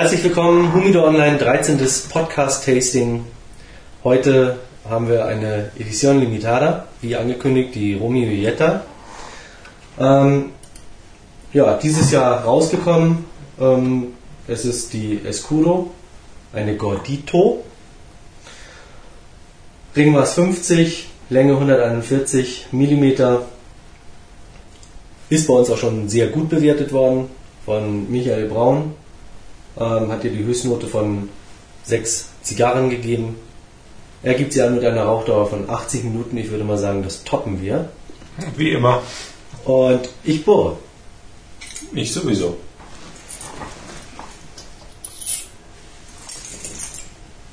Herzlich willkommen, Humido Online, 13. Podcast-Tasting. Heute haben wir eine Edition Limitada, wie angekündigt, die Romeo Jetta. Ähm, ja, dieses Jahr rausgekommen. Ähm, es ist die Escudo, eine Gordito. Ringmaß 50, Länge 141 mm. Ist bei uns auch schon sehr gut bewertet worden von Michael Braun. Ähm, hat ihr die Höchstnote von 6 Zigarren gegeben. Er gibt sie an mit einer Rauchdauer von 80 Minuten. Ich würde mal sagen, das toppen wir. Wie immer. Und ich bohre. Ich sowieso.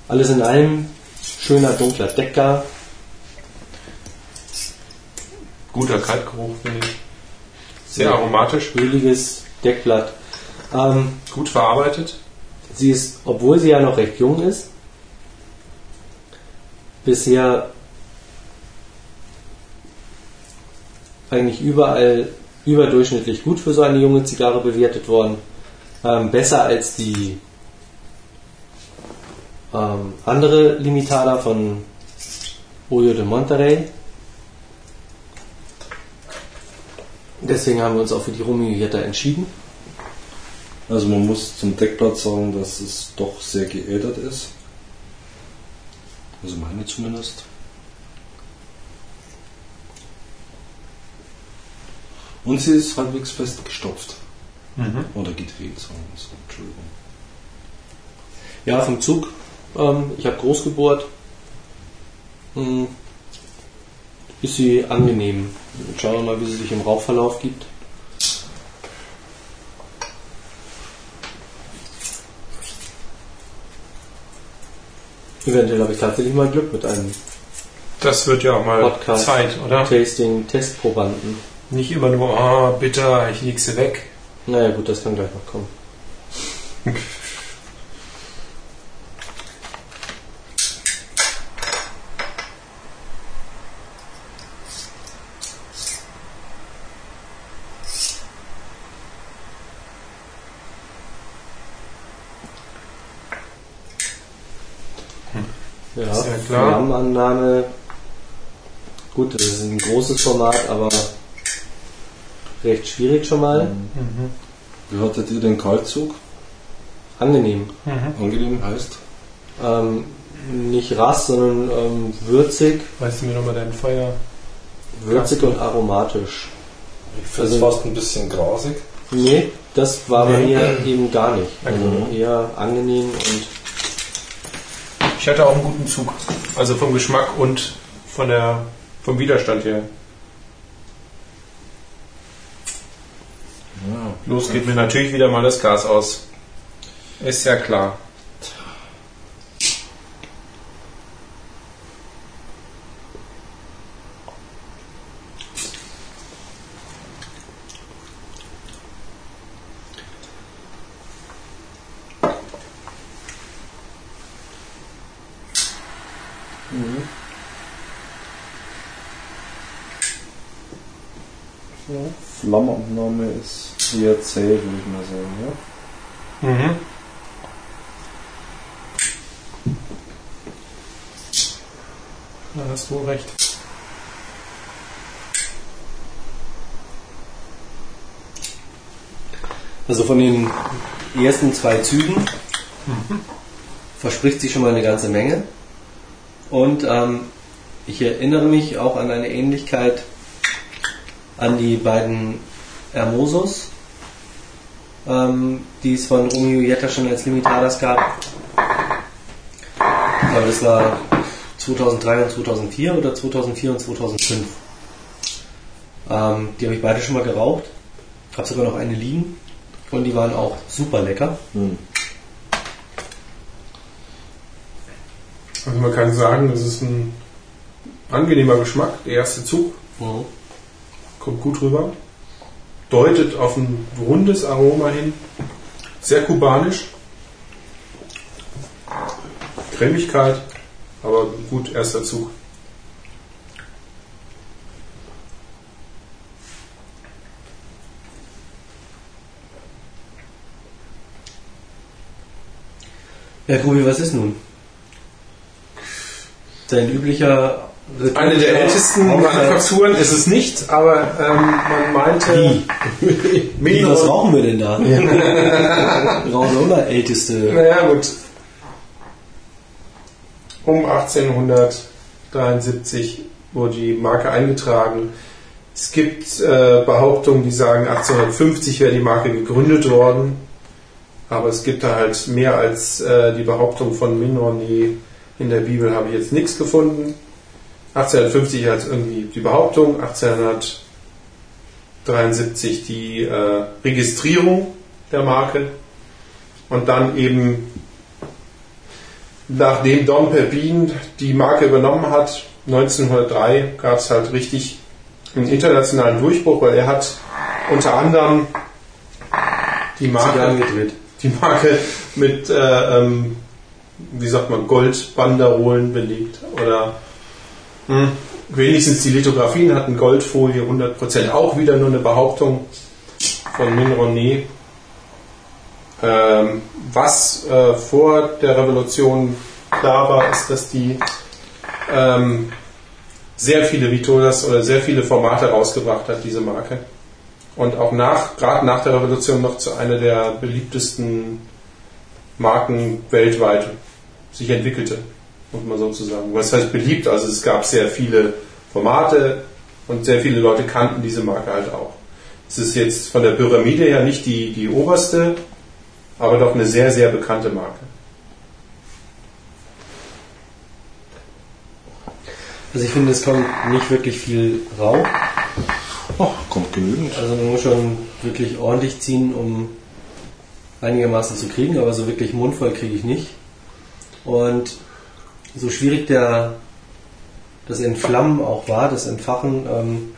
Alles in allem schöner dunkler Decker. Guter Kaltgeruch, finde ich. Sehr aromatisch, Öliges Deckblatt. Ähm, gut verarbeitet. sie ist, obwohl sie ja noch recht jung ist, bisher eigentlich überall überdurchschnittlich gut für so eine junge Zigarre bewertet worden. Ähm, besser als die ähm, andere Limitada von Oyo de Monterrey. Deswegen haben wir uns auch für die Romeo Jetta entschieden. Also man muss zum Deckblatt sagen, dass es doch sehr geädert ist. Also meine zumindest. Und sie ist halbwegs fest gestopft. Oder gedreht, sagen wir so. Entschuldigung. Ja, vom Zug. Ähm, ich habe groß gebohrt. Hm. Ist sie angenehm. Schauen wir mal, wie sie sich im Rauchverlauf gibt. Eventuell habe ich tatsächlich mal Glück mit einem Das wird ja auch mal Podcast Zeit, oder? Tasting-Testprobanden. Nicht immer nur, ah, bitter, ich leg sie weg. Naja gut, das kann gleich noch kommen. Flammenannahme. Gut, das ist ein großes Format, aber recht schwierig schon mal. Wie hattet ihr den Kaltzug? Angenehm. Angenehm heißt? Ähm, nicht rass, sondern ähm, würzig, Weißt du mir nochmal dein Feuer? würzig und aromatisch. Ich finde es fast ein bisschen grasig. Nee, das war bei Nee. mir eben gar nicht. Also Okay. eher angenehm und Ich hatte auch einen guten Zug. Also vom Geschmack und von der, vom Widerstand her. Ja. Los geht mir natürlich wieder mal das Gas aus. Ist ja klar. Flammenabnahme ist eher zäh, würde ich mal sagen. Ja? Mhm. Da hast du recht. also von den ersten zwei Zügen verspricht sich schon mal eine ganze Menge. Und ähm, ich erinnere mich auch an eine Ähnlichkeit an die beiden Hermosos, ähm, die es von Romeo Jetta schon als Limitadas gab. Aber das war 2003 und 2004 oder 2004 und 2005. Ähm, die habe ich beide schon mal geraucht. Habe sogar noch eine liegen. Und die waren auch super lecker. Hm. Also man kann sagen, das ist ein angenehmer Geschmack. Der erste Zug Mhm. kommt gut rüber. Deutet auf ein rundes Aroma hin. Sehr kubanisch. Cremigkeit, aber gut, erster Zug. Ja, Grubi, was ist nun? Dein üblicher Eine der ältesten. Manufakturen ist es nicht, aber ähm, man meinte. Wie? Wie, was rauchen wir denn da? wir rauchen immer älteste. Naja, gut. Um 1873 wurde die Marke eingetragen. Es gibt äh, Behauptungen, die sagen, 1850 wäre die Marke gegründet worden. Aber es gibt da halt mehr als äh, die Behauptung von Minroni in der Bibel, habe ich jetzt nichts gefunden. 1850 als irgendwie die Behauptung, 1873 die äh, Registrierung der Marke. Und dann eben nachdem Dom Pepin die Marke übernommen hat, 1903 gab es halt richtig einen internationalen Durchbruch, weil er hat unter anderem die Marke, die Marke mit, äh, ähm, wie sagt man, Goldbanderolen belegt oder hm, wenigstens die Lithografien hatten Goldfolie 100%, auch wieder nur eine Behauptung von Min. Ähm, was äh, vor der Revolution klar war, ist, dass die ähm, sehr viele Vitolas oder sehr viele Formate rausgebracht hat, diese Marke. Und auch nach, gerade nach der Revolution noch zu einer der beliebtesten Marken weltweit sich entwickelte, muss man sozusagen. Was heißt beliebt? Also es gab sehr viele Formate und sehr viele Leute kannten diese Marke halt auch. Es ist jetzt von der Pyramide her nicht die, die oberste, aber doch eine sehr, sehr bekannte Marke. Also ich finde, es kommt nicht wirklich viel Rauch. Oh, kommt genügend. Also man muss schon wirklich ordentlich ziehen, um einigermaßen zu kriegen, aber so wirklich mundvoll kriege ich nicht. Und so schwierig der, das Entflammen auch war, das Entfachen, ähm,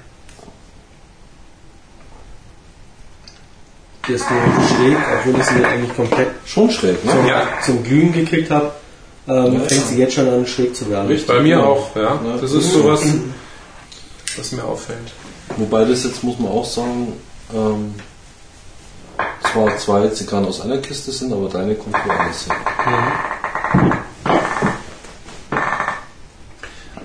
desto schräg, obwohl ich sie eigentlich komplett Schon schräg, ne? zum, Ja. zum Glühen gekriegt habe, ähm, Ja. fängt sie jetzt schon an schräg zu werden. Richtig. Bei mir Ja. auch, ja. Das ist sowas, was mir auffällt. Wobei das jetzt, muss man auch sagen, ähm, zwar zwei Zigarren aus einer Kiste sind, aber deine kommt woanders her.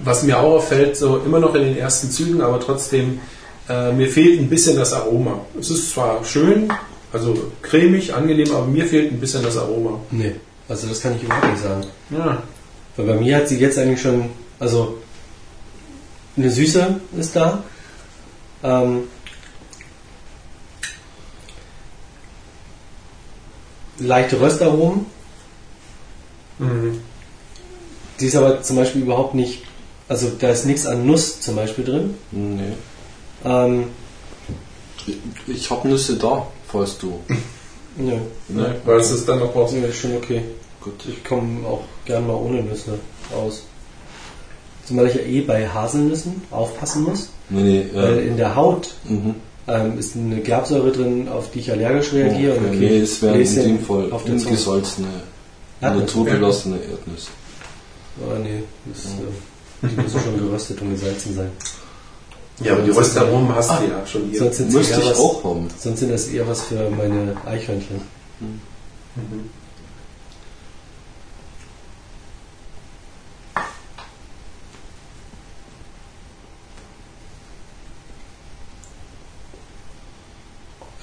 Was mir auch auffällt, so immer noch in den ersten Zügen, aber trotzdem, äh, mir fehlt ein bisschen das Aroma. Es ist zwar schön, also cremig, angenehm, aber mir fehlt ein bisschen das Aroma. Nee, also das kann ich überhaupt nicht sagen. Ja. Weil bei mir hat sie jetzt eigentlich schon, also eine Süße ist da. Ähm, leichte Röstaromen. Mhm. Die ist aber zum Beispiel überhaupt nicht, also da ist nichts an Nuss zum Beispiel drin. Nee. Ähm, Ich habe Nüsse da, falls du. nö, Ne? Weil es ist dann noch raus. nö, ist schon okay. Gut. Ich komme auch gern mal ohne Nüsse aus. Zumal ich ja eh bei Haselnüssen aufpassen muss, Nee, nee, weil äh, in der Haut mhm. ähm, ist eine Gerbsäure drin, auf die ich allergisch reagiere. Okay, und nee, es wären in dem Fall auf ungesalzene, Erdnüsse. naturbelassene Erdnüsse. Oh, nee, das, äh, die müssen schon geröstet und gesalzen sein. Ja, aber die Röstaromen hast du ja schon hier. Sonst sind, Müsste eher ich was, auch haben. sonst sind das eher was für meine Eichhörnchen. Mhm.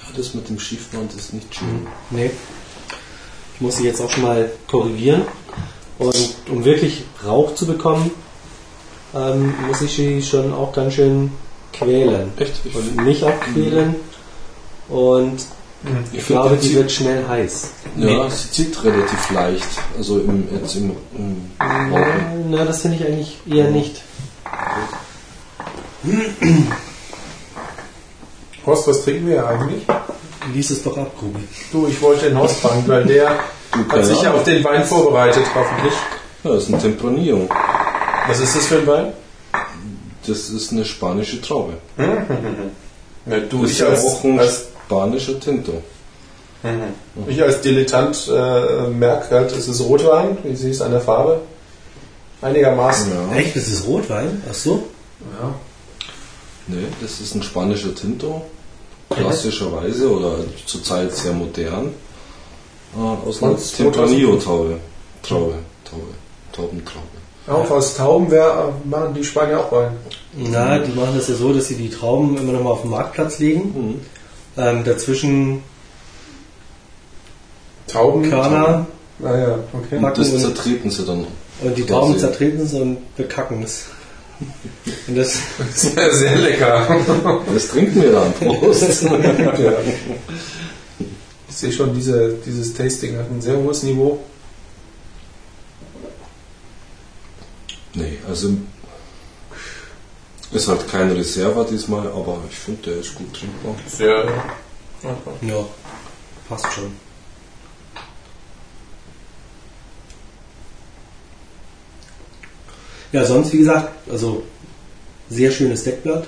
Ja, das mit dem Schiefband ist nicht schön. Nee. Ich muss sie jetzt auch schon mal korrigieren. Und um wirklich Rauch zu bekommen, ähm, muss ich sie schon auch ganz schön quälen. Echt? Ich, Und mich abquälen. Und ich, ich glaube, die sie, wird schnell heiß. ja, sie zieht relativ leicht. Also im, jetzt im, im Rauchen. Na, das finde ich eigentlich eher nicht. Horst, was trinken wir eigentlich? Lies es doch ab, Grubi. Du, ich wollte den Hausbank, weil der hat sich ja auf den Wein vorbereitet, hoffentlich. Ja, das ist ein Tempranillo. Was ist das für ein Wein? Das ist eine spanische Traube. Ja, du, Das ich als, auch ein als, spanischer Tinto. ich als Dilettant äh, merke halt, es ist Rotwein, wie siehst du an der Farbe. Einigermaßen. Ja. Echt? Das ist Rotwein? Ach so? Ja. Nee, das ist ein spanischer Tinto. Klassischerweise oder zurzeit sehr modern. Äh, aus einer Von Tempranillo-Taube. Traube, Taube, Taubentraube. Auch aus Tauben wär, machen die Spanier auch Wein. Na, die machen das ja so, dass sie die Trauben immer noch mal auf den Marktplatz legen. Mhm. Ähm, dazwischen Tauben. Körner Ah ja, okay. Und das zertreten sie dann. und die. Trauben zertreten es und bekacken es. Und das, Sehr, sehr lecker. Das trinken wir dann. Prost. ja. Ich sehe schon, diese, dieses Tasting hat ein sehr hohes Niveau. Nee, also ist halt kein Reserva diesmal, aber ich finde, der ist gut trinkbar. Sehr. ja, passt schon. Ja, sonst wie gesagt, also sehr schönes Deckblatt.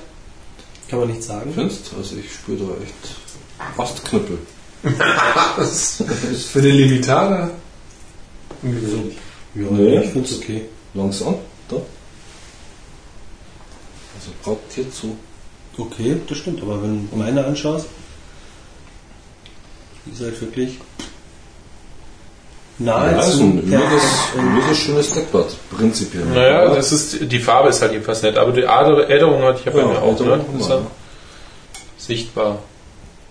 Kann man nicht sagen. Findest? Also ich spüre da echt fast Knüppel. Für den Limitada. ungewöhnlich. Ja, Nee. ich finde es okay. Langsam, da. Also gerade hierzu. Okay, das stimmt, aber wenn du meine anschaust, die ist halt wirklich Ja, ist nahezu ein perfekt und- übliches schönes Deckblatt, prinzipiell. Naja, Ja. das ist, die Farbe ist halt jedenfalls nett, aber die Äderung hatte ich ja bei Ja, mir auch, ne? Ist wir, ja sichtbar.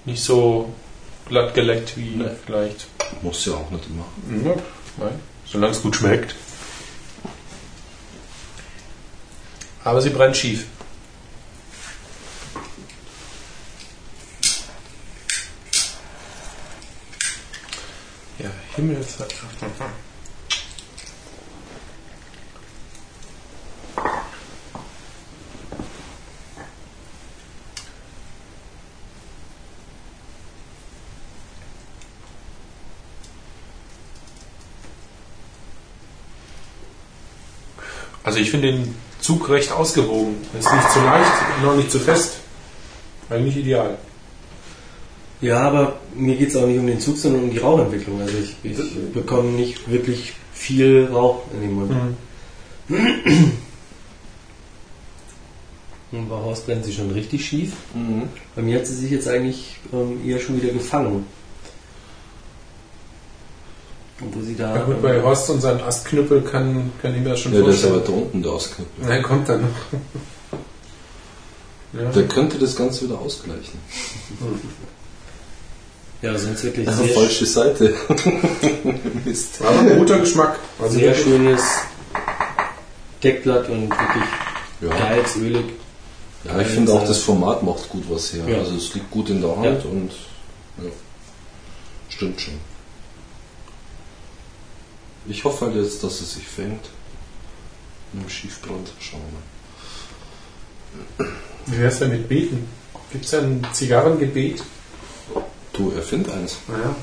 Nicht so glatt geleckt wie Nee. vielleicht. Muss ja auch nicht immer. Ja, nein, solange es gut schmeckt. Aber sie brennt schief. Ja, Himmelsverkraft. Also ich finde den Zug recht ausgewogen. Er ist nicht zu leicht, noch nicht zu fest. Eigentlich ideal. Ja, aber mir geht es auch nicht um den Zug, sondern um die Rauchentwicklung. Also ich, ich bekomme nicht wirklich viel Rauch in den Mund. Und bei Horst brennt sie schon richtig schief. Mhm. Bei mir hat sie sich jetzt eigentlich ähm, eher schon wieder gefangen. Wo sie da. Ja, gut, bei Horst und seinen Astknüppel kann, kann ich mir das schon Ja, der ist vorstellen. aber da unten, der Ausknüppel. Nein, kommt dann noch. ja. Der könnte das Ganze wieder ausgleichen. ja, sonst wirklich Also sehr, falsche Seite. Mist. Aber ein guter Geschmack. Also sehr wirklich- schönes Deckblatt und wirklich Ja. geiles, ölig. Ja, ich finde auch das Format macht gut was her. Ja. Also es liegt gut in der Hand Ja. und ja, stimmt schon. Ich hoffe halt jetzt, dass es sich fängt. Dem Schiefbrand. Schauen wir mal. Wie wär's denn mit Beten? Gibt es ein Zigarrengebet? Du erfind eins. Naja.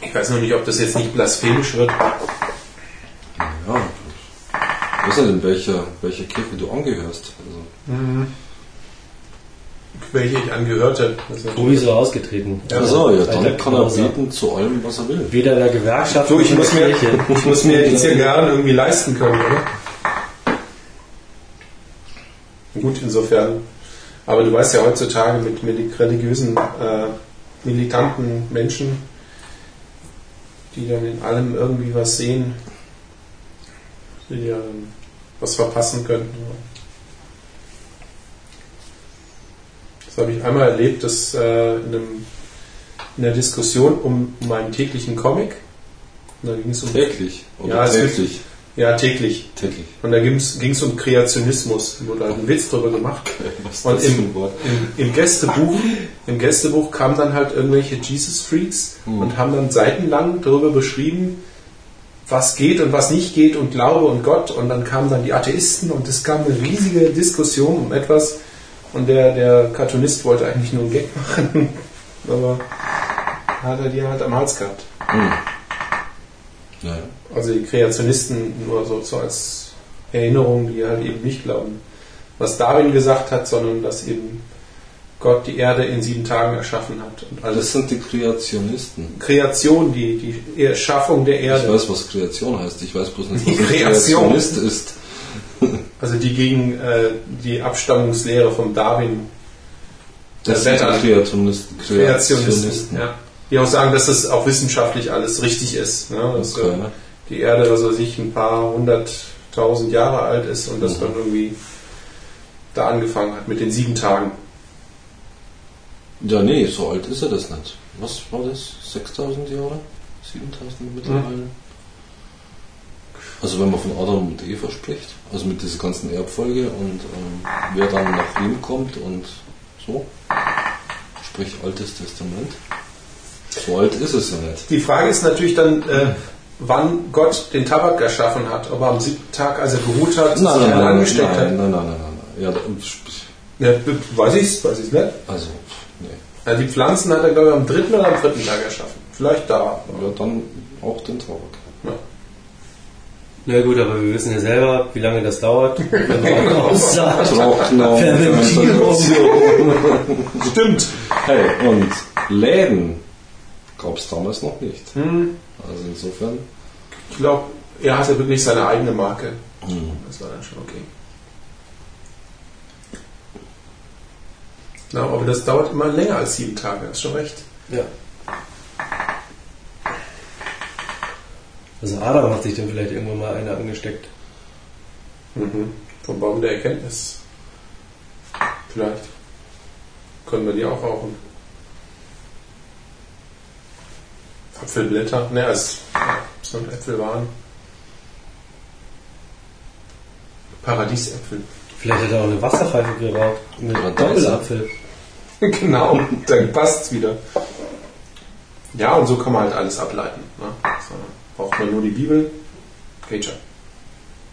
Ich weiß noch nicht, ob das jetzt nicht blasphemisch wird. Ja, ich weiß nicht, in welcher, welcher Kirche du angehörst. Also, Welche ich angehörte. Also, Tobi ist so ausgetreten. Ja. Achso, ja, dann kann er beten zu allem, was er will. Weder der Gewerkschaft so, ich noch muss, der mir, Kirche. ich muss mir die Zigarren irgendwie leisten können, oder? Gut, insofern. Aber du weißt ja heutzutage mit, mit religiösen, äh, militanten Menschen, die dann in allem irgendwie was sehen, die ja was verpassen könnten. Das habe ich einmal erlebt, dass äh, in, einem, in einer Diskussion um, um einen täglichen Comic, und da ging es um Täglich. Oder Ja, täglich. ja täglich, Täglich. und da ging es um Kreationismus, wurde halt ein Witz drüber gemacht. Ist Und im, im, im Gästebuch, im Gästebuch kamen dann halt irgendwelche Jesus Freaks Mhm. und haben dann seitenlang darüber beschrieben, was geht und was nicht geht und Glaube und Gott und dann kamen dann die Atheisten und es kam eine riesige Diskussion um etwas und der, der Cartoonist wollte eigentlich nur einen Gag machen, aber hat er die halt am Hals gehabt. Hm. Ja. Also die Kreationisten nur so, so als Erinnerung, die halt eben nicht glauben, was Darwin gesagt hat, sondern dass eben Gott die Erde in sieben Tagen erschaffen hat und Das alles. sind die Kreationisten. Kreation, die, die Erschaffung der Ich Erde. weiß, was Kreation heißt. Ich weiß bloß nicht, Die was ein Kreation. Kreationist ist. Also die gegen äh, die Abstammungslehre von Darwin, Das Der sind Kreationisten. Kreationisten. Ja. die auch sagen, dass das auch wissenschaftlich alles richtig ist. Ne? Dass Okay. äh, die Erde, was weiß ich, ein paar hunderttausend Jahre alt ist und das Mhm. dann irgendwie da angefangen hat mit den sieben Tagen. Ja, nee, so alt ist er das nicht. Was war das? 6000 Jahre? 7000 mittlerweile? Also wenn man von Adam und Eva spricht, also mit dieser ganzen Erbfolge und ähm, wer dann nach ihm kommt und so, sprich Altes Testament. So alt ist es ja nicht. Die Frage ist natürlich dann, äh, wann Gott den Tabak erschaffen hat. Ob er am siebten Tag, als er geruht hat, sich Nein, nein, einen nein, nein, angesteckt nein, hat. nein, nein, nein, nein. Ja, da- Ja, weiß ich's, weiß ich's nicht. also, nee. Ja, die Pflanzen hat er, glaube ich, am dritten oder am vierten Tag erschaffen. Vielleicht da. Ja, dann auch den Tabak. Ja. Na gut, aber wir wissen ja selber, wie lange das dauert. Wenn man aussagt. Trocknung, Fermentierung. Stimmt. Hey, und Läden gab es damals noch nicht. Hm. Also insofern. Ich glaube, er hatte wirklich seine eigene Marke. Das war dann schon okay. Na, aber das dauert immer länger als sieben Tage, hast schon recht. Ja. Also Adam hat sich dann vielleicht irgendwann mal eine angesteckt. Mhm. Vom Baum der Erkenntnis. Vielleicht. Können wir die auch rauchen. Apfelblätter, ne, ja, es sind Äpfel waren. Paradiesäpfel. Vielleicht hat er auch eine Wasserpfeife geraucht. Mit Oder Doppelapfel. genau, dann passt's wieder. Ja, und so kann man halt alles ableiten. Ne? So, braucht man nur die Bibel, geht schon.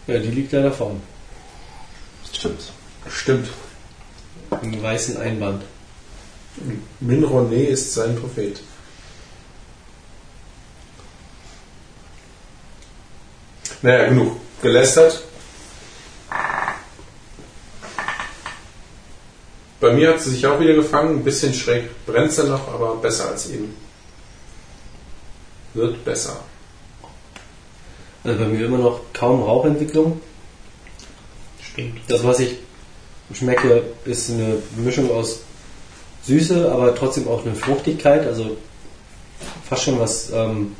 Ja, die liegt da da vorne. Stimmt. Stimmt. Im weißen Einband. Minroné ist sein Prophet. Naja, genug. Gelästert. Bei mir hat sie sich auch wieder gefangen. Ein bisschen schräg brennt sie noch, aber besser als eben. Wird besser. Also bei mir immer noch kaum Rauchentwicklung. Stimmt. Das, was ich schmecke, ist eine Mischung aus Süße, aber trotzdem auch eine Fruchtigkeit. Also fast schon was, ähm,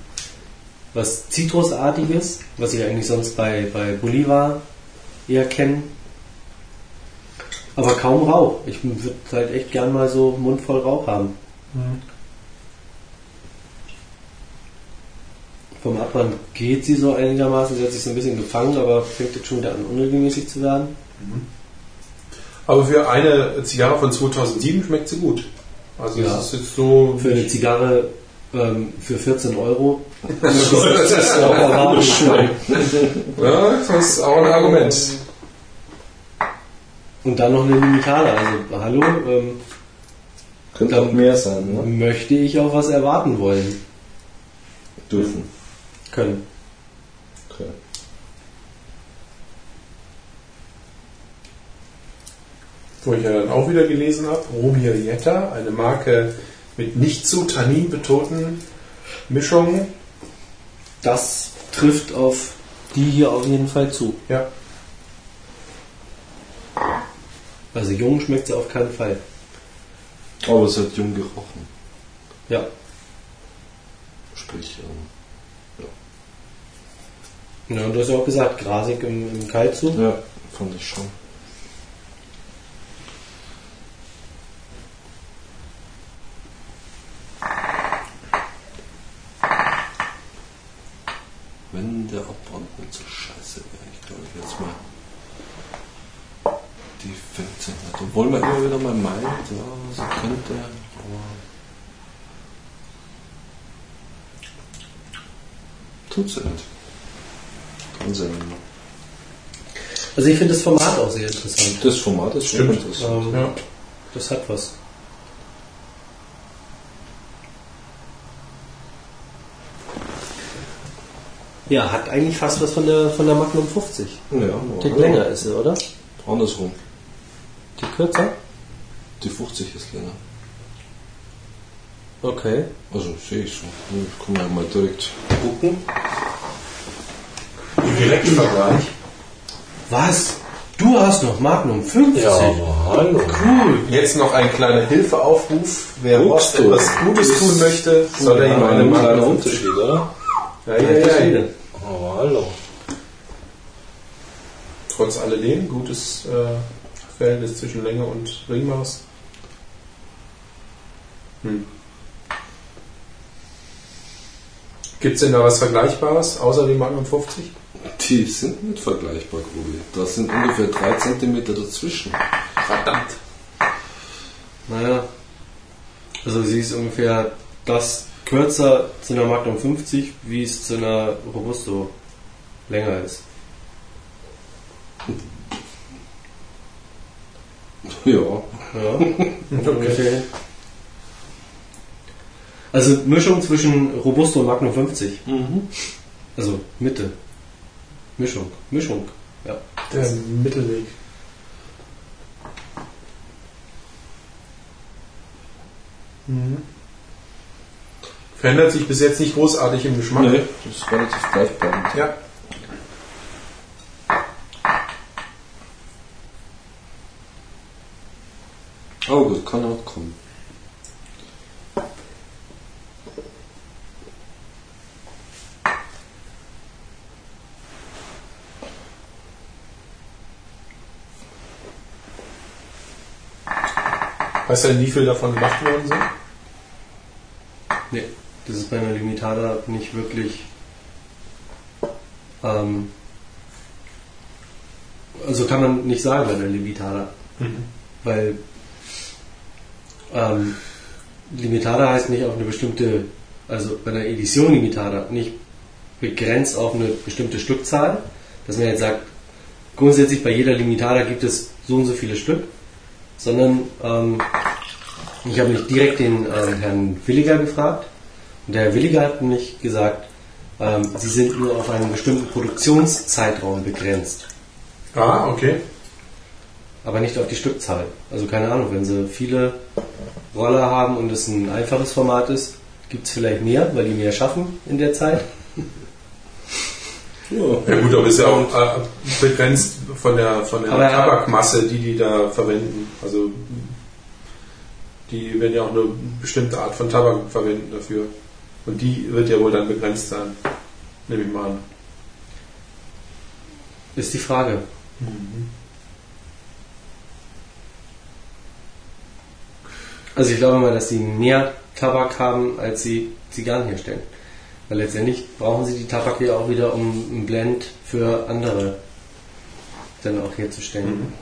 was Zitrusartiges, was ich eigentlich sonst bei, bei Bolivar eher kenne. Aber kaum Rauch. Ich würde halt echt gern mal so einen Mund voll Rauch haben. Vom Abwand geht sie so einigermaßen. Sie hat sich so ein bisschen gefangen, aber fängt jetzt schon wieder an, unregelmäßig zu werden. Aber für eine Zigarre von 2007 schmeckt sie gut. Also Ja. das ist jetzt so... Für eine Zigarre ähm, für 14 Euro. das ist auch erwarten können. Ja, das ist auch ein Argument. Und dann noch eine Limitada. Also, hallo, ähm, Könnte auch mehr sein, ne? möchte ich auch was erwarten wollen Dürfen. Können. Okay. Wo ich ja dann auch wieder gelesen habe, Romierietta, eine Marke mit nicht zu Tannin betonten Mischungen. Das trifft auf die hier auf jeden Fall zu. Ja, Also jung schmeckt sie auf keinen Fall. Aber es hat jung gerochen. Ja. Sprich, ähm, Ja, und du hast ja auch gesagt, grasig im, im Kaltzug. ja, fand ich schon. Wenn der Abbrand nicht so scheiße wäre, ich glaube ich jetzt mal. Die fängt sich nicht. Obwohl man immer wieder mal meint, ja, sie könnte, aber. Tut sie nicht. Nicht. Also ich finde das Format auch sehr interessant. Das Format ist schon Stimmt. interessant. Ähm, ja. Das hat was. Ja, hat eigentlich fast was von der, von der Magnum 50. Ja, Tick aber- länger ist sie, oder? Andersrum. Tick kürzer? Die 50 ist länger. Okay. Also sehe ich so. Ich kann ja mal direkt gucken. Direktvergleich. Was? Du hast noch Magnum 50. aber hallo. Cool. Jetzt noch ein kleiner Hilfeaufruf. Wer du? etwas Gutes tun möchte, soll er ihm eine ein kleiner Magnum Unterschied, oder? Ja, ja, ja, ja. Aber hallo. Trotz alledem, gutes äh, Verhältnis zwischen Länge und Ringmaß. Hm. Gibt es denn da was Vergleichbares, außer dem Magnum 50? Die sind nicht vergleichbar, Grubi. Da sind ungefähr 3 cm dazwischen. Verdammt. Naja. Also sie ist ungefähr das kürzer zu einer Magnum 50, wie es zu einer Robusto länger ist. Ja. Ja, ungefähr. Also Mischung zwischen Robusto und Magnum 50. Mhm. Also Mitte. Mischung. Mischung. Ja. Der Mittelweg. Mhm. Verändert sich bis jetzt nicht großartig im Geschmack. Nee, das ist relativ gleichbleibend. Ja. Aber gut, kann auch kommen. Weißt du denn, wie viel davon gemacht worden sind? Nee, das ist bei einer Limitada nicht wirklich. Ähm, also kann man nicht sagen bei einer Limitada. Weil ähm, Limitada heißt nicht auf eine bestimmte, also bei einer Edition Limitada nicht begrenzt auf eine bestimmte Stückzahl, dass man jetzt sagt, grundsätzlich bei jeder Limitada gibt es so und so viele Stück, sondern ähm, ich habe mich direkt den ähm, Herrn Williger gefragt und der Herr Williger hat mich gesagt, ähm, sie sind nur auf einen bestimmten Produktionszeitraum begrenzt Ah, okay. aber nicht auf die Stückzahl. Also keine Ahnung, wenn sie viele Roller haben und es ein einfaches Format ist, gibt es vielleicht mehr, weil die mehr schaffen in der Zeit. Ja. Ja gut, aber ist ja auch äh, begrenzt von der, von der er- Tabakmasse, die die da verwenden. Also die werden ja auch eine bestimmte Art von Tabak verwenden dafür. Und die wird ja wohl dann begrenzt sein. Nehme ich mal an. Ist die Frage. Also ich glaube mal, dass sie mehr Tabak haben, als sie Zigarren herstellen. Weil letztendlich brauchen sie die Tabak ja auch wieder, um ein Blend für andere dann auch herzustellen.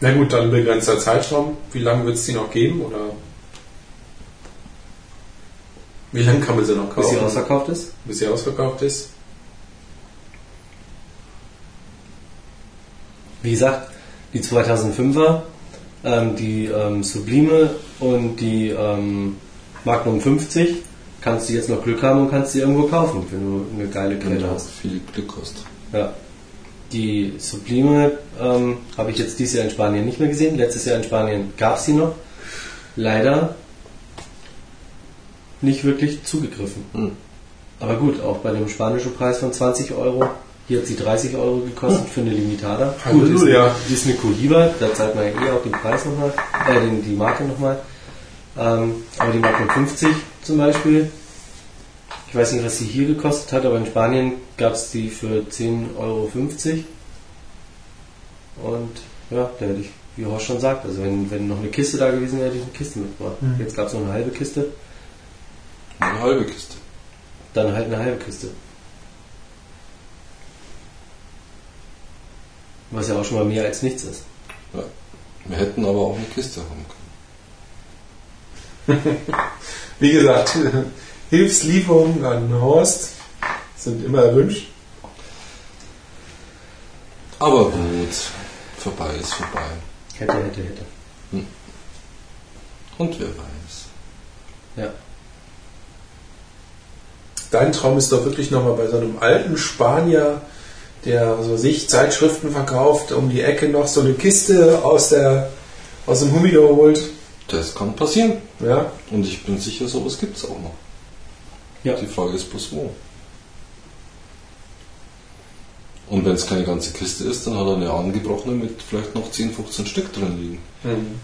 Na gut, dann begrenzter Zeitraum. Wie lange wird es die noch geben? Oder wie lange kann man sie noch Bis sie kaufen? ausverkauft ist. Bis sie ausverkauft ist? Wie gesagt, die 2005er, ähm, die ähm, Sublime und die ähm, Magnum 50 kannst du jetzt noch Glück haben und kannst sie irgendwo kaufen, wenn du eine geile Wenn Kette du hast. viel Glück hast. Ja. Die Sublime ähm, habe ich jetzt dieses Jahr in Spanien nicht mehr gesehen. Letztes Jahr in Spanien gab es sie noch. Leider nicht wirklich zugegriffen. Hm. Aber gut, auch bei dem spanischen Preis von 20 Euro. Hier hat sie 30 Euro gekostet für eine Limitada. Gut, ist, Halleluja. ist eine Cohiba, da zahlt man ja eh auch den Preis nochmal, äh, die Marke nochmal. Ähm, aber die Magnum 50 zum Beispiel, ich weiß nicht, was sie hier gekostet hat, aber in Spanien gab es die für 10,50 Euro. Und ja, da hätte ich, wie Horst schon sagt, also wenn, wenn noch eine Kiste da gewesen wäre, hätte ich eine Kiste mitgebracht. Jetzt gab es noch eine halbe Kiste, Eine halbe Kiste. dann halt eine halbe Kiste. Was ja auch schon mal mehr als nichts ist. Ja. Wir hätten aber auch eine Kiste haben können. Wie gesagt, Hilfslieferungen an Horst sind immer erwünscht. Aber gut, vorbei ist vorbei. Hätte, hätte, hätte. Und wer weiß. Ja. Dein Traum ist doch wirklich nochmal bei so einem alten Spanier, der so sich Zeitschriften verkauft, um die Ecke noch so eine Kiste aus der aus dem Humidor holt. Das kann passieren. Ja, Und ich bin sicher, sowas gibt es auch noch. Ja. Die Frage ist bloß wo. Und wenn es keine ganze Kiste ist, dann hat er eine angebrochene mit vielleicht noch 10, 15 Stück drin liegen. Mhm.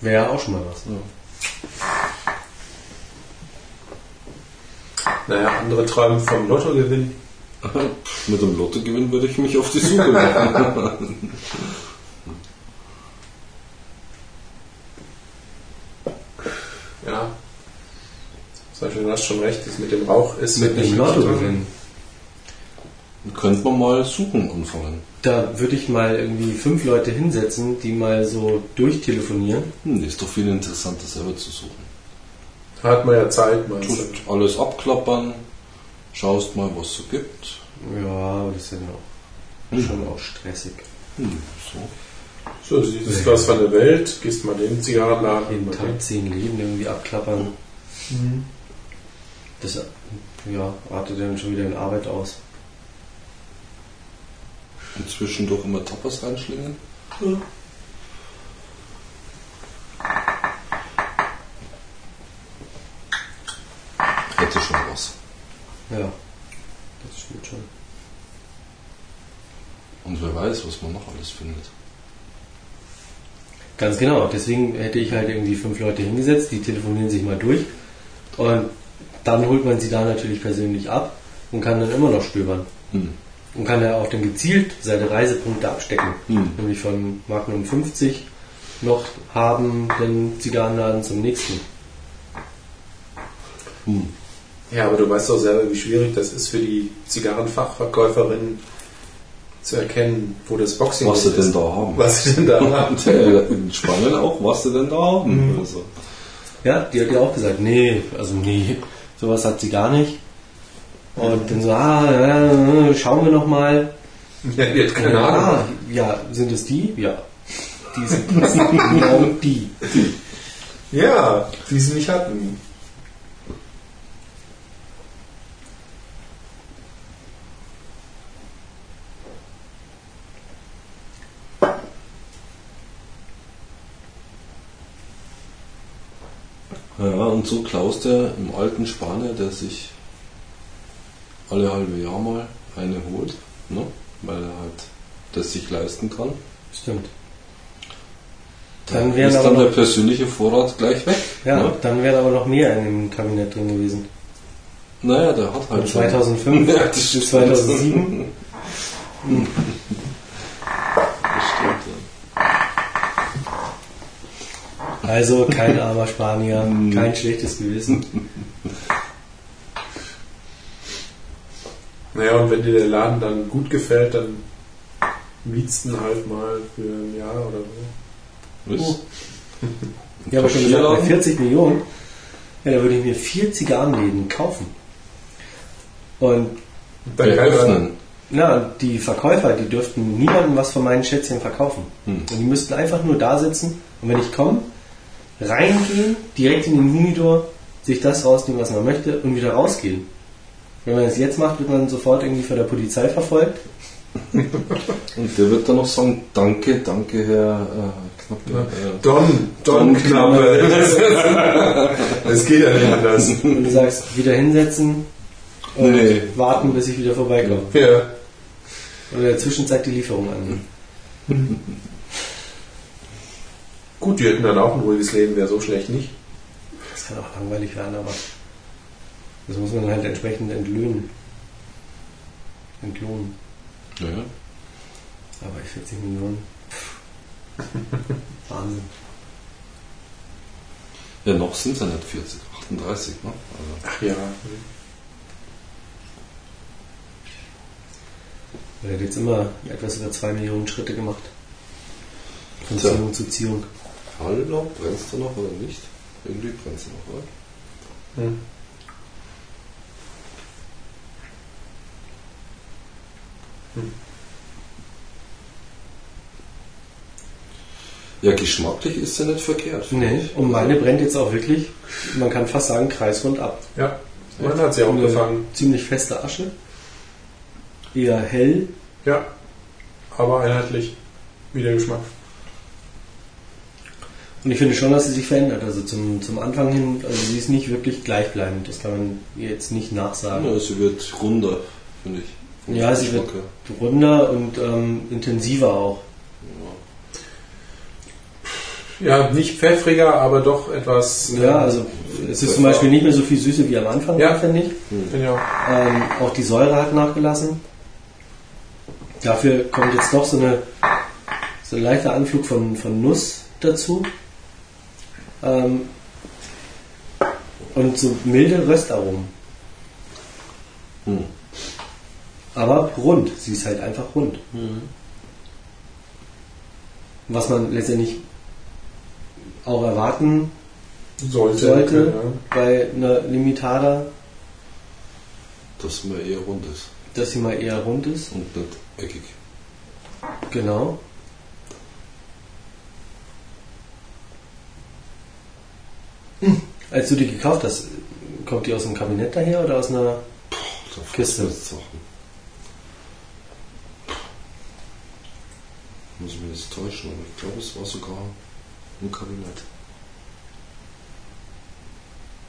Wäre ja auch schon mal was. Ja. Naja, andere träumen vom Lottogewinn. Mit dem Lottogewinn würde ich mich auf die Suche machen. Ja. Zum Beispiel, du hast schon recht, das mit dem Rauch ist Mit nicht dem wirklich Lottogewinn. Könnte man mal suchen anfangen. Da würde ich mal irgendwie fünf Leute hinsetzen, die mal so durchtelefonieren. Hm, ist doch viel interessanter selber zu suchen. Da hat man ja Zeit, meinst Tust du? alles abklappern, schaust mal, was es so gibt. Ja, aber das ist ja auch schon auch stressig. Hm, so. So, du siehst was von der Welt, gehst mal den Zigarrenladen. Jeden Tag zehn Leben irgendwie abklappern. Das ja, artet dann schon wieder in Arbeit aus. Und zwischendurch immer Tapas reinschlingen. Hätte schon was. Ja, das stimmt schon. Und wer weiß, was man noch alles findet. Ganz genau. Deswegen hätte ich halt irgendwie fünf Leute hingesetzt, die telefonieren sich mal durch. Und dann holt man sie da natürlich persönlich ab und kann dann immer noch stöbern. Hm. Und kann ja auch dann gezielt seine Reisepunkte abstecken. Hm. Nämlich von Magnum 50 noch haben den Zigarrenladen zum nächsten. Hm. Ja, aber du weißt doch selber, wie schwierig das ist für die Zigarrenfachverkäuferin zu erkennen, wo das Boxing Was sie ist. denn da haben. Was sie denn da haben. In Spanien auch, was sie denn da haben. Also, Ja, die hat ja auch gesagt, nee, also nee, sowas hat sie gar nicht. Und dann so, ah, ja, schauen wir noch mal. Ja, hat keine Ahnung. ja, sind es die? Ja. Die sind genau die. Ja, die sie nicht hatten. Ja, und so Klaus, der im alten Spanier, der sich alle halbe Jahr mal eine holt, ne? weil er halt das sich leisten kann. Stimmt. Dann wären ist dann der persönliche Vorrat gleich weg. ja, Ne? dann wären aber noch mehr in dem Kabinett drin gewesen. Naja, der hat halt schon- 2005 Ja, das bis stimmt. 2007. Das stimmt, ja. Also kein armer Spanier, kein schlechtes Gewissen. Naja, und wenn dir der Laden dann gut gefällt, dann mietst du ihn halt mal für ein Jahr oder so. Was? Ich habe schon gesagt, bei Papierladen? 40 Millionen, ja, da würde ich mir vier Zigarrenläden kaufen. Und Dann kann Eröffnen. na, die Verkäufer, die dürften niemandem was von meinen Schätzchen verkaufen. Hm. Und die müssten einfach nur da sitzen und wenn ich komme, reingehen, direkt in den Humidor, sich das rausnehmen, was man möchte und wieder rausgehen. Wenn man das jetzt macht, wird man sofort irgendwie von der Polizei verfolgt. Und der wird dann noch sagen, danke, danke, Herr äh, Knappe. Äh, Don, Don Knappe. Es geht ja nicht anders. Und du sagst, wieder hinsetzen und Nee. warten, bis ich wieder vorbeikomme. Ja. Oder in der Zwischenzeit die Lieferung annehmen. Gut, die hätten dann auch ein ruhiges Leben, wäre so schlecht nicht. Das kann auch langweilig werden, aber das muss man halt entsprechend entlöhnen. Entlohnen. ja, ja. Aber bei 40 Millionen. Wahnsinn. ja, noch sind es ja nicht 40, 38, ne? Also, Ach ja. Er hat jetzt immer etwas über 2 Millionen Schritte gemacht. Von. Ziehung zu Ziehung. Hallo, brennst du noch oder nicht? Irgendwie brennst du noch, oder? Hm. Ja, geschmacklich ist sie nicht verkehrt. Nee, und meine brennt jetzt auch wirklich, man kann fast sagen, kreisrund ab. Ja, man hat sie auch gefangen. Ziemlich feste Asche. Eher hell. Ja, aber einheitlich. Wie der Geschmack. Und ich finde schon, dass sie sich verändert. Also zum, zum Anfang hin, also sie ist nicht wirklich gleichbleibend. Das kann man ihr jetzt nicht nachsagen. Ja, sie wird runder, finde ich. Ja, sie wird runder und ähm, intensiver auch. Ja, nicht pfeffriger, aber doch etwas. Ja, also es ist zum Beispiel nicht mehr so viel Süße wie am Anfang, Ja. finde ich. Bin ja auch. Ähm, auch die Säure hat nachgelassen. Dafür kommt jetzt doch so, eine, so ein leichter Anflug von, von Nuss dazu. Ähm, und so milde Röstaromen. Hm. Aber rund. Sie ist halt einfach rund. Was man letztendlich auch erwarten Sollte. sollte ja. bei einer Limitada, Dass man eher rund ist dass sie mal eher rund ist. und nicht eckig. Genau. Als du die gekauft hast, kommt die aus dem Kabinett daher oder aus einer. Da Kiste. Muss ich mir jetzt täuschen, aber ich glaube, es war sogar im Kabinett.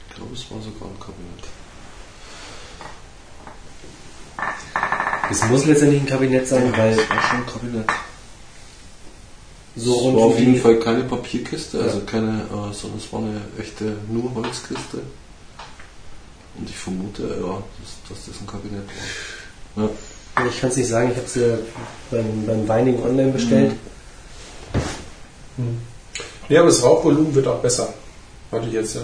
Ich glaube, es war sogar im Kabinett. Es muss letztendlich ein Kabinett sein, weil Es war schon ein Kabinett. So es war rund auf jeden Fall keine Papierkiste, Ja. also keine, äh, sondern es war eine echte nur Holzkiste. Und ich vermute, ja, dass, dass das ein Kabinett war. Ja. Ich kann es nicht sagen, ich habe sie beim, beim Weining online bestellt. Ja, aber das Rauchvolumen wird auch besser. Hatte ich jetzt ja.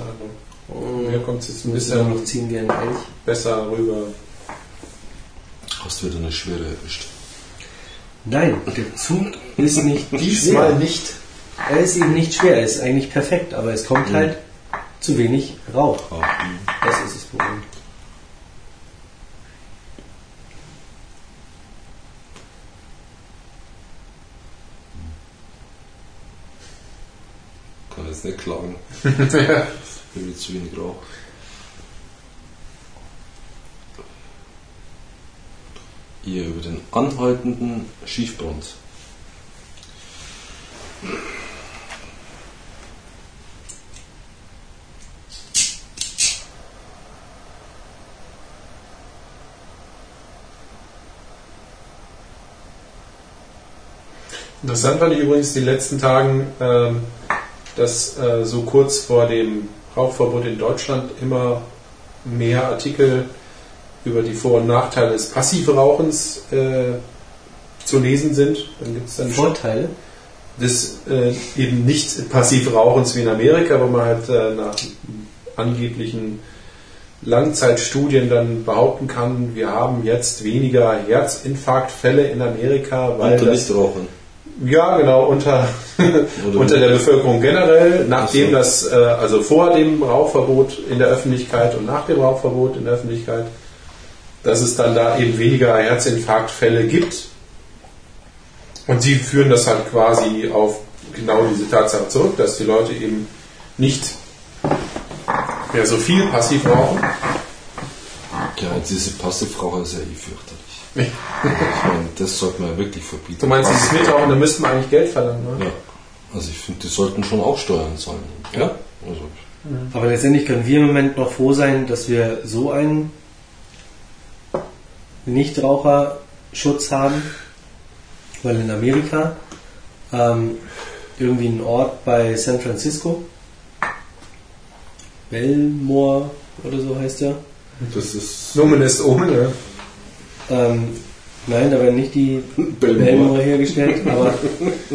Also, mir kommt es jetzt ein wir noch bisschen ziehen wie ein Elch. besser rüber. Hast wieder eine schwere erwischt. Nein, der Zug ist nicht Diesmal schwer. nicht. Er ist eben nicht schwer, er ist eigentlich perfekt, aber es kommt halt zu wenig Rauch. Das ist das Problem. Kann jetzt nicht klagen, ja. wenn ich zu wenig Rauch. Ihr über den anhaltenden Schiefbrand. Interessant fand ich übrigens die letzten Tagen, ähm, dass äh, so kurz vor dem Rauchverbot in Deutschland immer mehr Artikel über die Vor- und Nachteile des Passivrauchens äh, zu lesen sind. Dann gibt es dann Vorteile? des äh, eben nicht Passivrauchens wie in Amerika, wo man halt äh, nach angeblichen Langzeitstudien dann behaupten kann, wir haben jetzt weniger Herzinfarktfälle in Amerika, weil Unter das Nichtrauchern. ja, genau, unter, unter der Bevölkerung generell, nachdem Ach das, äh, also vor dem Rauchverbot in der Öffentlichkeit und nach dem Rauchverbot in der Öffentlichkeit, dass es dann da eben weniger Herzinfarktfälle gibt. Und sie führen das halt quasi auf genau diese Tatsache zurück, dass die Leute eben nicht mehr so viel passiv rauchen. Ja, diese Passivraucher ist ja eh fürchterlich. Ich meine, das sollte man ja wirklich verbieten. Du meinst, dieses Mitrauchen, da müssten wir eigentlich Geld verlangen, ne? Ja. Also ich finde, die sollten schon auch Steuern zahlen. Ja. Also, Aber letztendlich können wir im Moment noch froh sein, dass wir so einen Nichtraucherschutz haben, weil in Amerika ähm, irgendwie ein Ort bei San Francisco, Belmore oder so heißt der, das ist Nomen ist Omen, ne? ähm, nein, da werden nicht die. Belmore hergestellt, aber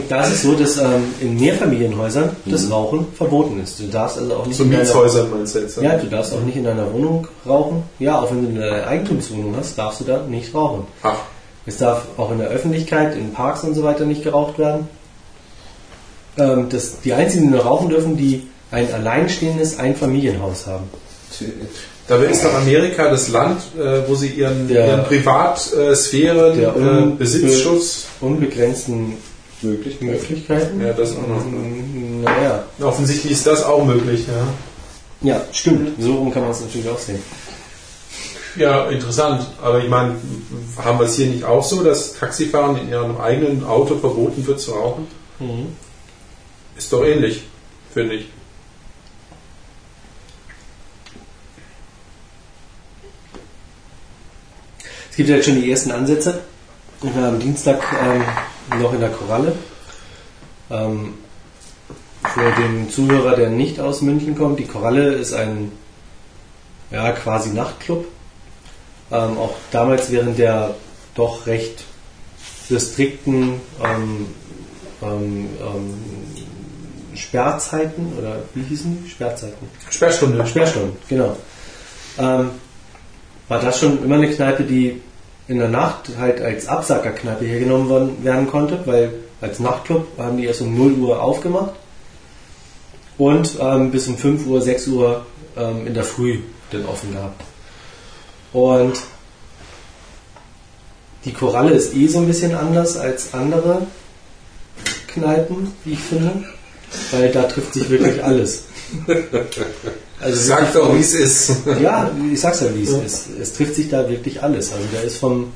da ist es so, dass ähm, in Mehrfamilienhäusern das Rauchen verboten ist. Du darfst also auch nicht So in deiner- Mietshäusern meinst du jetzt? Ja, du darfst auch nicht in deiner Wohnung rauchen. Ja, auch wenn du eine Eigentumswohnung hast, darfst du da nicht rauchen. Ach, Es darf auch in der Öffentlichkeit, in Parks und so weiter nicht geraucht werden. Ähm, das, die einzigen, die nur rauchen dürfen, die ein alleinstehendes Einfamilienhaus haben. Dabei ist doch Amerika das Land, äh, wo sie ihren, Der- ihren Privatsphären, äh, un- Besitzschutz, Unbegrenzten möglich. Möglichkeiten. ja, das auch noch. Naja, Offensichtlich ist das auch möglich, ja. ja, stimmt. So rum kann man es natürlich auch sehen. Ja, interessant. Aber ich meine, haben wir es hier nicht auch so, dass Taxifahren in ihrem eigenen Auto verboten wird zu rauchen? Ist doch ähnlich, finde ich. Es gibt jetzt schon die ersten Ansätze. Ich war am Dienstag ähm, noch in der Koralle. Ähm, für den Zuhörer, der nicht aus München kommt, die Koralle ist ein ja, quasi Nachtclub. Ähm, auch damals während der doch recht restrikten ähm, ähm, ähm, Sperrzeiten oder wie hießen die? Sperrzeiten? Sperrstunde. Sperrstunden, genau. Ähm, war das schon immer eine Kneipe, die in der Nacht halt als Absackerkneipe hergenommen worden, werden konnte, weil als Nachtclub haben die erst um 0 Uhr aufgemacht und ähm, bis um 5 Uhr, 6 Uhr ähm, in der Früh dann offen gehabt. Und die Koralle ist eh so ein bisschen anders als andere Kneipen, wie ich finde, weil da trifft sich wirklich alles. Also Sag doch, wie es ist. Ja, ich sag's ja, wie es ist. Es trifft sich da wirklich alles. Also da ist vom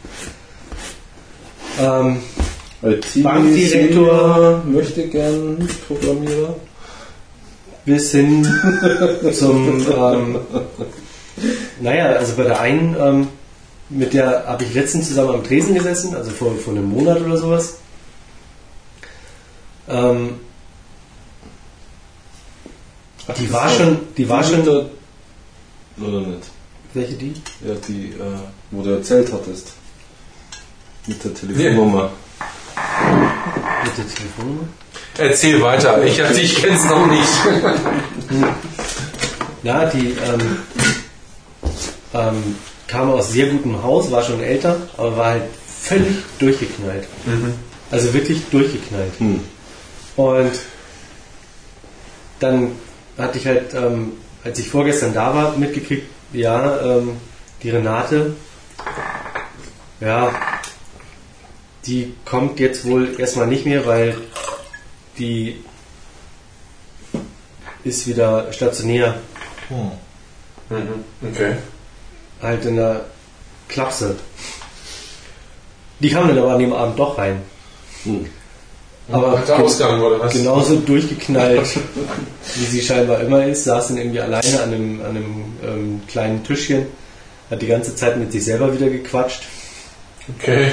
ähm, Bankdirektor möchte gern Programmierer bis hin zum ähm, naja, also bei der einen, ähm, mit der habe ich letztens zusammen am Tresen gesessen, also vor, vor einem Monat oder sowas. Ähm, die war schon, die war schon. Oder nicht? Welche die? Ja, die, äh, wo du erzählt hattest. Mit der Telefonnummer. Mit der Telefonnummer? Erzähl weiter, ich, also ich kenne es noch nicht. Ja, die ähm, ähm, kam aus sehr gutem Haus, war schon älter, aber war halt völlig durchgeknallt. Also wirklich durchgeknallt. Hm. Und dann hatte ich halt, ähm, als ich vorgestern da war, mitgekriegt, ja, ähm, die Renate, ja, die kommt jetzt wohl erstmal nicht mehr, weil die ist wieder stationär, Okay. halt in der Klapse. Die kam dann aber an dem Abend doch rein. Hm. Aber Hat Ausgang oder was? genauso durchgeknallt, wie sie scheinbar immer ist, saß dann irgendwie alleine an einem, an einem ähm, kleinen Tischchen, hat die ganze Zeit mit sich selber wieder gequatscht. Okay.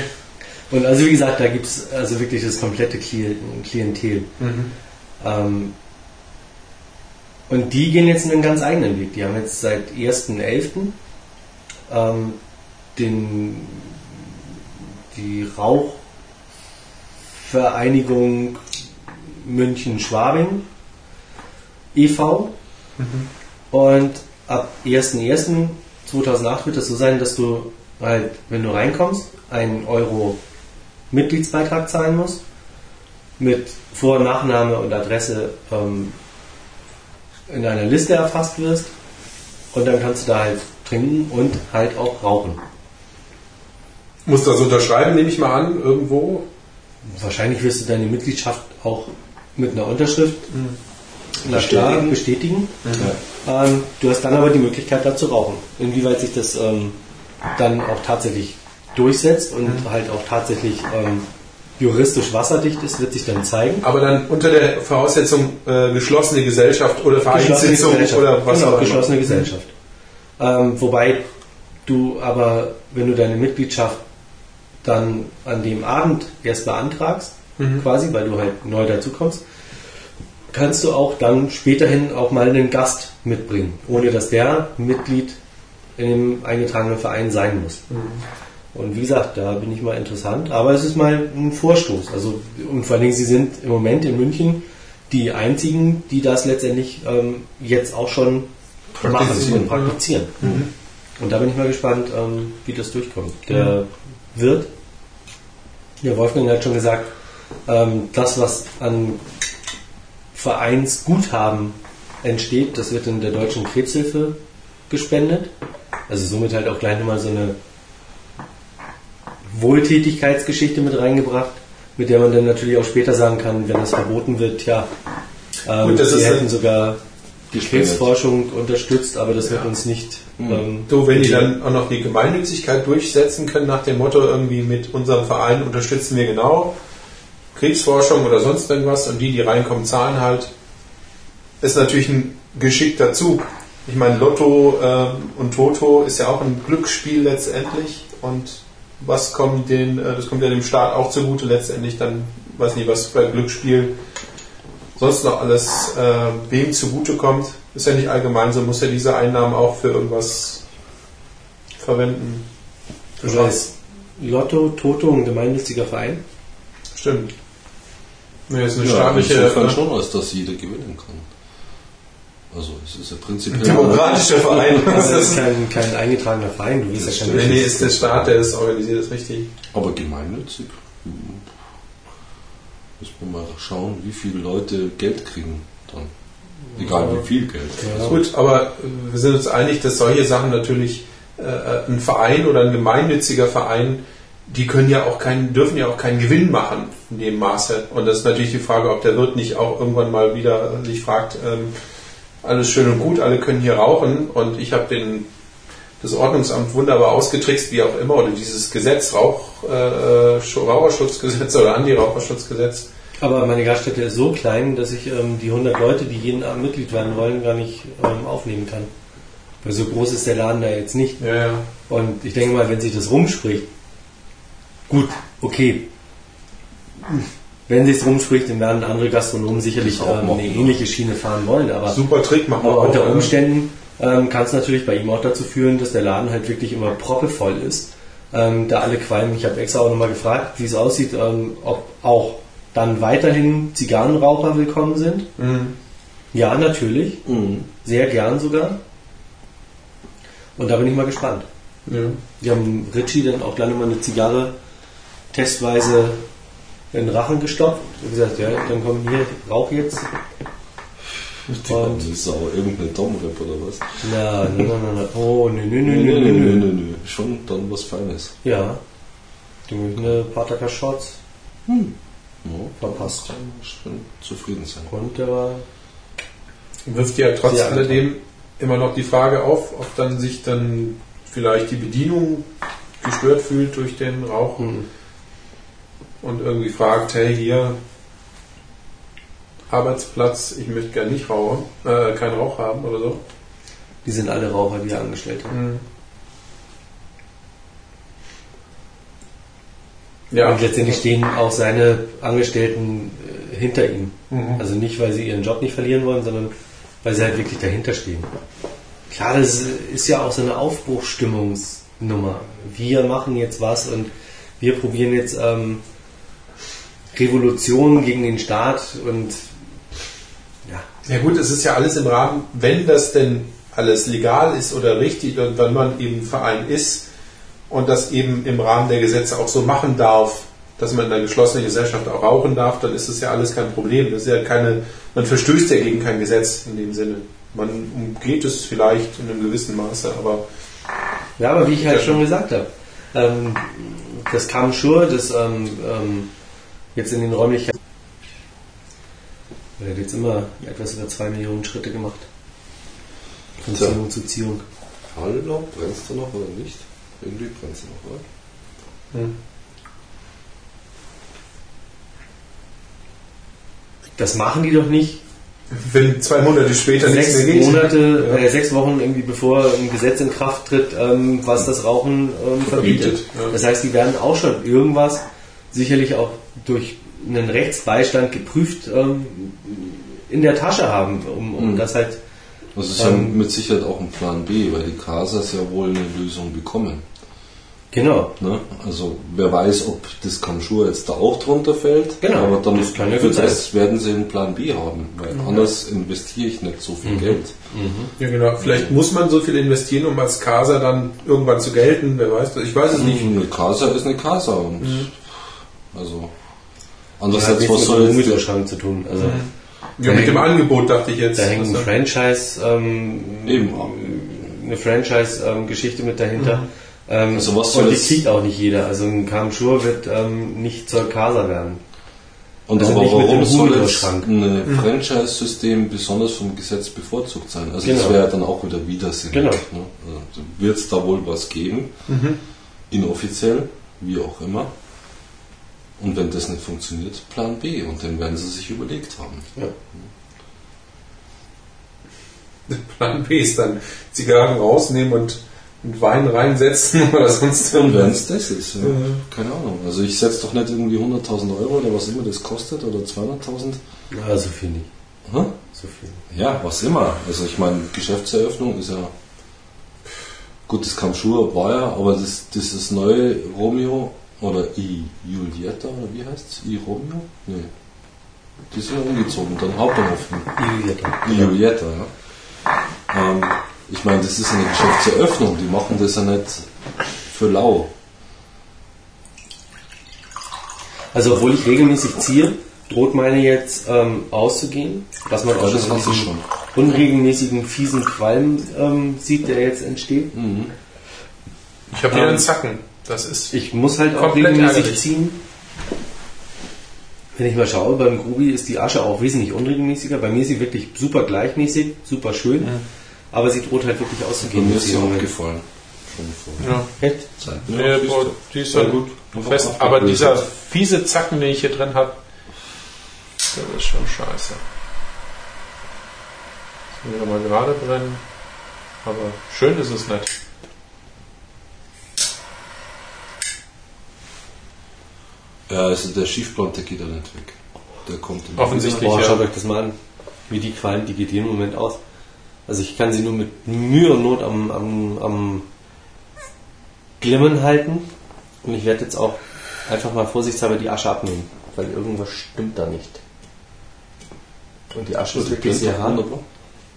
Und also wie gesagt, da gibt es also wirklich das komplette Klient- Klientel. Mhm. Ähm, und die gehen jetzt einen ganz eigenen Weg. Die haben jetzt seit 1.11. Ähm, den, die Rauchvereinigung München-Schwabing e.V. Und ab 1.1.2008 wird es so sein, dass du halt, wenn du reinkommst, einen Euro Mitgliedsbeitrag zahlen musst, mit Vor- und Nachname und Adresse ähm, in einer Liste erfasst wirst und dann kannst du da halt trinken und halt auch rauchen. Musst du das unterschreiben, nehme ich mal an, irgendwo? Wahrscheinlich wirst du deine Mitgliedschaft auch mit einer Unterschrift na klar, bestätigen. Ähm, du hast dann aber die Möglichkeit, da zu rauchen. Inwieweit sich das ähm, dann auch tatsächlich durchsetzt und halt auch tatsächlich ähm, juristisch wasserdicht ist, wird sich dann zeigen. Aber dann unter der Voraussetzung äh, geschlossene Gesellschaft oder Vereinssitzung oder was genau, auch immer. geschlossene Gesellschaft. Ähm, wobei du aber, wenn du deine Mitgliedschaft dann an dem Abend erst beantragst, quasi, weil du halt neu dazukommst, kannst du auch dann späterhin auch mal einen Gast mitbringen, ohne dass der Mitglied in dem eingetragenen Verein sein muss. Und wie gesagt, da bin ich mal interessant, aber es ist mal ein Vorstoß. Also und vor allen Dingen, sie sind im Moment in München die einzigen, die das letztendlich ähm, jetzt auch schon machen und praktizieren. Und da bin ich mal gespannt, ähm, wie das durchkommt. Der Wirt, der Wolfgang hat schon gesagt, ähm, das, was an Vereinsguthaben entsteht, das wird in der Deutschen Krebshilfe gespendet. Also somit halt auch gleich nochmal so eine Wohltätigkeitsgeschichte mit reingebracht, mit der man dann natürlich auch später sagen kann, wenn das verboten wird, ja, ähm, Gut, das ist hätten sogar Krebsforschung unterstützt, aber das wird uns nicht. Ähm, Du, wenn die dann auch noch die Gemeinnützigkeit durchsetzen können nach dem Motto irgendwie mit unserem Verein unterstützen wir genau Kriegsforschung oder sonst irgendwas und die, die reinkommen, zahlen halt, ist natürlich ein geschickter Zug. Ich meine, Lotto ähm, und Toto ist ja auch ein Glücksspiel letztendlich und was kommt den, äh, das kommt ja dem Staat auch zugute letztendlich dann, weiß nicht, was bei Glücksspiel sonst noch alles äh, wem zugute kommt. Ist ja nicht allgemein so, muss ja diese Einnahmen auch für irgendwas verwenden. Also ist Lotto, Toto ein gemeinnütziger Verein? Stimmt. Nee, ist eine Ja, staatliche insofern äh, schon, als dass jeder gewinnen kann. Also es ist ja prinzipiell... demokratischer Verein. Das ist kein, kein eingetragener Verein, du Das ja kein Nee, nee, ist der Staat, der das organisiert, ist richtig. Aber gemeinnützig? Hm. Muss man mal schauen, wie viele Leute Geld kriegen dann. Egal wie viel Geld. Ja. Gut, aber äh, wir sind uns einig, dass solche Sachen natürlich äh, ein Verein oder ein gemeinnütziger Verein, die können ja auch keinen, dürfen ja auch keinen Gewinn machen in dem Maße. Und das ist natürlich die Frage, ob der Wirt nicht auch irgendwann mal wieder sich fragt, ähm, alles schön und gut, alle können hier rauchen und ich habe den das Ordnungsamt wunderbar ausgetrickst, wie auch immer, oder dieses Gesetz, Rauch, äh, Schu- Raucherschutzgesetz oder Anti-Raucherschutzgesetz. Aber meine Gaststätte ist so klein, dass ich ähm, die 100 Leute, die jeden Abend Mitglied werden wollen, gar nicht ähm, aufnehmen kann. Weil so groß ist der Laden da jetzt nicht. Ja, ja. Und ich denke mal, wenn sich das rumspricht, gut, okay. Wenn sich rumspricht, dann werden andere Gastronomen sicherlich ähm, eine ähnliche Schiene fahren wollen. Aber, Super Trick, machen wir aber auch. unter. Umständen ähm, kann es natürlich bei ihm auch dazu führen, dass der Laden halt wirklich immer proppevoll ist. Ähm, da alle qualmen. Ich habe extra auch nochmal gefragt, wie es aussieht, ähm, ob auch dann weiterhin Zigarrenraucher willkommen sind. Mhm. Ja, natürlich. Mhm. Sehr gern sogar. Und da bin ich mal gespannt. Ja. Wir haben Richie dann auch gleich nochmal eine Zigarre testweise in den Rachen gestopft und gesagt, ja, dann komm hier, rauch jetzt. Und Das ist aber irgendeine Dom-Rap oder was? na, na, na, na, na. Oh, nö, nö, nö, Nö, nö, nö, nö. Schon dann was Feines. Ja. Du hast eine Pataka Shots Ja, verpasst. kann schon zufrieden sein. Und der war wirft ja trotz alledem immer noch die Frage auf, ob dann sich dann vielleicht die Bedienung gestört fühlt durch den Rauch hm, und irgendwie fragt, hey hier Arbeitsplatz, ich möchte gerne nicht rauchen, äh, keinen Rauch haben oder so. die sind alle Raucher, die er angestellt hat. Ja, Und letztendlich stehen auch seine Angestellten äh, hinter ihm. Mhm. Also nicht, weil sie ihren Job nicht verlieren wollen, sondern weil sie halt wirklich dahinter stehen. Klar, das ist ja auch so eine Aufbruchsstimmungsnummer. Wir machen jetzt was und wir probieren jetzt ähm, Revolution gegen den Staat und ja, Ja gut, es ist ja alles im Rahmen, wenn das denn alles legal ist oder richtig und wenn man eben Verein ist und das eben im Rahmen der Gesetze auch so machen darf, dass man in einer geschlossenen Gesellschaft auch rauchen darf, dann ist das ja alles kein Problem. Das ist ja keine, man verstößt ja gegen kein Gesetz in dem Sinne. Man umgeht es vielleicht in einem gewissen Maße, aber Ja, aber wie ich halt Ja. schon gesagt habe, ähm, das kam Schur, das ähm, ähm, jetzt in den Räumlichkeiten. Er hat jetzt immer etwas über zwei Millionen Schritte gemacht. Von. Ziehung zu Ziehung. Hallo, brennst du noch oder nicht? Irgendwie brennst du noch, oder? Das machen die doch nicht wenn zwei Monate später nichts sechs mehr geht. Monate, Ja. äh, sechs Wochen irgendwie bevor ein Gesetz in Kraft tritt, ähm, was das Rauchen ähm, verbietet. Verbietet, ja. Das heißt, die werden auch schon irgendwas sicherlich auch durch einen Rechtsbeistand geprüft ähm, in der Tasche haben, um, um Mhm. das halt Das ist ja Ähm, mit Sicherheit auch ein Plan B, weil die Casas ja wohl eine Lösung bekommen. genau. Ne? Also wer weiß, ob das Kamschur jetzt da auch drunter fällt. Genau, aber dann das kann ja für das werden sie einen Plan B haben, weil anders investiere ich nicht so viel Mhm. Geld. Ja, genau. Vielleicht muss man so viel investieren, um als Casa dann irgendwann zu gelten. Wer weiß das? Ich weiß es nicht. Eine Casa ist eine Casa und also Das hat andererseits nichts was mit soll dem jetzt Gemüseschrank zu tun. Also Ja, mit dem Angebot dachte ich jetzt. da hängt ein Also- Franchise, ähm, Eben. eine Franchise-Geschichte mit dahinter. Ähm, Also was soll und die kriegt auch nicht jeder. Also ein Kamschur wird ähm, nicht zur Casa werden. Und Also aber warum soll jetzt ein Franchise-System besonders vom Gesetz bevorzugt sein? Also das Genau. wäre ja dann auch wieder widersinnig. Genau. Ne? Also Wird es da wohl was geben, inoffiziell, wie auch immer. Und wenn das nicht funktioniert, Plan B. Und den werden sie sich überlegt haben. Ja. Plan B ist dann Zigarren rausnehmen und einen Wein reinsetzen oder sonst Und wenn irgendwas. es das ist, ja. Mhm. keine Ahnung. Also ich setze doch nicht irgendwie 100.000 Euro oder was immer das kostet oder 200.000. Ja, so viel nicht. Hä? So viel. Ja, was immer. Also ich meine, Geschäftseröffnung ist ja gut, das kam schon, war ja, aber das, dieses neue Romeo oder I Julietta oder wie heißt's? I Romeo? Nee. Die sind ja umgezogen, dann Hauptbahnhof hin. Julietta. Die Julietta, ja. Ähm, ich meine, das ist eine Geschäftseröffnung, die machen das ja nicht für lau. Also obwohl ich regelmäßig ziehe, droht meine jetzt ähm, auszugehen, was man auch Ja, schon schon. unregelmäßigen, fiesen Qualm ähm, sieht, der jetzt entsteht. Mhm. Ich habe hier einen Zacken. Das ist. Ich muss halt auch regelmäßig ärgerlich. ziehen. Wenn ich mal schaue, beim Grubi ist die Asche auch wesentlich unregelmäßiger. Bei mir ist sie wirklich super gleichmäßig, super schön, aber sie droht halt wirklich auszugehen. mir jetzt ist sie. Schon vor Ja. Echt? Zeit. Nee, siehst boah, die ist ja gut fest. Aber dieser fiese Zacken, den ich hier drin habe, der ist schon scheiße. Das muss wieder mal gerade brennen. Aber schön ist es nicht. Ja, also der Schiefplan, der geht ja nicht weg. Der kommt im Offensichtlich. Boah, ja. schaut euch das mal an, wie die Qualm, die geht hier im Moment aus. Also ich kann sie nur mit Mühe und Not am, am, am Glimmen halten und ich werde jetzt auch einfach mal vorsichtshalber die Asche abnehmen, weil irgendwas stimmt da nicht. Und die Asche ist wirklich sehr hart.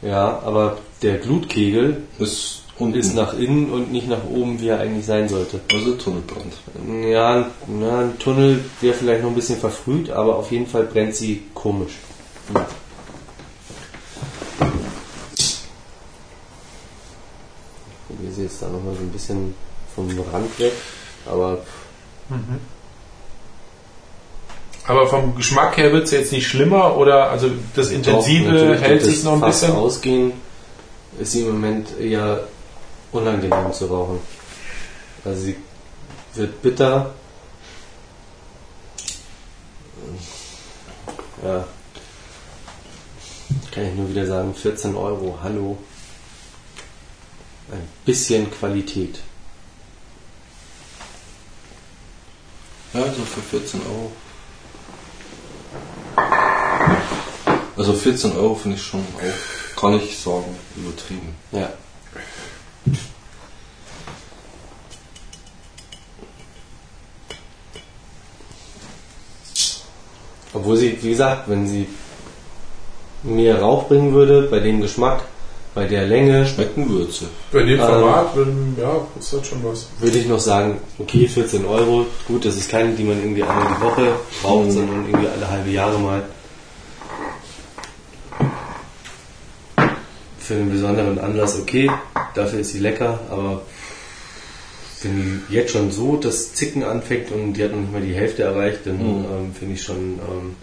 Ja, aber der Glutkegel Ist unten. ist nach innen und nicht nach oben, wie er eigentlich sein sollte. also Tunnelbrand. Ja, na, ein Tunnel wäre vielleicht noch ein bisschen verfrüht, aber auf jeden Fall brennt sie komisch. Ich probiere sie jetzt da nochmal so ein bisschen vom Rand weg, aber Aber vom Geschmack her wird es jetzt nicht schlimmer oder also das doch, Intensive natürlich hält sich noch ein bisschen. Ausgehen ist sie im Moment eher unangenehm zu rauchen. Also sie wird bitter. Ja. Kann ich nur wieder sagen, 14 Euro, hallo. Ein bisschen Qualität. Ja, also für 14 Euro. Also 14 Euro finde ich schon auch, kann ich sagen, übertrieben. Ja. Obwohl sie, wie gesagt, wenn sie mir Rauch bringen würde, bei dem Geschmack, bei der Länge, Schmecken Würze. Bei dem Ähm, Format, ähm, ja, das hat schon was. würde ich noch sagen, okay, 14 Euro, gut, das ist keine, die man irgendwie einmal die Woche braucht, Mhm. sondern irgendwie alle halbe Jahre mal. Für einen besonderen Anlass okay, dafür ist sie lecker, aber wenn die jetzt schon so das Zicken anfängt und die hat noch nicht mal die Hälfte erreicht, dann Mhm. ähm, finde ich schon ähm,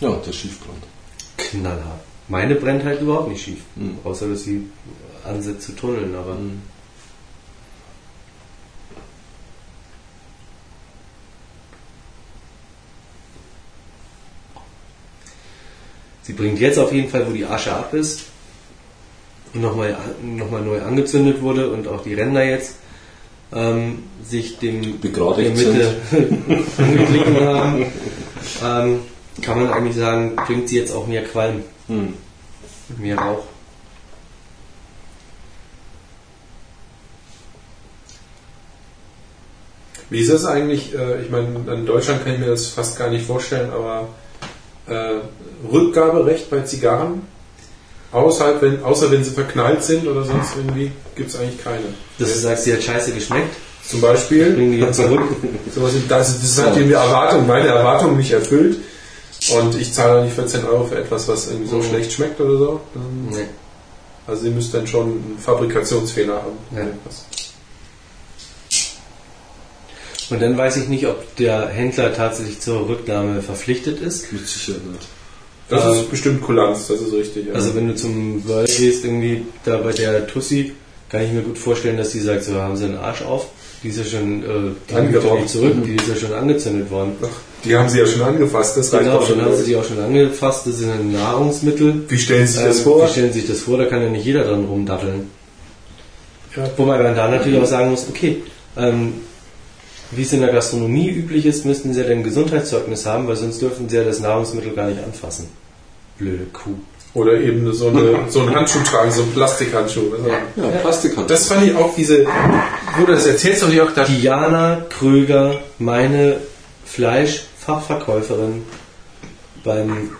Ja, der Schiefbrand. knallhart. Meine brennt halt überhaupt nicht schief, Mhm. außer dass sie ansetzt zu tunneln, aber Mhm. Sie bringt jetzt auf jeden Fall, wo die Asche ab ist und nochmal noch mal neu angezündet wurde und auch die Ränder jetzt ähm, sich dem Begradigt der Mitte angeglichen haben, ähm, kann man eigentlich sagen, bringt sie jetzt auch mehr Qualm, Mhm. mehr Rauch. Wie ist das eigentlich? äh, Ich meine, in Deutschland kann ich mir das fast gar nicht vorstellen, aber äh, Rückgaberecht bei Zigarren, außerhalb, wenn, außer wenn sie verknallt sind oder sonst irgendwie, gibt es eigentlich keine. Dass du sagst, sie hat scheiße geschmeckt, Zum Beispiel, bringen die zurück. sowas, das, das hat die Erwartung, meine Erwartung nicht erfüllt. Und ich zahle nicht 14 Euro für etwas, was irgendwie so Mhm. schlecht schmeckt oder so. Dann- Nee. Also sie müsste dann schon einen Fabrikationsfehler haben. Ja. Irgendwas. Und dann weiß ich nicht, ob der Händler tatsächlich zur Rücknahme verpflichtet ist. Mit Sicherheit. Das Ähm, ist bestimmt Kulanz, das ist richtig. Ja. Also wenn du zum World gehst, irgendwie da bei der Tussi, kann ich mir gut vorstellen, dass die sagt, so haben sie einen Arsch auf. Die ist ja schon, äh, ja nicht zurück, die ist ja schon angezündet worden. Ach, die haben sie ja schon angefasst, das reicht Genau, dann haben sie die auch schon angefasst, das sind ein Nahrungsmittel. Wie stellen Sie sich das Ähm, vor? Wie stellen Sie sich das vor? Da kann ja nicht jeder dran rumdatteln. Wobei man da natürlich auch sagen muss, okay, ähm, wie es in der Gastronomie üblich ist, müssten sie ja ein Gesundheitszeugnis haben, weil sonst dürfen sie ja das Nahrungsmittel gar nicht anfassen. Blöde Kuh. Oder eben so, eine, so einen Handschuh tragen, so einen Plastikhandschuh. Also, Ja, Plastikhandschuhe. Das fand ich auch diese, wo du das erzählst, habe ich auch gedacht, Diana Kröger, meine Fleischfachverkäuferin beim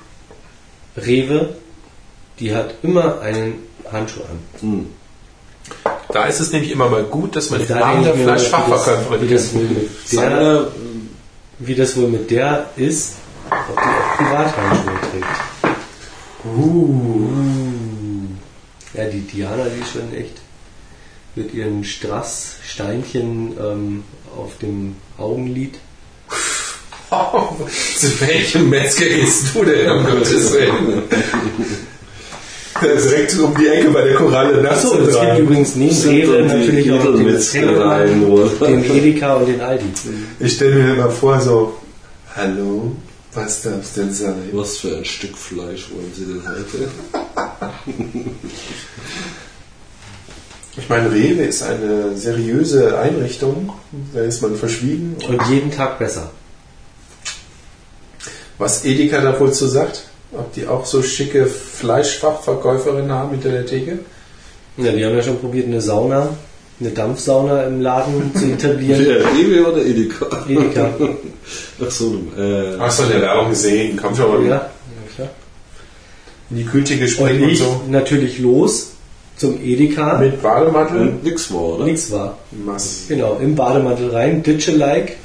Rewe, die hat immer einen Handschuh an. Hm. da ist es nämlich immer mal gut, dass man den Da Namen der Fleischfachverkäuferin wie das, wie das kennt. wohl mit der, wie das wohl mit der ist, ob die auch Privathandschuhe trägt. Uh. Ja, die Diana, die ist schon echt mit ihren Strasssteinchen ähm, auf dem Augenlid. Oh, zu welchem Metzger gehst du denn, um Gottes Willen? Direkt um die Ecke bei der Koralle nachts Achso, es gibt übrigens neben Rewe natürlich auch den nur. den Edeka und den Aldi. Ich stelle mir immer vor, so, hallo, was darf's denn sein? was für ein Stück Fleisch wollen Sie denn heute? Ich meine, Rewe ist eine seriöse Einrichtung, da ist man verschwiegen. Und jeden Tag besser. Was Edeka da wohl zu sagt? Ob die auch so schicke Fleischfachverkäuferinnen haben hinter der Theke? Ja, die haben ja schon probiert, eine Sauna, eine Dampfsauna im Laden zu etablieren. Rewe oder Edeka? Edeka. Ach so, du, äh, Hast du der Werbung gesehen? Komm schon mal Ja, ja klar. in die Kühltheke Und springen und ich so. natürlich los zum Edeka. Mit Bademantel? und nix war, oder? Nichts war. Mass. Genau, im Bademantel rein, Ditsche-like,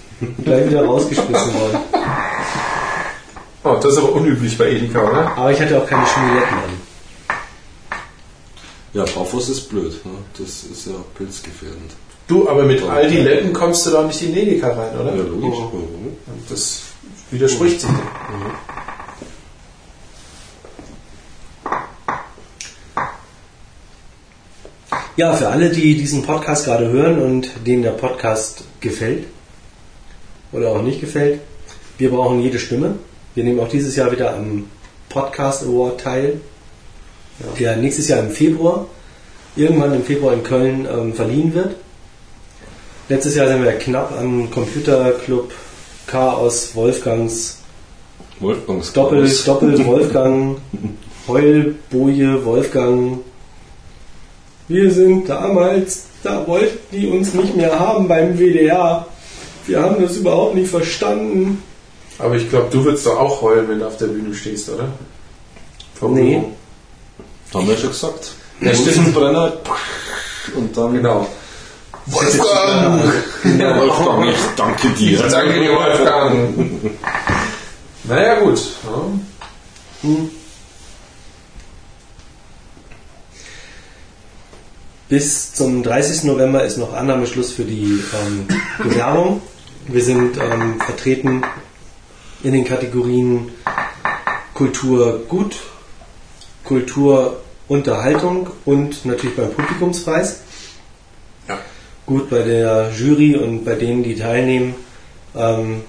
gleich wieder rausgeschmissen worden. Oh, das ist aber unüblich bei Edeka, oder? Aber ich hatte auch keine Schmieletten an. Ja, barfuß ist blöd. Ne? Das ist ja pilzgefährdend. Du, aber mit all die Letten kommst du doch nicht in Edeka rein, oder? Ja, logisch. Oh. Warum? Das widerspricht sich. Ja, für alle, die diesen Podcast gerade hören und denen der Podcast gefällt oder auch nicht gefällt, wir brauchen jede Stimme. Wir nehmen auch dieses Jahr wieder am Podcast Award teil, der nächstes Jahr im Februar, irgendwann im Februar in Köln ähm, verliehen wird. Letztes Jahr sind wir knapp am Computerclub Chaos Wolfgangs Wolfgangs Doppel. Doppel Wolfgang, Heulboje Wolfgang. Wir sind damals, da wollten die uns nicht mehr haben beim WDR. Wir haben das überhaupt nicht verstanden. Aber ich glaube, du würdest doch auch heulen, wenn du auf der Bühne stehst, oder? Vom Nee. Haben wir schon gesagt. Ja, stimmt. Bunsenbrenner. Und dann. Genau. Wolfgang! Ja, Wolfgang, ich danke dir. Danke dir, Wolfgang! naja, gut. Ja. Bis zum 30. November ist noch Annahmeschluss für die ähm, Bewerbung. Wir sind ähm, vertreten in den Kategorien Kultur gut, Kultur Unterhaltung und natürlich beim Publikumspreis. Ja. Gut, bei der Jury und bei denen, die teilnehmen, ähm,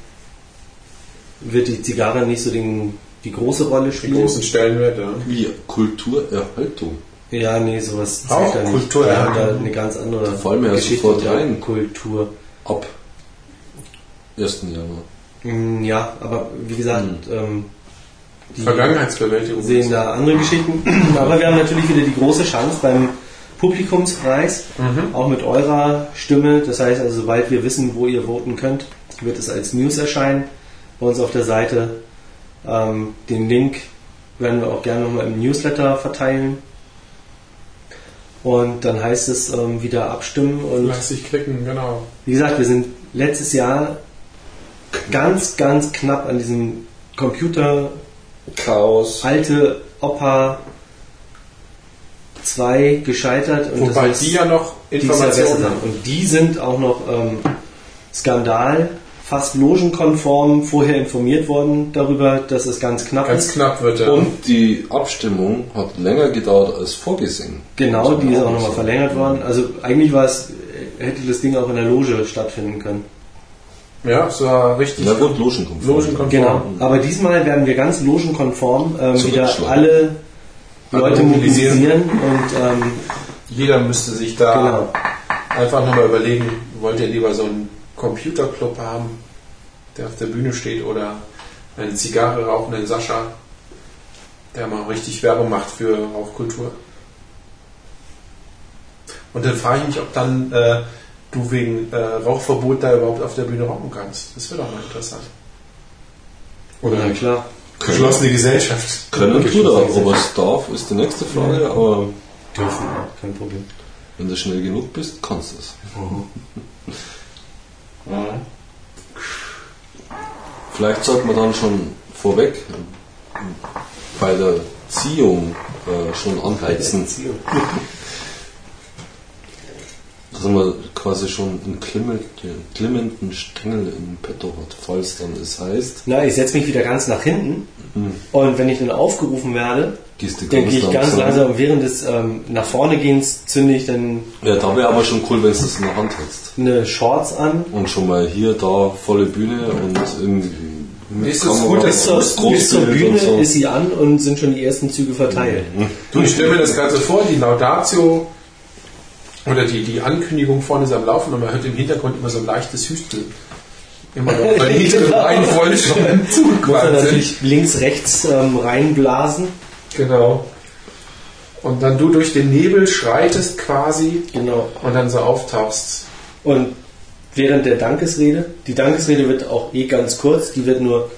wird die Zigarre nicht so den, die große Rolle Die spielen. großen Stellenwert, ja. Wie Kulturerhaltung. Ja, nee, sowas Auch zählt da nicht. Kultur, Wir ja. haben da eine ganz andere Da fallen mir ja Geschichte sofort rein. Kultur. Ab 1. Januar. Mm, Ja, aber wie gesagt, ähm, die Vergangenheitsbewältigung. sehen da andere Geschichten. aber wir haben natürlich wieder die große Chance beim Publikumspreis, auch mit eurer Stimme. Das heißt also, sobald wir wissen, wo ihr voten könnt, wird es als News erscheinen bei uns auf der Seite. Ähm, den Link werden wir auch gerne nochmal im Newsletter verteilen. Und dann heißt es ähm, wieder abstimmen und Lass dich klicken, genau. wie gesagt, wir sind letztes Jahr ganz, ganz knapp an diesem Computer Chaos. alte Opa 2 gescheitert. Und Wobei das die ja noch Informationen sind. haben. Und die sind auch noch ähm, Skandal, fast logenkonform vorher informiert worden darüber, dass es ganz knapp Ganz ist. knapp wird er. Und die Abstimmung hat länger gedauert als vorgesehen. Genau, die ist auch nochmal sagen. verlängert worden. Also eigentlich war es, hätte das Ding auch in der Loge stattfinden können. Ja, es war richtig. Na gut, Logenkonform. Logenkonform. Genau. Aber diesmal werden wir ganz logenkonform ähm, wieder alle Leute mobilisieren. mobilisieren und ähm, Jeder müsste sich da genau. einfach nochmal überlegen, wollt ihr lieber so einen Computerclub haben, der auf der Bühne steht, oder eine Zigarre rauchenden Sascha, der mal richtig Werbung macht für Rauchkultur. Und dann frage ich mich, ob dann äh, du wegen äh, Rauchverbot da überhaupt auf der Bühne rauchen kannst. Das wäre doch mal interessant. Oder Na klar. geschlossene Gesellschaft. Können Wirklich, tut er, das ist ob er echt- es darf, ist die nächste Frage, aber Dürfen kein Problem. wenn du schnell genug bist, kannst du es. Vielleicht sollte man dann schon vorweg äh, bei der Ziehung äh, schon anheizen, dass man quasi schon einen klimmenden, Stängel im Petto hat, falls dann es heißt, Na, ich setze mich wieder ganz nach hinten und wenn ich dann aufgerufen werde, dann gehe ich ganz langsam. langsam und während des ähm, nach vorne gehens zünde ich dann Ja, da wäre aber schon cool, wenn du es in der Hand hättest. eine Shorts an. Und schon mal hier, da, volle Bühne und irgendwie. Ist es gut, dass Bis zur, bis zur Bühne so. ist sie an und sind schon die ersten Züge verteilt. Du, ich stelle mir das Ganze vor, die Laudatio oder die, die Ankündigung vorne ist am Laufen und man hört im Hintergrund immer so ein leichtes Hüsteln. Immer noch, weil die Genau. Reihenfolge schon Muss man zugequalmt sind. natürlich links, rechts ähm, reinblasen. Genau. Und dann du durch den Nebel schreitest quasi Genau. und dann so auftauchst. Und während der Dankesrede, die Dankesrede wird auch eh ganz kurz, die wird nur.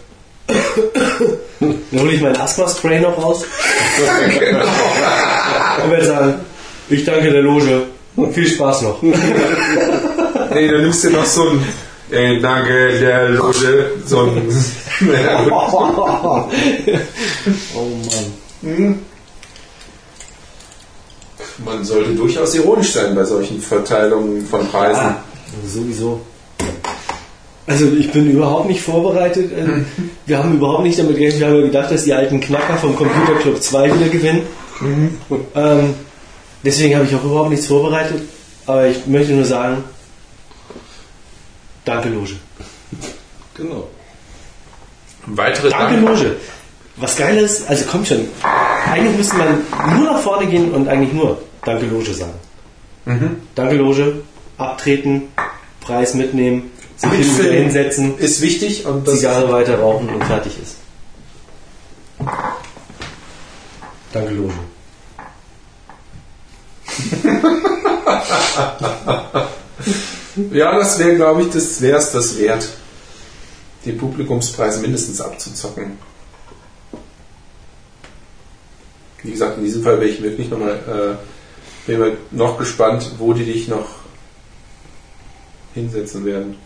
Dann hole ich mein Asthma-Spray noch raus und werde sagen, ich danke der Loge. Viel Spaß noch. Nee, dann nimmst du noch so ein äh, Danke der Loge, so ein oh Mann. Man sollte durchaus ironisch sein bei solchen Verteilungen von Preisen. Ah, sowieso. Also ich bin überhaupt nicht vorbereitet. Äh, Wir haben überhaupt nicht damit gerechnet. Wir haben ja gedacht, dass die alten Knacker vom Computer Club 2 wieder gewinnen. Ähm, deswegen habe ich auch überhaupt nichts vorbereitet. Aber ich möchte nur sagen, danke Loge. Genau. Weitere Danke Loge. Was geil ist, also kommt schon. Eigentlich müsste man nur nach vorne gehen und eigentlich nur Danke Loge sagen. Danke Loge, abtreten, Preis mitnehmen, sich Mitfilmen hinsetzen. ist wichtig und das Zigarre weiter rauchen und fertig ist. Danke, Loge. Ja, das wäre, glaube ich, das wäre es das wert, den Publikumspreis mindestens abzuzocken. Wie gesagt, in diesem Fall wäre ich wirklich nochmal, äh, noch gespannt, wo die dich noch hinsetzen werden.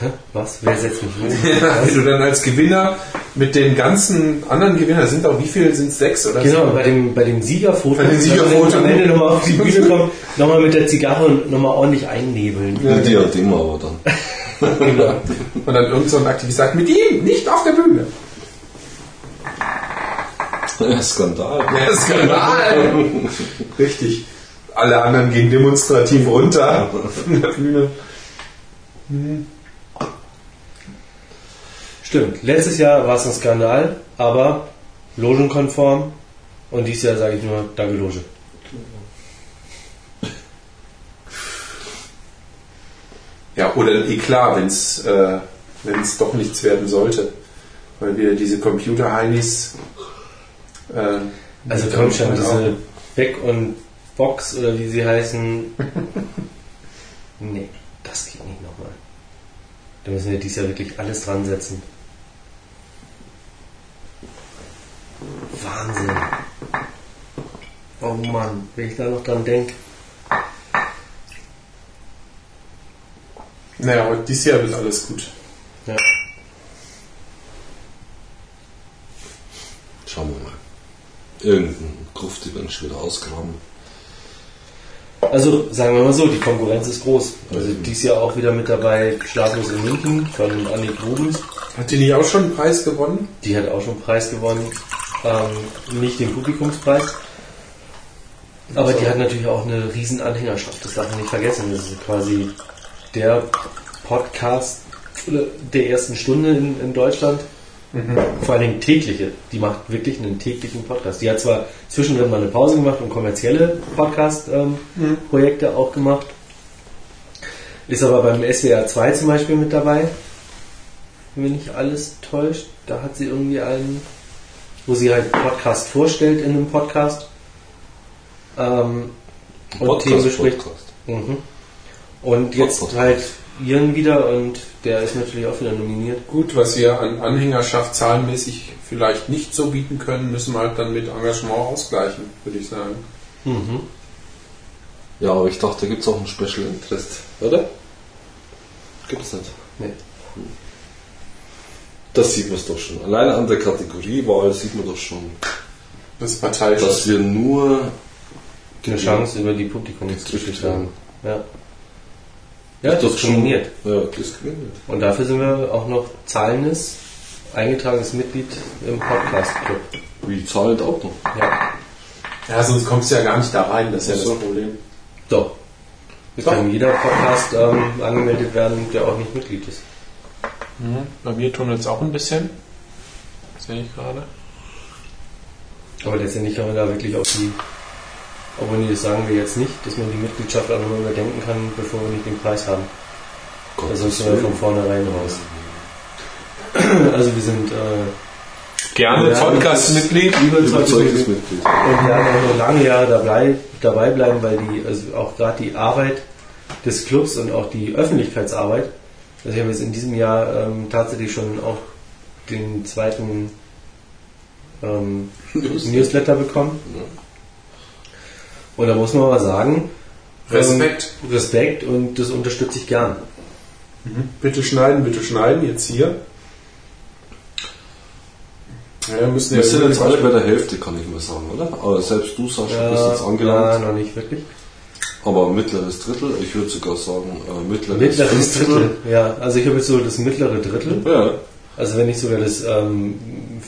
Hä? Was? Wer setzt mich hin? Wenn du dann als Gewinner mit den ganzen anderen Gewinnern, sind auch, wie viele sind es? Sechs oder Genau, sieben? bei dem, bei dem Siegerfoto, Bei dem Siegerfoto. am Ende nochmal auf die Bühne kommen, nochmal mit der Zigarre und nochmal ordentlich einnebeln. Ja. Ein Diadem aber dann. Genau. Und dann irgend so ein Aktivist sagt, mit ihm, nicht auf der Bühne. Ja, Skandal. Ja, Skandal! Richtig. Alle anderen gehen demonstrativ runter von der Bühne. Stimmt, letztes Jahr war es ein Skandal, aber logenkonform und dieses Jahr sage ich nur Danke, Loge. Ja, oder ein Eklat, wenn es äh, wenn's doch nichts werden sollte. Weil wieder diese Computer-Heinis. Äh, Also die kommt schon diese Back und Box oder wie sie heißen. nee, das geht nicht nochmal. Da müssen wir dieses Jahr wirklich alles dran setzen. Wahnsinn. Oh Mann, wenn ich da noch dran denke. Naja, aber dieses Jahr wird alles gut. Ja. Schauen wir mal. Irgendein Gruft, die werden schon wieder ausgraben. Also sagen wir mal so, die Konkurrenz ist groß. Also dieses Jahr auch wieder mit dabei Schlaflos in München von Annik Grubens. Hat die nicht auch schon einen Preis gewonnen? Die hat auch schon einen Preis gewonnen. Ähm, nicht den Publikumspreis. Aber die hat natürlich auch eine riesen Anhängerschaft. Das darf man nicht vergessen. Das ist quasi der Podcast der ersten Stunde in, in Deutschland. Vor allen Dingen tägliche. Die macht wirklich einen täglichen Podcast. Die hat zwar zwischendrin mal eine Pause gemacht und kommerzielle Podcast-Projekte auch gemacht. Ist aber beim SWR 2 zum Beispiel mit dabei. Wenn mich alles täuscht, da hat sie irgendwie einen, wo sie halt Podcast vorstellt in einem Podcast. Ähm, und Podcast, Themen bespricht. Podcast. Mhm. Und jetzt Podcast. halt Iren wieder und der ist natürlich auch wieder nominiert. Gut, was wir an Anhängerschaft zahlenmäßig vielleicht nicht so bieten können, müssen wir halt dann mit Engagement ausgleichen, würde ich sagen. Mhm. Ja, aber ich dachte, da gibt es auch ein Special Interest, oder? Gibt's nicht. Nee. Das sieht man doch schon. Alleine an der Kategoriewahl sieht man doch schon, Das dass wir nur Eine Chance über die Publikumsgeschichte haben. Ja. Ja, Das diskriminiert. Ja, diskriminiert. Und dafür sind wir auch noch zahlendes, eingetragenes Mitglied im Podcast-Club. Wie zahlt auch noch. Ja. Ja, sonst kommst du ja gar nicht da rein, das ist ja so. das Problem. Doch. Es kann jeder Podcast ähm, angemeldet werden, der auch nicht Mitglied ist. Bei mir tunnelt es auch ein bisschen. Sehe ich gerade. Aber letztendlich kann man da wirklich auf die, obwohl nee, das sagen wir jetzt nicht, dass man die Mitgliedschaft auch nochmal überdenken kann, bevor wir nicht den Preis haben. Da sind wir von vornherein raus. Also wir sind äh, Gerne Podcast-Mitglied. Überzeugtes Mitglied. Und wir werden auch noch lange Jahre dabei, dabei bleiben, weil die, also auch gerade die Arbeit des Clubs und auch die Öffentlichkeitsarbeit, also ich habe jetzt in diesem Jahr ähm, tatsächlich schon auch den zweiten ähm, Newsletter bekommen. Und da muss man aber sagen, Respekt. Ähm, Respekt und das unterstütze ich gern. Bitte schneiden, bitte schneiden, jetzt hier. Ja, wir müssen Wir ja sind jetzt alle bei der Hälfte, kann ich mal sagen, oder? Aber selbst du, Sascha, bist jetzt ja, angelangt. noch nicht wirklich. Aber mittleres Drittel, ich würde sogar sagen, äh, mittleres, Mittleres Fünftel. Drittel, ja. Also ich habe jetzt so das mittlere Drittel. Ja, Also wenn nicht sogar das ähm,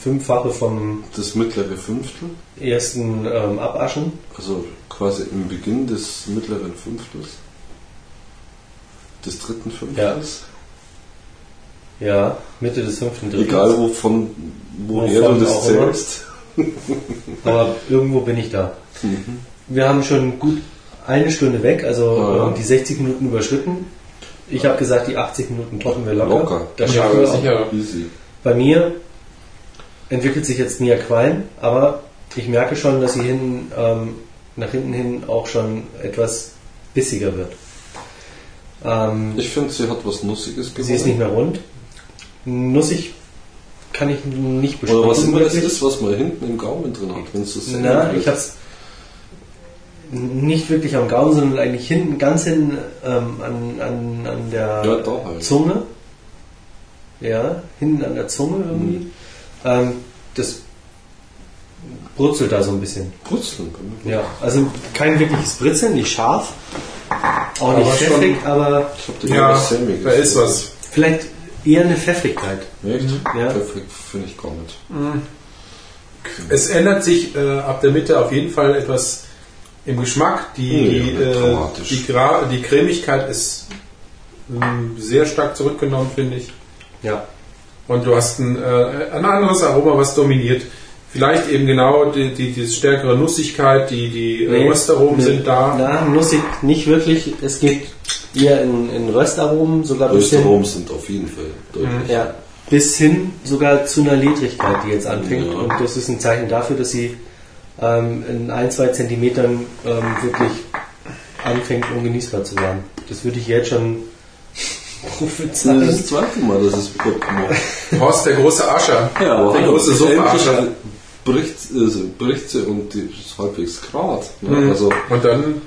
Fünffache vom das mittlere Fünftel. ersten ähm, Abaschen. Also quasi im Beginn des mittleren Fünftels. Des dritten Fünftels. Ja, Mitte des fünften Drittels. Egal wovon, woher Wovon du das zählst. Aber irgendwo bin ich da. Mhm. Wir haben schon gut eine Stunde weg, also Ja. ähm, die 60 Minuten überschritten. Ich habe gesagt, die 80 Minuten toppen wir locker. Locker. Das schaffen wir sicher. Easy. Bei mir entwickelt sich jetzt Nia Qualm, aber ich merke schon, dass sie hin, ähm, nach hinten hin auch schon etwas bissiger wird. Ähm, Ich finde, sie hat was Nussiges gewonnen. sie ist nicht mehr rund. Nussig kann ich nicht Oder was immer das ist, was man hinten im Gaumen drin hat, wenn es so sehr Na, ich habe es nicht wirklich am Gaumen, sondern eigentlich hinten, ganz hinten ähm, an, an, an der Ja, da halt. Zunge. Ja, hinten an der Zunge irgendwie. Mhm. Ähm, das brutzelt da so ein bisschen. Mir. Ja, also kein wirkliches Britzeln, nicht scharf, auch nicht Aber schon- pfeffrig, aber Ich habe Ja, da ist was. vielleicht eher eine Pfeffrigkeit. Echt? Ja. Perfekt finde ich gar nicht. Es ändert sich äh, ab der Mitte auf jeden Fall etwas im Geschmack. Die, Ja, die, äh, die, Gra die Cremigkeit ist ähm, sehr stark zurückgenommen, finde ich. Ja. Und du hast ein, äh, ein anderes Aroma, was dominiert. Vielleicht eben genau die, die, die stärkere Nussigkeit, die, die äh, Röstaromen nee, sind da. Na, nussig nicht wirklich. Es geht eher in, in Röstaromen, sogar bis hin, Österom sind auf jeden Fall deutlich. ja, bis hin sogar zu einer Ledrigkeit, die jetzt anfängt. Ja. Und das ist ein Zeichen dafür, dass sie ähm, in ein, zwei Zentimetern ähm, wirklich anfängt, ungenießbar zu werden. Das würde ich jetzt schon Das ist prophezeien. das zweite Mal, dass es bekommt. Horst, der große Ascher. Ja, der große Suppeascher. Bricht, also bricht sie und die ist halbwegs grad. Ne? Mhm. Also, Und dann.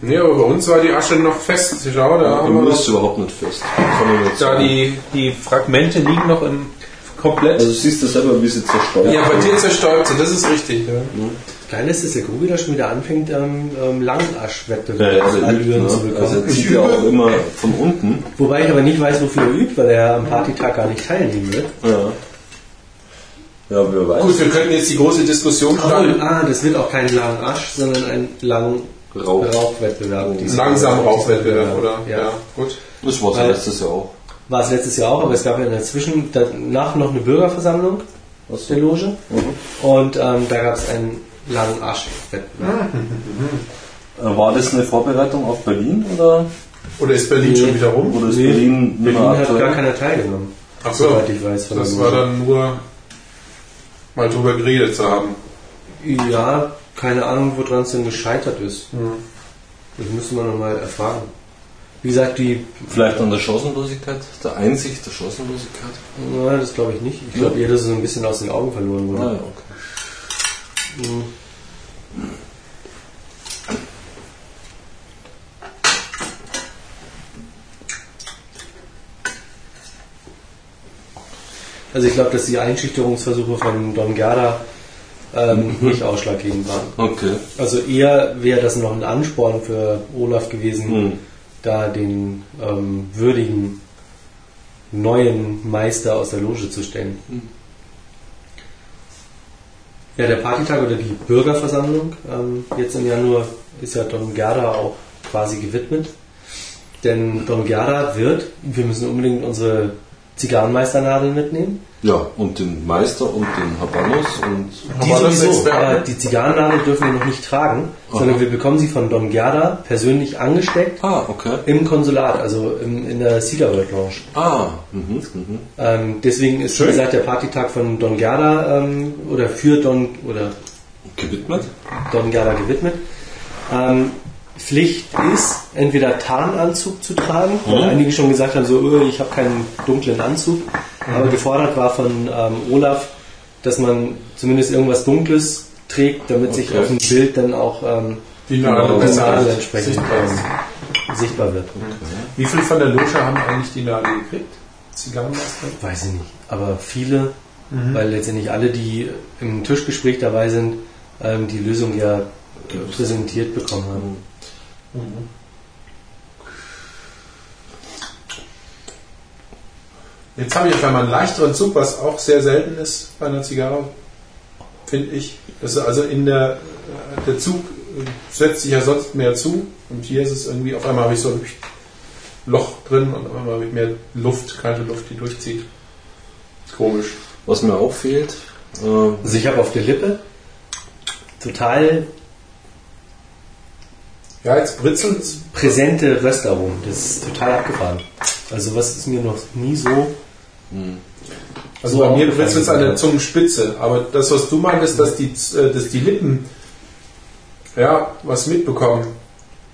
Nee, aber bei uns war die Asche noch fest. Schau, da haben wir ist überhaupt nicht fest. Da die, die Fragmente liegen noch im komplett. also siehst du selber, wie sie zerstört ja, bei dir zerstäubt sie, das ist richtig. Ja. Geil ist, dass der Grubi da schon wieder anfängt, ähm, ähm, Ja, Langasch-Wettbewerb ja, also, Allüren ne? zu bekommen. also er zieht ja auch immer von unten. Wobei ich aber nicht weiß, wofür er übt, weil er am Partytag gar nicht teilnehmen wird. Ja. Ja, wer weiß. Gut, wir könnten jetzt die große Diskussion Oh, starten. ah, das wird auch kein Langasch, sondern ein lang Rauch. Rauchwettbewerb. Langsam. Rauchwettbewerb, oder? Ja. gut. Das war Weil- letztes Jahr auch. War es letztes Jahr auch, aber es gab ja dazwischen danach noch eine Bürgerversammlung Was der Loge Mhm. und ähm, da gab es einen langen Asch-Wettbewerb. Äh, War das eine Vorbereitung auf Berlin oder, Oder ist Berlin Nee. schon wieder rum? oder ist Nee, Berlin nicht Berlin hat aktuell? gar keiner teilgenommen. Ach so, Soweit ich weiß. das war dann nur mal drüber geredet zu haben. Ja, keine Ahnung, woran es denn gescheitert ist. Das müsste man nochmal erfahren. Wie gesagt, die, Vielleicht an der Chancenlosigkeit, der Einsicht der Chancenlosigkeit? na, das glaube ich nicht. Ich glaube eher, dass es ein bisschen aus den Augen verloren wurde. Ah ja, okay. Also ich glaube, dass die Einschüchterungsversuche von Don Gerda ähm, nicht ausschlaggebend waren. Okay. Also eher wäre das noch ein Ansporn für Olaf gewesen, Mhm. Da den ähm, würdigen neuen Meister aus der Loge zu stellen. Ja, der Partytag oder die Bürgerversammlung ähm, jetzt im Januar ist ja Don Gerda auch quasi gewidmet. Denn Don Gerda wird, wir müssen unbedingt unsere Zigarrenmeisternadeln mitnehmen. Ja, und den Meister und den Habanos und Die sowieso, aber die Zigarrennadel dürfen wir noch nicht tragen, sondern wir bekommen sie von Don Gerda persönlich angesteckt Ah, okay. im Konsulat, also im, in der Cedar World Lounge. Ah, mhm, mhm. Ähm, deswegen ist, wie gesagt, der Partytag von Don Gerda ähm, oder für Don oder Gewidmet? Don Gerda gewidmet. Ähm, Pflicht ist, entweder Tarnanzug zu tragen, weil einige schon gesagt haben, so, öh, ich habe keinen dunklen Anzug. Aber gefordert war von ähm, Olaf, dass man zumindest irgendwas Dunkles trägt, damit sich Okay. auf dem Bild dann auch ähm, Die Nadel entsprechend sichtbar ähm, sichtbar wird. Wie viel von der Loge haben eigentlich die Nadel gekriegt? Zigarrenmeister? Weiß ich nicht. Aber viele, weil letztendlich alle, die im Tischgespräch dabei sind, ähm, die Lösung ja äh, präsentiert bekommen haben. Jetzt habe ich auf einmal einen leichteren Zug, was auch sehr selten ist bei einer Zigarre, finde ich. Das ist also in der, der Zug äh, setzt sich ja sonst mehr zu und hier ist es irgendwie, auf einmal habe ich so ein Loch drin und auf einmal habe ich mehr Luft, kalte Luft, die durchzieht. Komisch. Was mir auch fehlt, äh, Also ich habe auf der Lippe total Ja, jetzt britzelt's. präsente Röstaromen. Das ist total abgefahren. Also was ist mir noch nie so... Also So bei mir britzelt es an der Zungenspitze. Aber das, was du meintest, dass die, äh, dass die Lippen ja, was mitbekommen,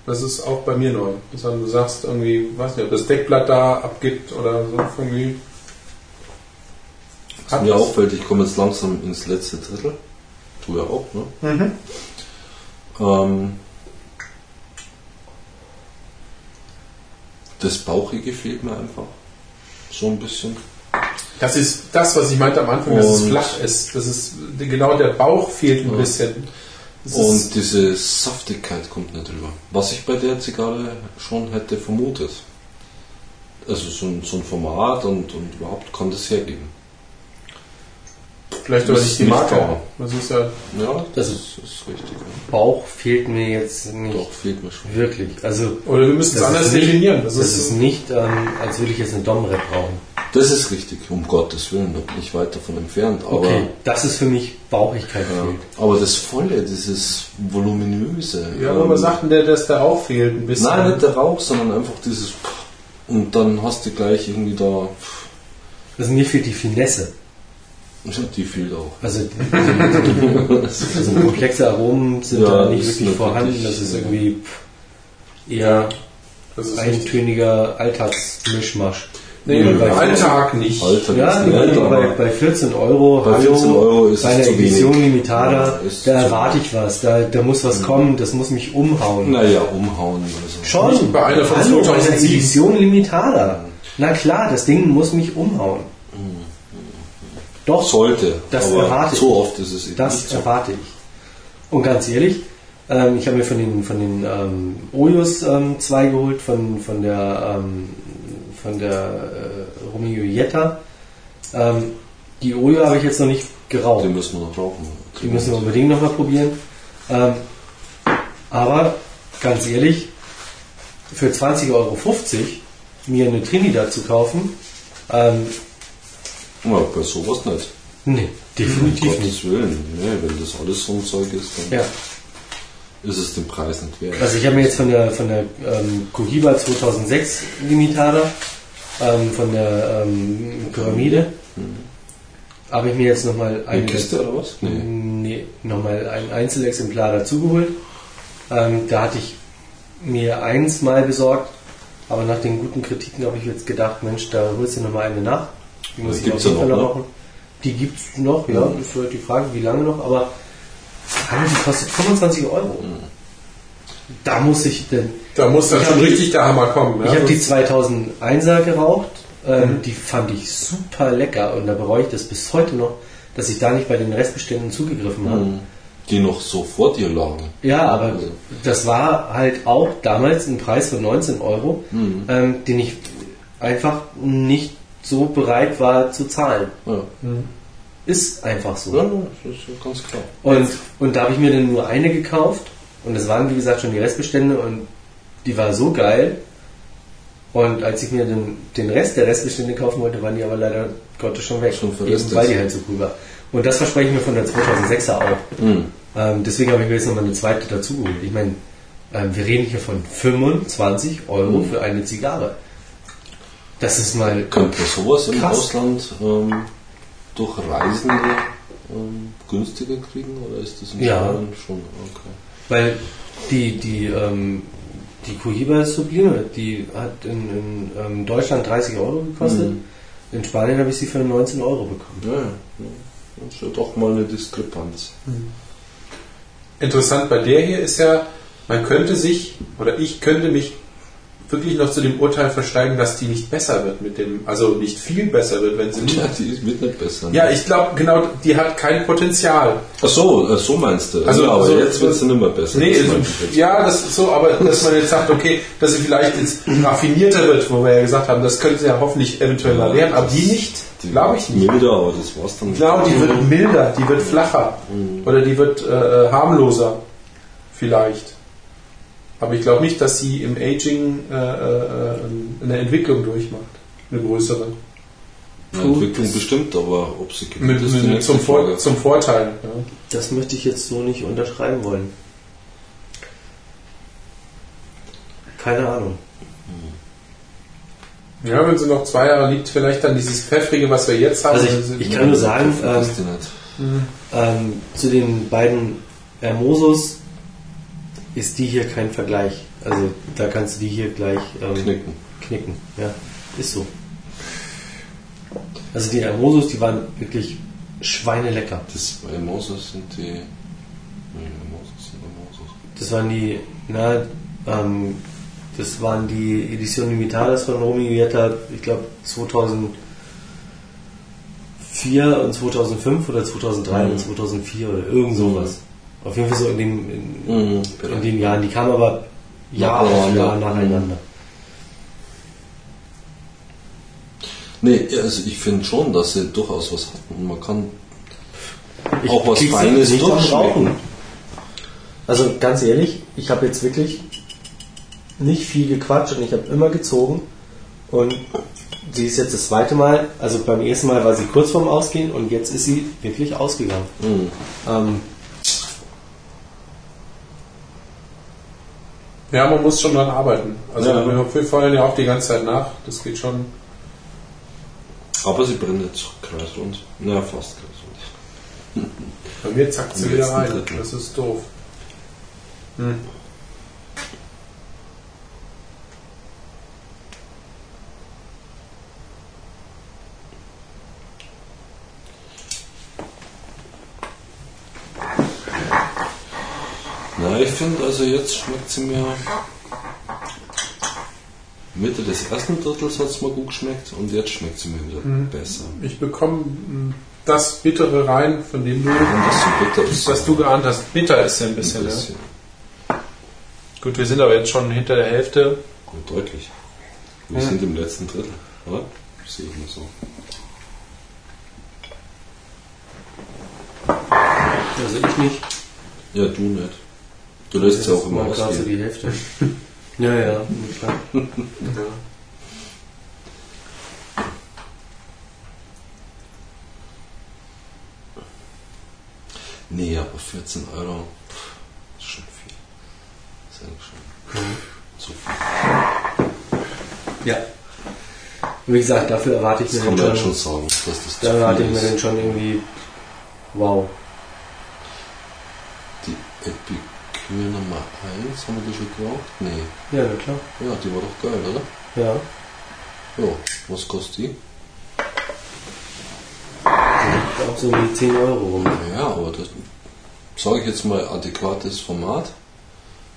das ist auch bei mir neu. Sondern du sagst irgendwie, weiß nicht, ob das Deckblatt da abgibt oder so irgendwie. was mir auffällt, ich komme jetzt langsam ins letzte Drittel. Du ja auch, ne? Mhm. Ähm, das Bauchige fehlt mir einfach. So ein bisschen. Das ist das, was ich meinte am Anfang, dass es Und- flach ist. Das ist genau der Bauch fehlt ein Ja. bisschen. Das Und diese Saftigkeit kommt nicht drüber. Was ich bei der Zigarre schon hätte vermutet. Also so ein, so ein Format und, und überhaupt kann das hergeben. vielleicht aber nicht die Marke. da. Das ist ja Ja, Das das ist, ist richtig. Bauch fehlt mir jetzt nicht Doch, fehlt mir schon. wirklich. Also oder wir müssen es Das anders definieren. Das, das ist, ist nicht, ähm, als würde ich jetzt eine Dom-Rap brauchen. Das ist richtig, um Gottes Willen, da bin ich weit davon entfernt. Aber, Okay, das ist für mich Bauchigkeit ja, fehlt. aber das Volle, dieses Voluminöse. ja, aber ähm, man sagt, der, dass der Rauch fehlt ein bisschen. Nein, nicht der Rauch, sondern einfach dieses. Und dann hast du gleich irgendwie da. Also mir fehlt die Finesse. Die fehlt auch. Also, also komplexe Aromen sind Ja, da nicht wirklich vorhanden. wirklich, Das ist irgendwie eher das ist richtig. eintöniger Alltagsmischmasch. Nee, Mhm. im Alltag nicht. Alter, Ja, nicht, mal, bei, bei 14 Euro, Bei 14 Euro ist bei es einer zu Edition wenig. Limitada, Ja, da Mhm. erwarte ich was, da, da muss was kommen, das muss mich umhauen. Naja, umhauen. Also. Schon, Nicht bei einer von Hallo, bei einer 2007. Edition Limitada. Na klar, das Ding muss mich umhauen. Doch, Sollte. Das aber erwarte ich. so oft ist es eben Das nicht so. erwarte ich. Und ganz ehrlich, ähm, ich habe mir von den, von den ähm, Ojos ähm, zwei geholt, von, von der, ähm, von der äh, Romeo Jetta. Ähm, die Ojo habe ich jetzt noch nicht geraucht. Den müssen wir noch rauchen. Die müssen wir unbedingt nochmal probieren. Ähm, aber ganz ehrlich, für 20,50 Euro mir eine Trinidad zu kaufen, ähm, Ja, bei sowas nicht. nee, Um definitiv nicht. Gottes Willen. Nee, wenn das alles so ein Zeug ist, dann. Ja. ist es den Preis nicht wert. Also ich habe mir jetzt von der von der ähm, Cohiba 2006 Limitada, ähm, von der ähm, Pyramide, habe ich mir jetzt nochmal Eine eine Kiste oder was? Nee. nee, nochmal ein Einzelexemplar dazugeholt. Ähm, da hatte ich mir eins mal besorgt, aber nach den guten Kritiken habe ich jetzt gedacht, Mensch, da holst du nochmal eine nach. Die muss ich auf jeden Fall noch, noch ne? machen. Die gibt es noch, ja. Mhm. Das wird die Frage, wie lange noch, aber die kostet 25 Euro. Da muss ich denn. Da muss dann Ich schon richtig der Hammer kommen. Ich ja? habe die 2001er geraucht, ähm, die fand ich super lecker und da bereue ich das bis heute noch, dass ich da nicht bei den Restbeständen zugegriffen habe. Mhm. Die noch so vor dir lagen. Ja, aber Also. das war halt auch damals ein Preis von 19 Euro, Mhm. ähm, den ich einfach nicht so bereit war zu zahlen. Ja. Ist einfach so. Ja, das ist ganz klar. Und, und da habe ich mir dann nur eine gekauft und es waren wie gesagt schon die Restbestände und die war so geil. Und als ich mir den, den Rest der Restbestände kaufen wollte, waren die aber leider Gottes schon weg. Schon Eben weil die halt so cool war. Und das verspreche ich mir von der 2006er auch. Mhm. Ähm, deswegen habe ich mir jetzt nochmal eine zweite dazugeholt. Ich meine, ähm, wir reden hier von 25 Euro Mhm. für eine Zigarre. Das ist mal Könnte sowas im Krass. Ausland ähm, durch Reisende ähm, günstiger kriegen oder ist das in Ja. Spanien schon? Okay. Weil die, die, ähm, die Cohiba ist sublime. Die hat in, in ähm, Deutschland 30 Euro gekostet. Mhm. In Spanien habe ich sie für 19 Euro bekommen. Ja, ja. Das ist ja doch mal eine Diskrepanz. Interessant bei der hier ist ja, man könnte sich, oder ich könnte mich wirklich noch zu dem Urteil versteigen, dass die nicht besser wird mit dem, also nicht viel besser wird, wenn sie nicht. Ja, die ist- wird nicht besser. Ja, ich glaube, genau, die hat kein Potenzial. Ach so, äh, so meinst du. Also- ja, aber also- jetzt wird sie nicht mehr besser. Nee, Das also, ja, das ist so, aber dass man jetzt sagt, okay, dass sie vielleicht jetzt raffinierter wird, wo wir ja gesagt haben, das könnte sie ja hoffentlich eventuell mal werden, aber die nicht, Die glaube ich nicht. Milder, aber das war's dann. Ich glaube, die wird milder, die wird flacher oder die wird äh, harmloser vielleicht. Aber ich glaube nicht, dass sie im Aging äh, äh, eine Entwicklung durchmacht, eine größere. Eine Entwicklung bestimmt, aber ob sie Mit, ist mit, zum, Vor zum Vorteil. Ja. Das möchte ich jetzt so nicht unterschreiben wollen. Keine Ahnung. ja, wenn sie noch zwei Jahre liegt, vielleicht dann dieses Pfeffrige, was wir jetzt haben. Also ich, ich kann nur sagen, ähm, nicht. ähm, zu den beiden Hermosos ist die hier kein Vergleich. Also da kannst du die hier gleich ähm, Knicken. knicken. Ja, ist so. Also die Hermosos, die waren wirklich schweinelecker. Das bei Moses sind die. Nee, Moses sind Moses. Das waren die, na, ähm, das waren die Edition Limitadas von Romy Vieta, ich glaube 2004 und 2005 oder 2003 Mhm. und 2004 oder irgend sowas. Auf jeden Fall so in, dem, in, Mhm, in den Jahren. Die kamen aber Jahr auf. Jahr nacheinander. Nee, also ich finde schon, dass sie durchaus was hatten. Man kann Ich auch was Feines durchschmecken. Also ganz ehrlich, ich habe jetzt wirklich nicht viel gequatscht und ich habe immer gezogen. Und sie ist jetzt das zweite Mal, also beim ersten Mal war sie kurz vorm Ausgehen und jetzt ist sie wirklich ausgegangen. Mhm. Ähm, Ja, man muss schon dran arbeiten. Also Ja. wir- feuern ja auch die ganze Zeit nach. Das geht schon. Aber sie brennt jetzt kreisrund. Na, fast kreisrund. Bei mir zackt sie wieder rein. Das ist doof. Hm. Na, ich finde, also jetzt schmeckt sie mir. Mitte des ersten Drittels hat es mir gut geschmeckt und jetzt schmeckt sie mir wieder besser. Ich bekomme hm, das Bittere rein, von dem du, Und das so bitter ist. was du geahnt hast. Bitter ist ja ein bisschen. ein Ja. bisschen. Gut, wir sind aber jetzt schon hinter der Hälfte. Gut, deutlich. Wir Ja. sind im letzten Drittel, oder? Sehe ich mal so. also ich nicht. Ja, du nicht. Du lässt es ja auch immer mal gerade so die Hälfte. ja, ja, klar. Nee, aber 14 Euro pff, ist schon viel. zu viel. Ja. Und wie gesagt, dafür erwarte ich Das mir man schon, schon sagen, dass das da erwarte ich viel mir ist. dann schon irgendwie, wow. Die Epicure Nummer 1, haben wir die schon geraucht? Nee. Ja, na klar. Ja, die war doch geil, oder? Ja. Ja, was kostet die? Auch so um die 10 Euro rum. Ja, aber das, sage ich jetzt mal, adäquates Format.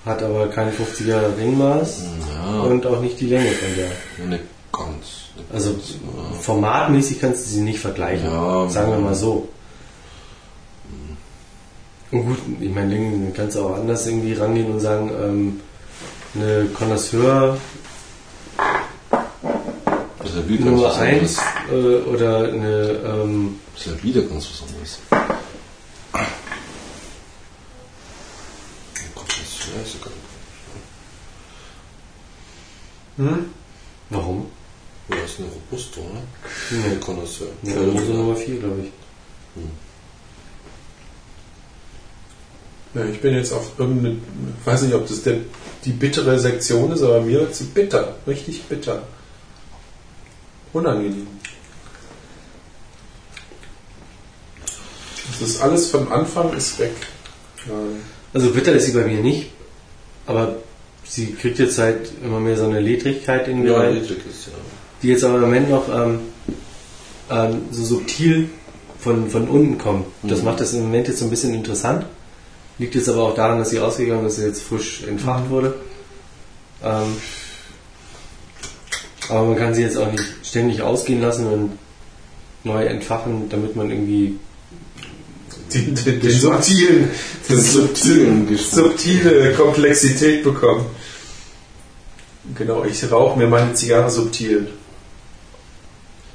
Hat aber kein 50er Ringmaß Ja, und auch nicht die Länge von der. nicht ganz. Nicht Also ganz, ja. formatmäßig kannst du sie nicht vergleichen. Ja, sagen wir ja. mal so. Und gut, ich meine, Längen kannst du auch anders irgendwie rangehen und sagen, ähm, eine Connoisseur Nummer was 1 anderes. äh, oder eine, ähm, Das ist ja wieder ganz was anderes. Oh sogar. Hm? warum? Ja, das ist eine Robusto, oder? Nee. Eine Connoisseur. Ja, Rose Nummer 4, glaube ich. Ja, ich bin jetzt auf irgendeine, ich weiß nicht, ob das der, die bittere Sektion ist, aber mir wird sie bitter, richtig bitter. Unangenehm. Das ist alles vom Anfang ist weg. Ja. Also bitter ist sie bei mir nicht, aber sie kriegt jetzt halt immer mehr so eine Ledrigkeit in mir Ja, rein. niedrig ist ja. die jetzt aber im Moment noch ähm, ähm, so subtil von, von unten kommt. Das Mhm. macht das im Moment jetzt so ein bisschen interessant. Liegt jetzt aber auch daran, dass sie ausgegangen ist, dass sie jetzt frisch entfacht wurde. Ähm, aber man kann sie jetzt auch nicht ständig ausgehen lassen und neu entfachen, damit man irgendwie Den, den, den subtilen, den subtilen subtile Komplexität bekommen. Genau, ich rauche mir meine Zigarre subtil.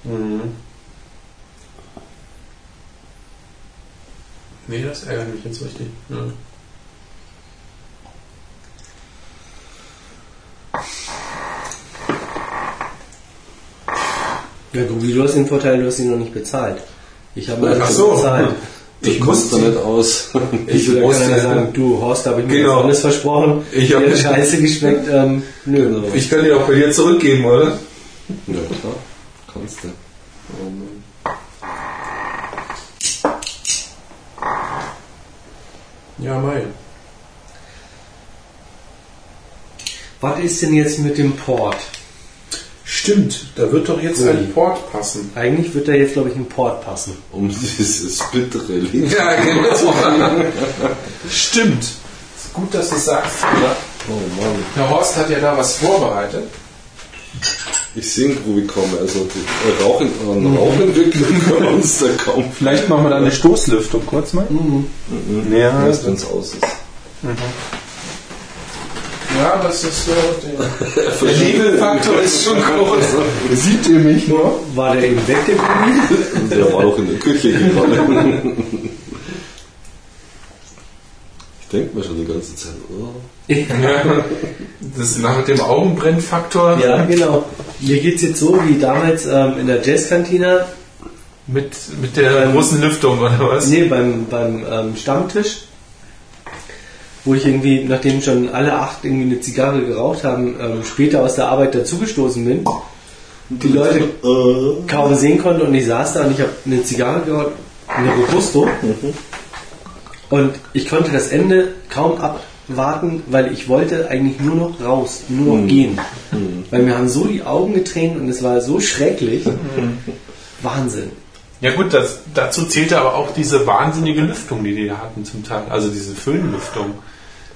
Mhm. Nee, das ärgert mich jetzt richtig. Ja. Ja, Grubi, du hast den Vorteil, du hast ihn noch nicht bezahlt. Ich habe Ach alles so. bezahlt. Ich muss da nicht aus. Ich Ich gerne ja- sagen, du Horst, da habe ich mir Genau. alles versprochen. Ich hab- Dir hat scheiße geschmeckt. Ähm, nö. Genau. Ich kann die auch bei dir zurückgeben, oder? Ja, klar. Kannst du. Oh Ja, Mai. Was ist denn jetzt mit dem Port? Stimmt, da wird doch jetzt ein Port passen. Eigentlich wird da jetzt, glaube ich, ein Port passen. Um dieses bittere Lied. Ja, genau. Stimmt. Ist gut, dass du es sagst. Oh Mann. Der Horst hat ja da was vorbereitet. Ich sehe Grubi kaum. Also die äh, Rauch an Rauchentwicklung bei uns da kaum. Vielleicht machen wir da eine Stoßlüftung kurz mal. Mhm. Ja, Erst wenn es aus ist. Ja, das ist so. Der, der Nebelfaktor ist schon groß. sieht ihr mich nur? War der eben weg, der? Der war auch in der Küche gerade. Denke mir schon die ganze Zeit, oh. Ja, das ist nach dem Augenbrennfaktor Ja, genau. Mir geht's jetzt so wie damals ähm, in der Jazzkantine, mit, mit der großen Lüftung oder was? nee, beim, beim ähm, Stammtisch, wo ich irgendwie, nachdem schon alle acht irgendwie eine Zigarre geraucht haben, ähm, später aus der Arbeit dazugestoßen bin, die Leute Äh, kaum sehen konnte und ich saß da und ich habe eine Zigarre geraucht, eine Robusto. Und ich konnte das Ende kaum abwarten, weil ich wollte eigentlich nur noch raus, nur noch gehen. Weil mir haben so die Augen getränt und es war so schrecklich. Wahnsinn. Ja gut, das, dazu zählte aber auch diese wahnsinnige Lüftung, die die da hatten zum Teil. Also diese Föhnlüftung.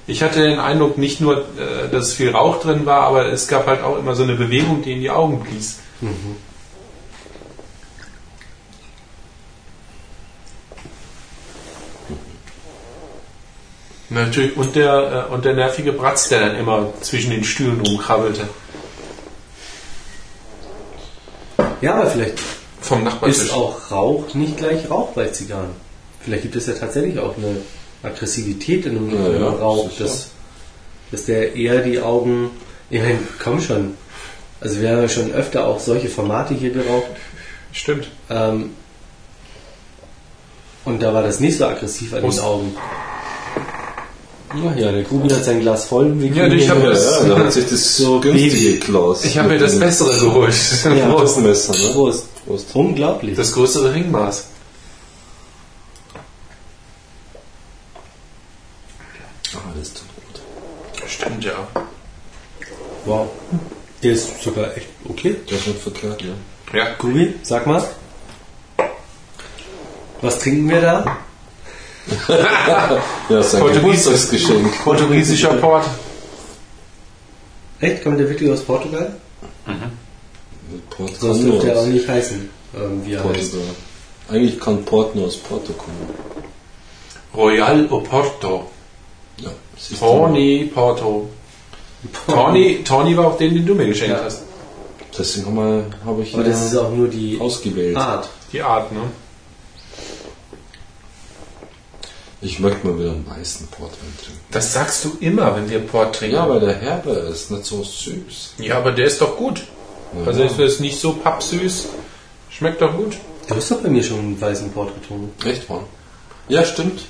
Ich hatte den Eindruck, nicht nur, äh, dass viel Rauch drin war, aber es gab halt auch immer so eine Bewegung, die in die Augen blies. Natürlich, und der, äh, und der nervige Bratz, der dann immer zwischen den Stühlen rumkrabbelte. Ja, aber vielleicht Vom Nachbartisch. ist auch Rauch nicht gleich Rauch bei Zigarren. Vielleicht gibt es ja tatsächlich auch eine Aggressivität in einem, Ja, in einem ja, Rauch, sicher. dass, dass der eher die Augen. Ich meine, komm schon. Also wir haben ja schon öfter auch solche Formate hier geraucht. Stimmt. Ähm, und da war das nicht so aggressiv an Prost. den Augen. Ja, ja, der Kubi hat sein Glas voll. Ja, ich hier hab nur ja- das- Ja, da hat sich das So günstige. Glas. Ich habe mir das Bessere geholt. Ja. Prost. Messer, ne? Prost. Prost. Unglaublich. Das größere Ringmaß. Ah, das ist zu gut. Stimmt, ja. wow. Der ist sogar echt okay. Der ist nicht verkehrt, ne? Ja. Kubi, sag mal. Was trinken wir da? Ja, sein Portugiesisch. Geburtstagsgeschenk. Portugiesischer Port. Echt? Kommt der wirklich aus Portugal? Port Sonst dürfte er auch nicht heißen, ähm, wie er heißt. Portugal. Eigentlich kann Port nur aus Porto kommen. Royal Oporto. Ja. Tawny Porto. Tawny, Tawny war auch den, den du mir geschenkt Ja. hast. Deswegen habe hab hab ich Aber das ist auch nur die ausgewählt. Art. Die Art, ne? Ich möchte mal wieder einen weißen Portwein trinken. Das sagst du immer, wenn wir Port trinken. Ja, weil der herbe ist, nicht so süß. Ja, aber der ist doch gut. Also ist es nicht so pappsüß. Schmeckt doch gut. Du hast doch bei mir schon einen weißen Port getrunken. Echt wahr? Ja, stimmt.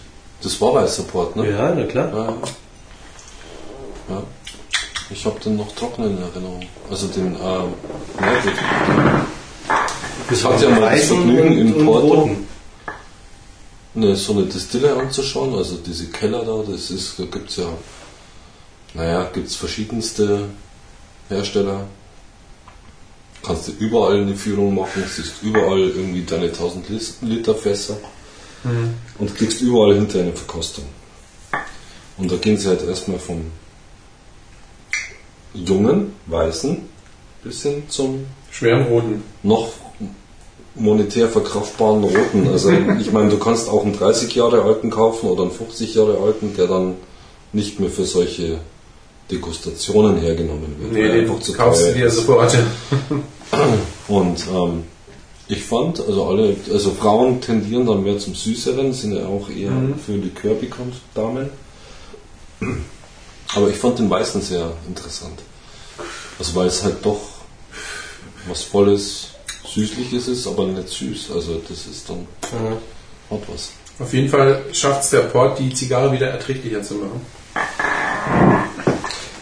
Das war weißer Port, ne? Ja, na klar. Ja. ja. Ich habe den noch trocken in Erinnerung. Also den, ähm, ja, gut. Das hatte ja mal das Vergnügen in und Porto. roten. Eine, so eine Distille anzuschauen, also diese Keller da, das ist, da gibt es ja, naja, gibt es verschiedenste Hersteller. Kannst du überall eine Führung machen, siehst überall irgendwie deine 1000 Lis- Liter Fässer und kriegst überall hinter eine Verkostung. Und da gehen sie halt erstmal vom jungen, weißen bis hin zum Schweren roten. noch monetär verkraftbaren roten. Also ich meine, du kannst auch einen 30 Jahre alten kaufen oder einen 50 Jahre alten, der dann nicht mehr für solche Degustationen hergenommen wird. Nee, den einfach zu kaufst du dir sofort. Und ähm, ich fand, also alle, also Frauen tendieren dann mehr zum Süßeren, sind ja auch eher für Likör bekannt, Damen. Aber ich fand den Weißen sehr interessant. Also weil es halt doch was Volles, Süßliches ist, aber nicht süß. Also das ist dann hat was. Auf jeden Fall schafft es der Port, die Zigarre wieder erträglicher zu machen.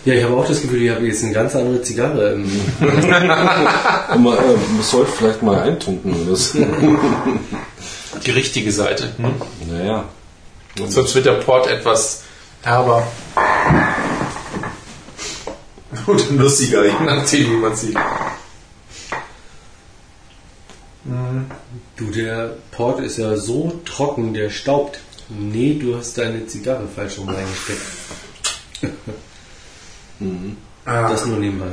Ja, ich habe auch das Gefühl, ich habe jetzt eine ganz andere Zigarre. im- Und man, äh, man sollte vielleicht mal eintunken. Das, Die richtige Seite. Hm? naja. Sonst wird der Port etwas herber. Und lustiger, je nachdem, wie man sieht. Du, der Port ist ja so trocken, der staubt. Nee, du hast deine Zigarre falsch rum reingesteckt. Ah, Das nur nebenbei.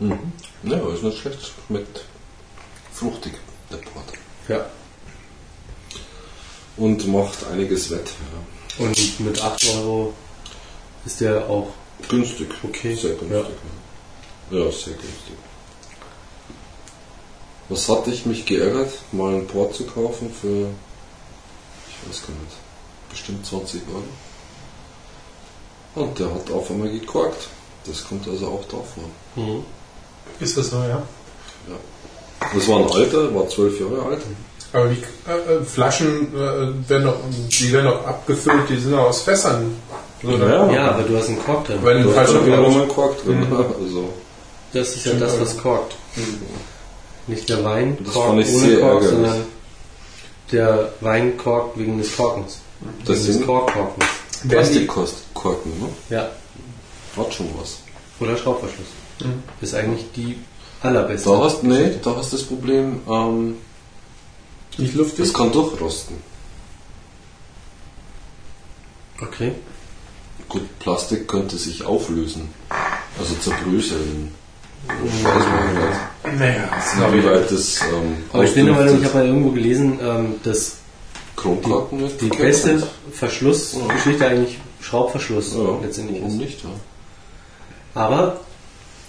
Ja, aber ist nicht schlecht. Schmeckt fruchtig, der Port. Ja. Und macht einiges wett. Ja. Und mit 8 Euro ist der auch Günstig. Okay. Sehr günstig. Ja. Ja, sehr günstig. Was hatte ich mich geärgert, mal einen Port zu kaufen für, ich weiß gar nicht, bestimmt 20 Euro. Und der hat auf einmal gekorkt. Das kommt also auch da vor. ist das so, ja? Das war ein alter, war 12 Jahre alt. Aber die äh, äh, Flaschen äh, werden doch, die werden doch abgefüllt, die sind doch aus Fässern. So, ne? Ja, aber du hast einen Kork drin. Weil ein ist falscher schon mal Kork drin. Also, Das ist ja das, was korkt. Nicht der Wein korkt ohne Kork, ärgerlich. sondern der Wein korkt wegen des Korkens. Das wegen des Korkkorkens. Plastikkorken, ne? Ja. Hat schon was. Oder Schraubverschluss. Ist eigentlich die allerbeste. Da hast, nee, da hast du das Problem, ähm, Nicht luftig? das kann durchrosten. Okay. Gut, Plastik könnte sich auflösen. Also zerbröseln. Naja, Ja, wie weit das ähm, Aber ich bin der Meinung, ich habe mal irgendwo gelesen, ähm, dass die verkehrt beste. Verschlussgeschichte eigentlich Schraubverschluss Ja, letztendlich ist. nicht? Ja. Aber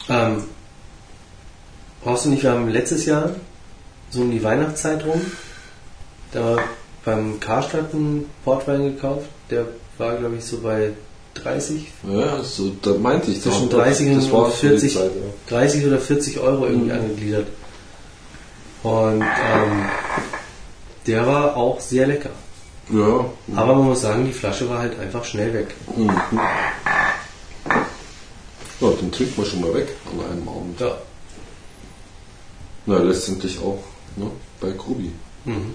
ähm, brauchst du nicht, wir haben letztes Jahr so um die Weihnachtszeit rum, da beim Karstadt einen Portwein gekauft, der war glaube ich so bei 30, Ja, so, da meinte ich Zwischen da- 30 das und war für die 40. Zeit, 30 oder 40 Euro irgendwie angegliedert. Und ähm, der war auch sehr lecker. Ja. Aber man muss sagen, die Flasche war halt einfach schnell weg. Mhm. Ja, den trinkt man schon mal weg an einem Abend. Ja. Na, letztendlich auch ne, bei Grubi. Mhm.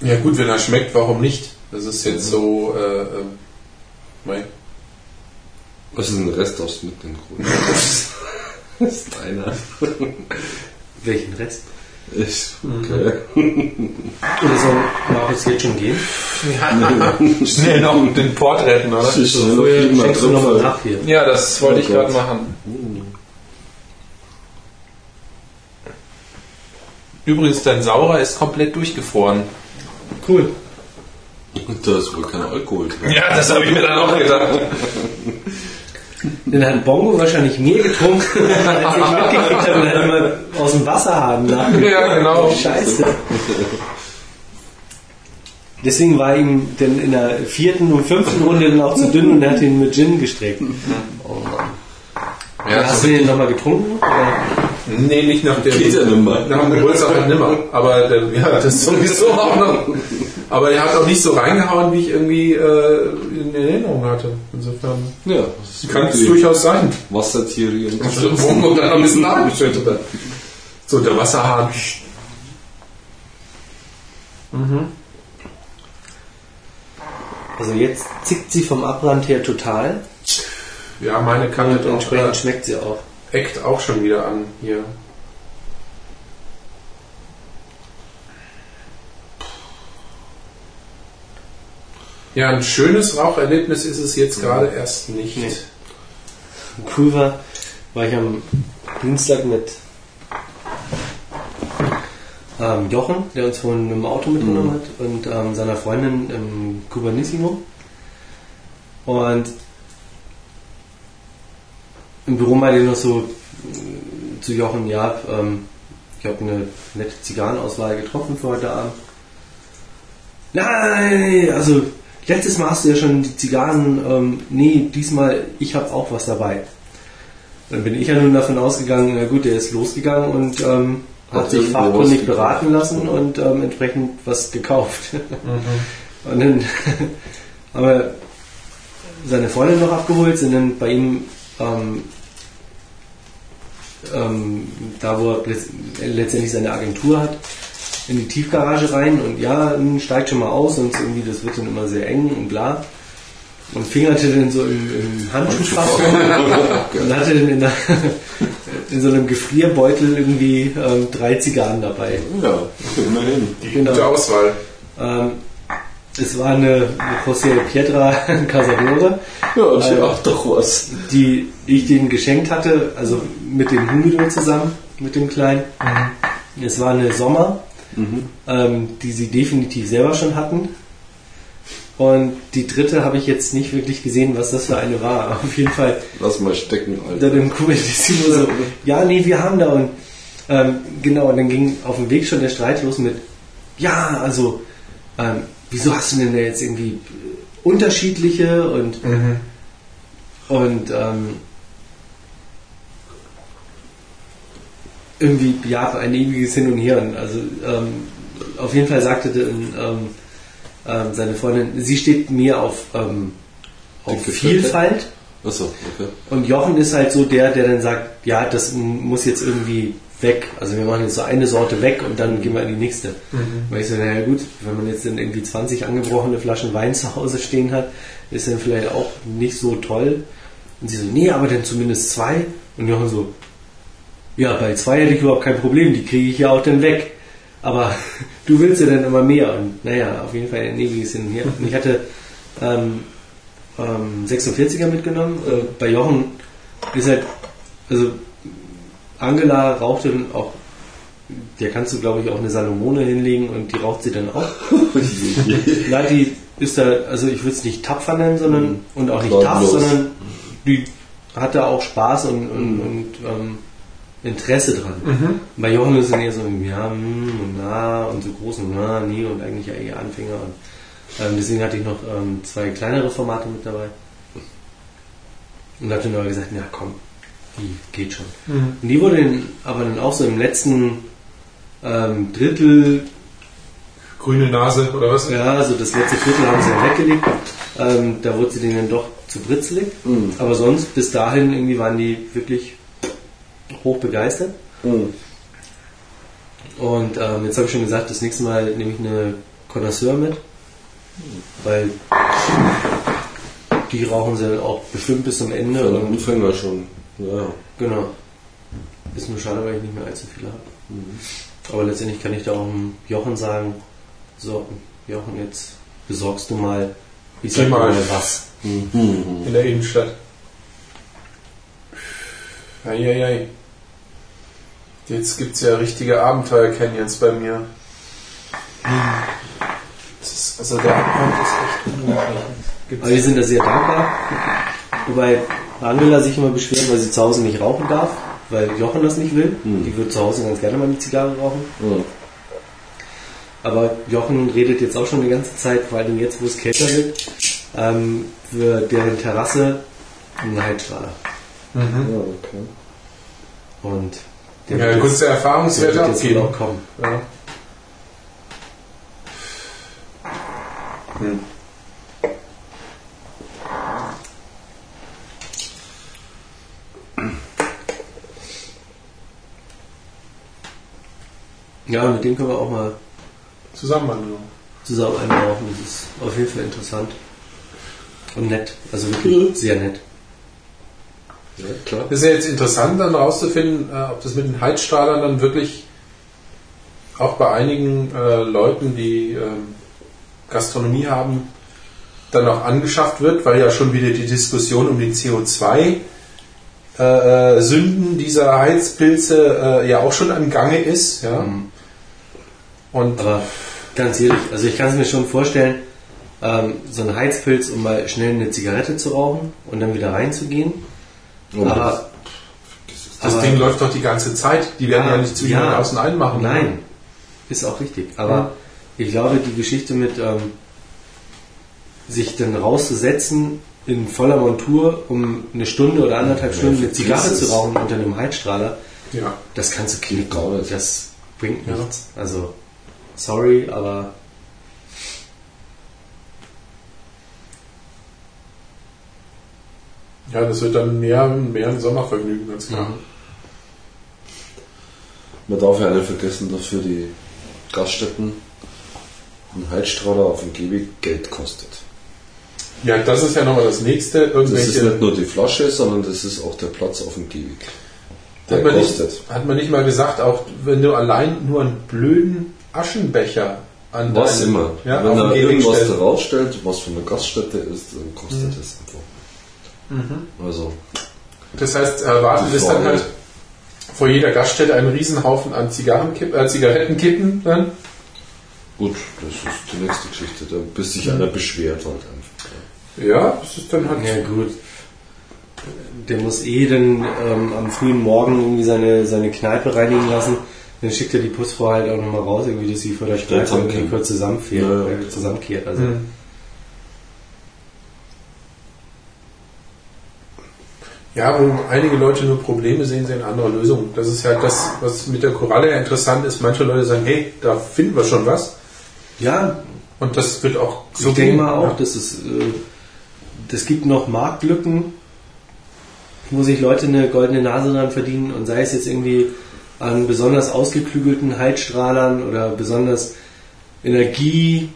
Ja gut, wenn er schmeckt, warum nicht? Das ist jetzt so, äh, ähm, Was ist ein Rest aus mit den Grubi? das ist einer. Welchen Rest? Ich, okay. Oder soll Markus jetzt schon gehen? Schnell noch den Port retten, oder? Ich So, noch vorher viel mal schenkst du drin, nochmal nach hier. Ja, das wollte Oh ich gerade machen. Übrigens, dein Saurer ist komplett durchgefroren. Cool. Da ist wohl kein Alkohol drin. Ja, das habe ich mir dann auch gedacht. Den hat Bongo wahrscheinlich mehr getrunken, als ich mitgekriegt habe, und hat immer aus dem Wasserhahn nach. Ja, genau. Scheiße. Deswegen war ihm denn in der vierten und fünften Runde dann auch zu dünn und er hat ihn mit Gin gestreckt. Oh Mann. Ja, Hast so, du den nochmal getrunken? Oder? nee, nicht nach dem, Geht ja nimmer. nach dem Geburtstag halt nimmer. Aber der, ja, das ist sowieso auch noch. Aber er hat auch nicht so reingehauen, wie ich irgendwie äh, in Erinnerung hatte. Insofern Ja, kann es durchaus sein. Wassertiere und wo dann ein bisschen nachgeschüttet hat. So, der Wasserhahn. Also jetzt zickt sie vom Abbrand her total Ja, meine kann und halt auch, entsprechend äh, schmeckt sie auch. eckt auch schon wieder an hier. Ja, ein schönes Raucherlebnis ist es jetzt gerade erst nicht. Nee. Cool war, war ich am Dienstag mit ähm, Jochen, der uns vorhin dem Auto mitgenommen hat, und ähm, seiner Freundin im Cubanissimo. Und im Büro meinte ich noch so äh, zu Jochen, ja, ähm, ich habe eine nette Zigarrenauswahl getroffen für heute Abend. Nein, also letztes Mal hast du ja schon die Zigarren, ähm, nee, diesmal, ich habe auch was dabei. Dann bin ich ja nun davon ausgegangen, na gut, der ist losgegangen und ähm, hat Hat sich fachkundig beraten lassen und ähm, entsprechend was gekauft. Und dann haben wir seine Freundin noch abgeholt, sind dann bei ihm ähm, ähm, da, wo er letzt- letztendlich seine Agentur hat, in die Tiefgarage rein und ja, hm, steigt schon mal aus und irgendwie, das wird dann immer sehr eng und bla. Und fingerte dann so im, im Handschuhfach rum und hatte dann in, der, in so einem Gefrierbeutel irgendwie ähm, drei Zigarren dabei. Ja, immerhin. Genau. Gute Auswahl. Ähm, es war eine, José Pietra Casadore, Ja, ich Äh, auch doch was. die ich denen geschenkt hatte, also mit dem Humidor zusammen, mit dem Kleinen. Es war eine Sommer, ähm, die sie definitiv selber schon hatten. Und die dritte habe ich jetzt nicht wirklich gesehen, was das für eine war. Auf jeden Fall Lass mal stecken, Alter. dann im Kubertissimo so, ja, nee, wir haben da und ähm, genau, und dann ging auf dem Weg schon der Streit los mit, ja, also, ähm, wieso hast du denn da jetzt irgendwie äh, unterschiedliche und und ähm, irgendwie ja ein ewiges Hin und Her. Also ähm, auf jeden Fall sagte dann, ähm, ähm, seine Freundin, sie steht mir auf, ähm, auf Vielfalt. Achso, okay. Und Jochen ist halt so der, der dann sagt, ja, das muss jetzt irgendwie weg. Also wir machen jetzt so eine Sorte weg und dann gehen wir in die nächste. Weil ich so, naja gut, wenn man jetzt dann irgendwie 20 angebrochene Flaschen Wein zu Hause stehen hat, ist dann vielleicht auch nicht so toll. Und sie so, nee, aber dann zumindest zwei. Und Jochen so, ja, bei zwei hätte ich überhaupt kein Problem, die kriege ich ja auch dann weg. Aber du willst ja dann immer mehr. Und naja, auf jeden Fall ein ewiges Hin Her. Und ich hatte ähm, ähm, 46er mitgenommen. Äh, bei Jochen ist halt, also Angela raucht dann auch, der kannst du glaube ich auch eine Salomone hinlegen und die raucht sie dann auch. Na, die ist da, also ich würde es nicht tapfer nennen, sondern und auch nicht Lautlos. sondern die hat da auch Spaß und, und, und ähm, Interesse dran. Bei Jochen ist es dann eher so, ja, hm, und na, und so groß und na, nie und eigentlich ja eher Anfänger. Und, ähm, deswegen hatte ich noch ähm, zwei kleinere Formate mit dabei. Und hatte nur gesagt, ja komm, die geht schon. Und die wurde dann aber dann auch so im letzten ähm, Drittel grüne Nase oder was? Ja, also das letzte Viertel haben sie ja weggelegt. Ähm, da wurde sie denen dann doch zu britzelig. Mhm. Aber sonst, bis dahin irgendwie waren die wirklich hoch begeistert. Mhm. Und ähm, jetzt habe ich schon gesagt, das nächste Mal nehme ich eine Connoisseur mit. Weil die rauchen sie dann auch bestimmt bis zum Ende. Für einen Und, Anfänger schon. Ja. genau. Ist nur schade, weil ich nicht mehr allzu viele habe. Aber letztendlich kann ich da auch dem Jochen sagen, so, Jochen, jetzt besorgst du mal, ich sag Geh mal, mal. was. Mhm. In der Innenstadt. Eieiei. Jetzt gibt es ja richtige Abenteuer-Canyons bei mir. Das ist, also der Abgrund ist echt unglaublich. Gibt's Aber wir sind da sehr dankbar. Wobei Angela sich immer beschwert, weil sie zu Hause nicht rauchen darf, weil Jochen das nicht will. Die würde zu Hause ganz gerne mal eine Zigarre rauchen. Ja. Aber Jochen redet jetzt auch schon die ganze Zeit, vor allem jetzt, wo es kälter wird, ähm, für deren Terrasse einen Heizstrahler. Ja, okay. Und ja, wird du kannst der der Erfahrungswerte wird jetzt abgeben. auch kommen. Ja. Ja, mit dem können wir auch mal Zusammen angenommen. zusammen einrauchen. Das ist auf jeden Fall interessant. Und nett. Also wirklich sehr nett. Ja, klar. Das ist ja jetzt interessant, dann rauszufinden, äh, ob das mit den Heizstrahlern dann wirklich auch bei einigen äh, Leuten, die ähm, Gastronomie haben, dann auch angeschafft wird, weil ja schon wieder die Diskussion um die CO2 äh, äh, Sünden dieser Heizpilze äh, ja auch schon am Gange ist. Ja? Und Aber ganz ehrlich, also ich kann es mir schon vorstellen, ähm, so ein Heizpilz, um mal schnell eine Zigarette zu rauchen und dann wieder reinzugehen. Aber Aber, das aber- Ding läuft doch die ganze Zeit. Die werden ja, nicht zu ja, ja, außen einmachen. Nein, ist auch richtig. Aber ich glaube, die Geschichte mit ähm, sich dann rauszusetzen in voller Montur, um eine Stunde oder anderthalb Stunden eine Zigarre zu rauchen unter einem Heizstrahler, Ja. das kannst du knicken. Das bringt Ja. nichts. Also, sorry, aber ja, das wird dann mehr, mehr ein Sommervergnügen, ganz klar. Mhm. Man darf ja nicht vergessen, dass für die Gaststätten ein Heizstrahler auf dem Gehweg Geld kostet. Ja, das ist ja nochmal das nächste. Das ist nicht nur die Flasche, sondern das ist auch der Platz auf dem Gehweg. Der Hat man, nicht, kostet. hat man nicht mal gesagt, auch wenn du allein nur einen blöden Aschenbecher an Was deinen- immer. Ja, Wenn er Gehweg irgendwas stellt, was von der Gaststätte ist, dann kostet das einfach. Mhm. Also, Das heißt, erwarten Die ist dann halt vor jeder Gaststätte einen Riesenhaufen an Zigarrenkipp, äh, Zigarettenkippen dann. gut, das ist die nächste Geschichte. Da bis Mhm. sich einer beschwert halt einfach. Ja, das ist dann halt. ja gut. Der muss eh dann ähm, am frühen Morgen irgendwie seine, seine Kneipe reinigen lassen. Dann schickt er die Putzfrau halt auch nochmal raus, irgendwie, dass sie vor der zusammenkehrt. irgendwie kurz zusammenfährt, Ja, ja. äh, zusammenkehrt. Also, Mhm. Ja, wo einige Leute nur Probleme sehen, sehen andere Lösungen. Das ist ja das, was mit der Koralle ja interessant ist. Manche Leute sagen, hey, da finden wir schon was. ja, Und das wird auch so ich denke gehen. mal auch, Ja. dass es, äh, das gibt noch Marktlücken, wo sich Leute eine goldene Nase dran verdienen und sei es jetzt irgendwie an besonders ausgeklügelten Heizstrahlern oder besonders Energie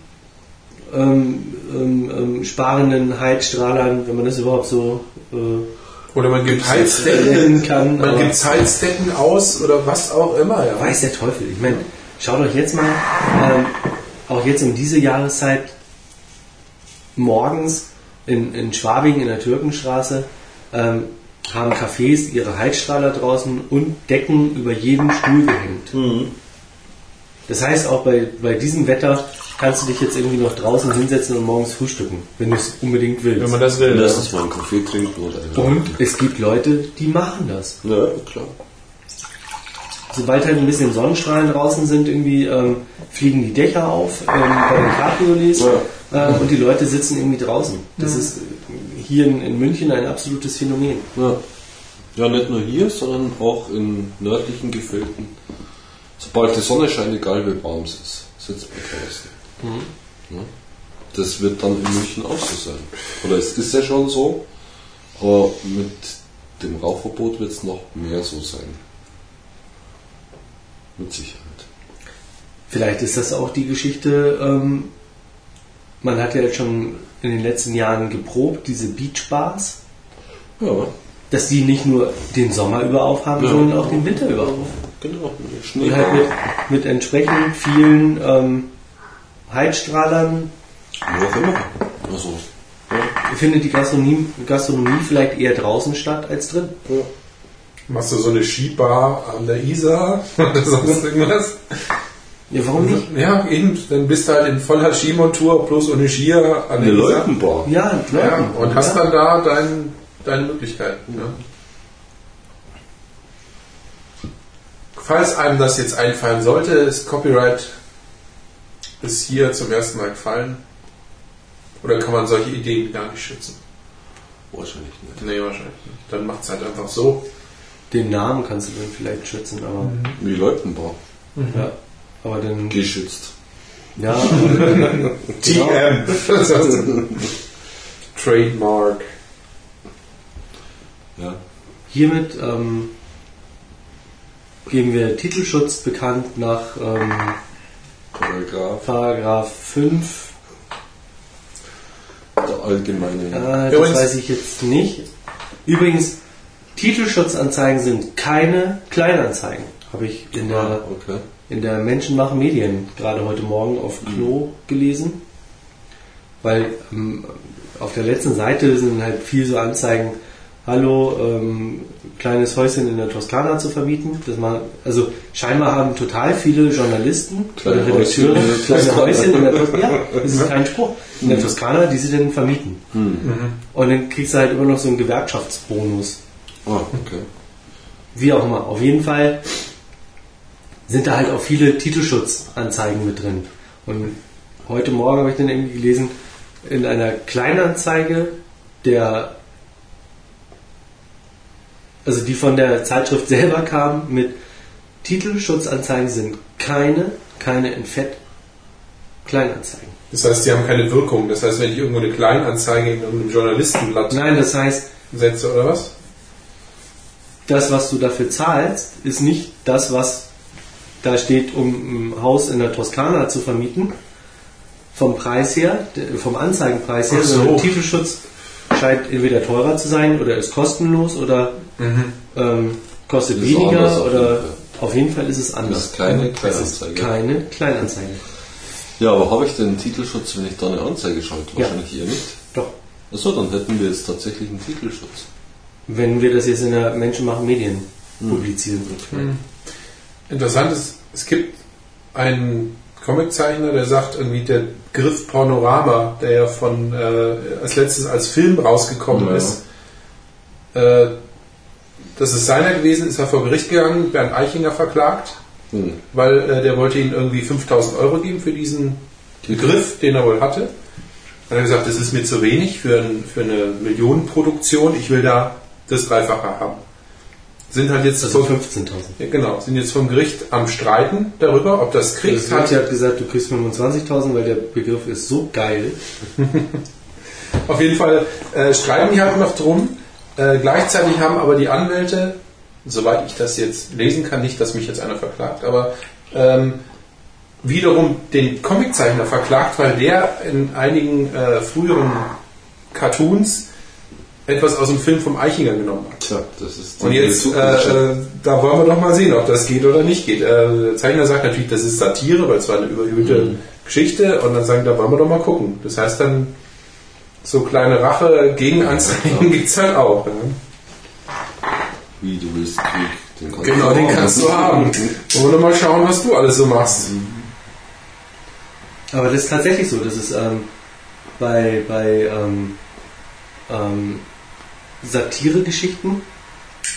ähm, ähm, ähm, sparenden Heizstrahlern, wenn man das überhaupt so äh, Oder man gibt Heizdecken, kann. man gibt Heizdecken aus oder was auch immer. Ja. Weiß der Teufel. Ich meine, schaut euch jetzt mal, ähm, auch jetzt um diese Jahreszeit, morgens in, in Schwabing in der Türkenstraße, ähm, haben Cafés ihre Heizstrahler draußen und Decken über jeden Stuhl gehängt. Das heißt, auch bei, bei diesem Wetter kannst du dich jetzt irgendwie noch draußen hinsetzen und morgens frühstücken, wenn du es unbedingt willst. Wenn man das will. Ja. das mal einen Kaffee trinkt oder und es gibt Leute, die machen das. Ja, klar. Sobald halt ein bisschen Sonnenstrahlen draußen sind, irgendwie ähm, fliegen die Dächer auf ähm, bei den Cabriolets äh, und die Leute sitzen irgendwie draußen. Das ist äh, hier in, in München ein absolutes Phänomen. Ja. ja, nicht nur hier, sondern auch in nördlichen Gefilden. Sobald die Sonne scheint, egal wie warm es ist, sitzt man draußen. Ja. Das wird dann in München auch so sein. Oder es ist ja schon so, aber mit dem Rauchverbot wird es noch mehr so sein. Mit Sicherheit. Vielleicht ist das auch die Geschichte, ähm, man hat ja jetzt schon in den letzten Jahren geprobt, diese Beachbars, Ja, dass die nicht nur den Sommer über aufhaben, Ja. sondern auch den Winter über aufhaben. genau. Und halt mit, mit entsprechend vielen ähm, Heizstrahlern Wo auch immer. Also, ja, findet die Gastronomie, Gastronomie vielleicht eher draußen statt als drin. ja. Machst du so eine Skibar an der Isar oder sonst irgendwas? Ja, warum nicht? Ja, eben. Dann bist du halt in voller Skimontur plus ohne Skier an Eine der Isar. Leutenbar. Ja, Ja, Leuten. und hast dann da dein, deine Möglichkeiten. Ja. Falls einem das jetzt einfallen sollte, ist Copyright ist hier zum ersten Mal gefallen. Oder kann man solche Ideen gar nicht schützen? Wahrscheinlich nicht. Nee, wahrscheinlich nicht. Dann macht es halt einfach so. Den Namen kannst du dann vielleicht schützen, aber Die Leutenbar. ja. Aber dann Geschützt. ja, aber, TM. Trademark. Ja. hiermit ähm, geben wir Titelschutz bekannt nach ähm, Paragraph Paragraph 5. der allgemeinen. Äh, das Übrigens- weiß ich jetzt nicht. Übrigens, Titelschutzanzeigen sind keine Kleinanzeigen. Habe ich in der Ah, okay. In der Menschen machen Medien gerade heute Morgen auf Klo gelesen. Weil ähm, auf der letzten Seite sind halt viel so Anzeigen, hallo, ähm, kleines Häuschen in der Toskana zu vermieten. Das mal, also scheinbar haben total viele Journalisten Kleine oder Redakteure der kleine Häuschen in der Toskana. Ja, das ist kein Spruch. In der Toskana, die sie dann vermieten. Und dann kriegst du halt immer noch so einen Gewerkschaftsbonus. Ah, okay. Wie auch immer. Auf jeden Fall sind da halt auch viele Titelschutzanzeigen mit drin. Und heute Morgen habe ich dann irgendwie gelesen, in einer Kleinanzeige der, also die von der Zeitschrift selber kam, mit Titelschutzanzeigen sind keine, keine in Fett Kleinanzeigen. Das heißt, die haben keine Wirkung. Das heißt, wenn ich irgendwo eine Kleinanzeige in irgendeinem Journalistenblatt Nein, das heißt, setze oder was? das, was du dafür zahlst, ist nicht das, was da steht, um ein Haus in der Toskana zu vermieten. Vom Preis her, vom Anzeigenpreis her, Ach so. sondern Titelschutz scheint entweder teurer zu sein oder ist kostenlos oder ähm, kostet ist weniger anders auf jeden oder Fall. auf jeden Fall ist es anders. Das ist keine Es ist Kleinanzeige. keine Kleinanzeige. Ja, aber habe ich den Titelschutz, wenn ich da eine Anzeige schalte? Ja. Wahrscheinlich eher nicht. Doch. Achso, dann hätten wir jetzt tatsächlich einen Titelschutz. Wenn wir das jetzt in der Menschen machen Medien Hm. publizieren. Interessant ist, es gibt einen Comiczeichner, der sagt irgendwie der Griff Pornorama, der ja von äh, als letztes als Film rausgekommen Ja. ist. Äh, das ist seiner gewesen, ist er vor Gericht gegangen, Bernd Eichinger verklagt, Hm. weil äh, der wollte ihm irgendwie 5000 Euro geben für diesen Griff, den er wohl hatte. Dann hat er gesagt, das ist mir zu wenig für, ein, für eine Millionenproduktion, ich will da das Dreifache haben. Sind halt jetzt Also vor- 15.000. ja, genau, sind jetzt vom Gericht am Streiten darüber, ob das Das kriegt. Gericht hat gesagt, du kriegst 25.000, weil der Begriff ist so geil. Auf jeden Fall äh, streiten die halt noch drum. Äh, gleichzeitig haben aber die Anwälte, soweit ich das jetzt lesen kann, nicht, dass mich jetzt einer verklagt, aber ähm, wiederum den Comiczeichner verklagt, weil der in einigen äh, früheren Cartoons etwas aus dem Film vom Eichinger genommen hat. Tja, das ist die Und jetzt, äh, da wollen wir doch mal sehen, ob das geht oder nicht geht. Äh, der Zeichner sagt natürlich, das ist Satire, weil es war eine überhöhte Geschichte. Und dann sagen, da wollen wir doch mal gucken. Das heißt dann, so kleine Rache-Gegenanzeigen gibt's halt auch. Ne? Wie du willst Krieg. Den kannst Genau, du den haben. kannst du haben. Wollen wir mal schauen, was du alles so machst. Aber das ist tatsächlich so, dass es ähm, bei, bei ähm, ähm, Satire-Geschichten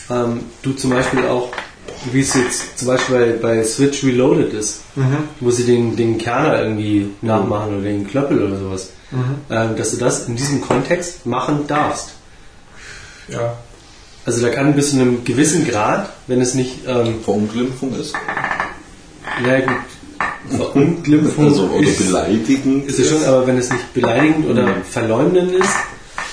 ähm, du zum Beispiel auch, wie es jetzt zum Beispiel bei, bei Switch Reloaded ist, wo sie den, den Kerner irgendwie nachmachen oder den Klöppel oder sowas, ähm, dass du das in diesem Kontext machen darfst. Ja. Also da kann bis zu einem gewissen Grad, wenn es nicht, ähm, Verunglimpfung ist. na gut, Verunglimpfung Also, oder ist, beleidigend. ist es schon, aber wenn es nicht beleidigend oder Mhm. verleumdend ist,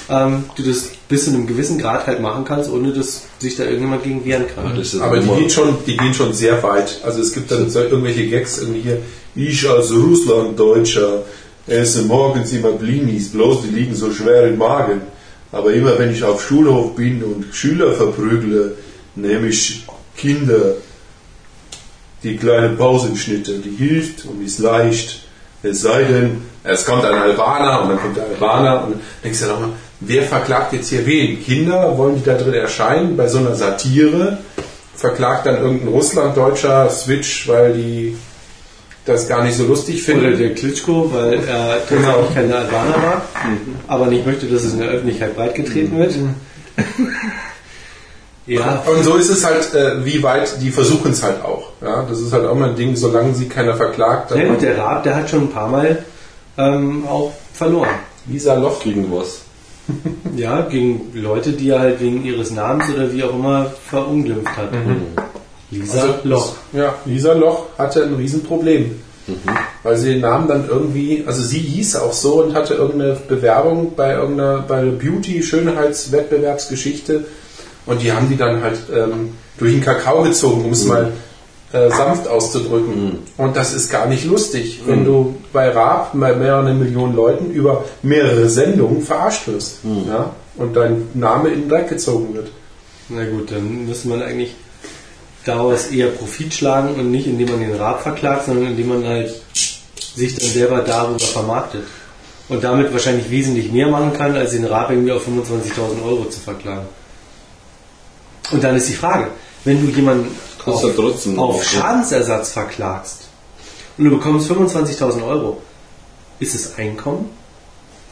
ähm, du das bis zu einem gewissen Grad halt machen kannst, ohne dass sich da irgendjemand gegen wehren kann. Ist Aber die gehen, schon, die gehen schon sehr weit. Also es gibt dann so irgendwelche Gags irgendwie hier. Ich als Russlanddeutscher esse morgens immer Blinis, bloß die liegen so schwer im Magen. Aber immer wenn ich auf Schulhof bin und Schüler verprügle, nehme ich Kinder die kleine Pausenschnitte, die hilft und ist leicht. Es sei denn, es kommt ein Albaner und dann kommt der Albaner und dann denkst du dann auch mal, wer verklagt jetzt hier wen? Kinder, wollen die da drin erscheinen bei so einer Satire? Verklagt dann irgendein Russlanddeutscher Switch, weil die das gar nicht so lustig Oder finden? der Klitschko, weil er tatsächlich keine Albaner mag, aber nicht möchte, dass es in der Öffentlichkeit breitgetreten wird. ja, Und so ist es halt, äh, wie weit, die versuchen es halt auch. Ja, das ist halt auch mal ein Ding, solange sie keiner verklagt, dann ja gut, der Raab, der hat schon ein paar Mal ähm, auch verloren. Lisa Loch. Gegen was? Ja, gegen Leute, die er halt wegen ihres Namens oder wie auch immer verunglimpft hat. Lisa Also, Loch. Ja, Lisa Loch hatte ein Riesenproblem. Weil sie den Namen dann irgendwie, also sie hieß auch so und hatte irgendeine Bewerbung bei irgendeiner bei einer Beauty-Schönheitswettbewerbsgeschichte und die haben die dann halt ähm, durch den Kakao gezogen, um es mal äh, sanft auszudrücken. Und das ist gar nicht lustig, wenn du bei Raab bei mehreren Millionen Leuten über mehrere Sendungen verarscht wirst. Ja? Und dein Name in den Dreck gezogen wird. Na gut, dann müsste man eigentlich daraus eher Profit schlagen und nicht indem man den Raab verklagt, sondern indem man halt sich dann selber darüber vermarktet. Und damit wahrscheinlich wesentlich mehr machen kann, als den Raab irgendwie auf 25.000 Euro zu verklagen. Und dann ist die Frage, wenn du jemanden auf, auf Schadensersatz verklagst und du bekommst 25.000 Euro, ist es Einkommen?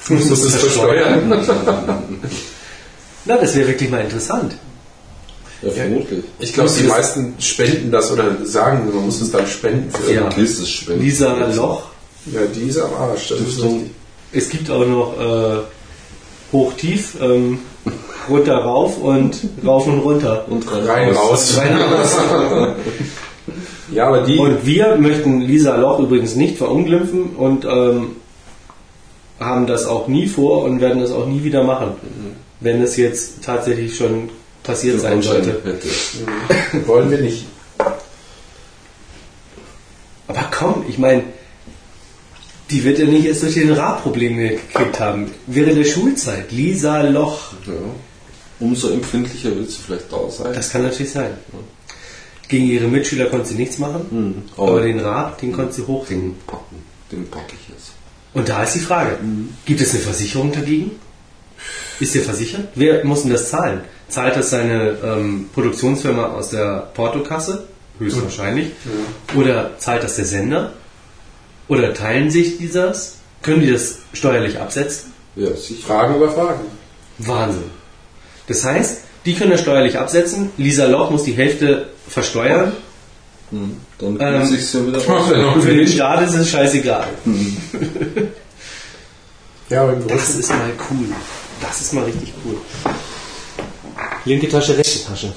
Du musst es versteuern. Na, das wäre wirklich mal interessant. Ja, vermutlich. Ich glaube, die Das- meisten spenden das oder sagen, man muss es dann spenden für Ja. Willst es spenden. Lisa Loch Ja, die ist am Arsch. Das ist Stiftung. richtig. Es gibt auch noch äh, hoch-tief, ähm, runter rauf und rauf und runter. Und Rein raus. Rein raus. Ja, aber die. Und wir möchten Lisa Loch übrigens nicht verunglimpfen und ähm, haben das auch nie vor und werden das auch nie wieder machen, wenn es jetzt tatsächlich schon passiert sein sollte. Hätte. wollen wir nicht. Aber komm, ich meine, die wird ja nicht erst durch den Ra-Probleme gekriegt haben. Während der Schulzeit, Lisa Loch, Ja. Umso empfindlicher willst du vielleicht da sein. das kann natürlich sein. Gegen ihre Mitschüler konnte sie nichts machen, Hm. aber Aber den Rat, den konnte sie hochringen. den packe ich jetzt. Und da ist die Frage, gibt es eine Versicherung dagegen? Ist der versichert? Wer muss denn das zahlen? Zahlt das seine ähm, Produktionsfirma aus der Portokasse? Höchstwahrscheinlich. Oder zahlt das der Sender? Oder teilen sich die das? Können die das steuerlich absetzen? Ja, sicher. Fragen über Fragen. Wahnsinn. Das heißt, die können das steuerlich absetzen. Lisa Loch muss die Hälfte versteuern. Hm. Dann Ähm, muss ich es ja wieder er raus. Für den. Staat ist es scheißegal. Ja, aber im Das ist mal cool. Das ist mal richtig cool. Linke Tasche, rechte Tasche.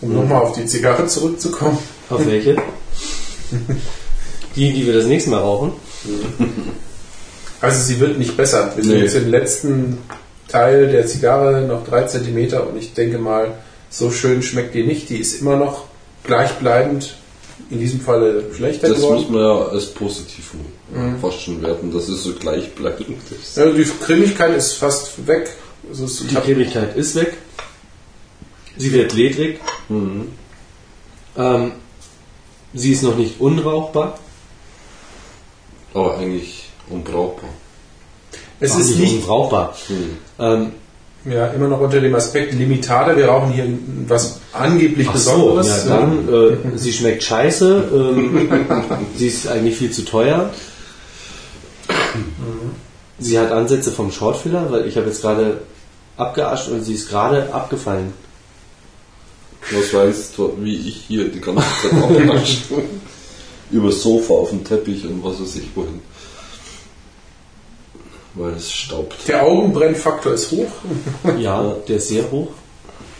Um nochmal auf die Zigarre zurückzukommen. Auf welche? Die, die wir das nächste Mal rauchen. Also sie wird nicht besser. Wir sind Nee. jetzt im letzten Teil der Zigarre noch drei Zentimeter und ich denke mal, so schön schmeckt die nicht. Die ist immer noch gleichbleibend, in diesem Falle schlechter Das muss geworden. man ja als positiv fast schon werten, dass es so gleichbleibend ist. Ja, die Cremigkeit ist fast weg. Also Die Cremigkeit ist weg. Sie wird ledrig. Ähm, sie ist noch nicht unrauchbar. Aber eigentlich unbrauchbar. Es ist nicht unbrauchbar. Hm. Ähm, ja, immer noch unter dem Aspekt Limitada. Wir rauchen hier was angeblich ach so, Besonderes. ja, dann, äh, sie schmeckt scheiße. Ähm, sie ist eigentlich viel zu teuer. Sie hat Ansätze vom Shortfiller, weil ich habe jetzt gerade abgeascht und sie ist gerade abgefallen. Was weißt du, wie ich hier die ganze Zeit aufnasche? Übers Sofa, auf dem Teppich und was weiß ich wohin. Weil es staubt. Der Augenbrennfaktor ist hoch. Ja, der ist sehr hoch.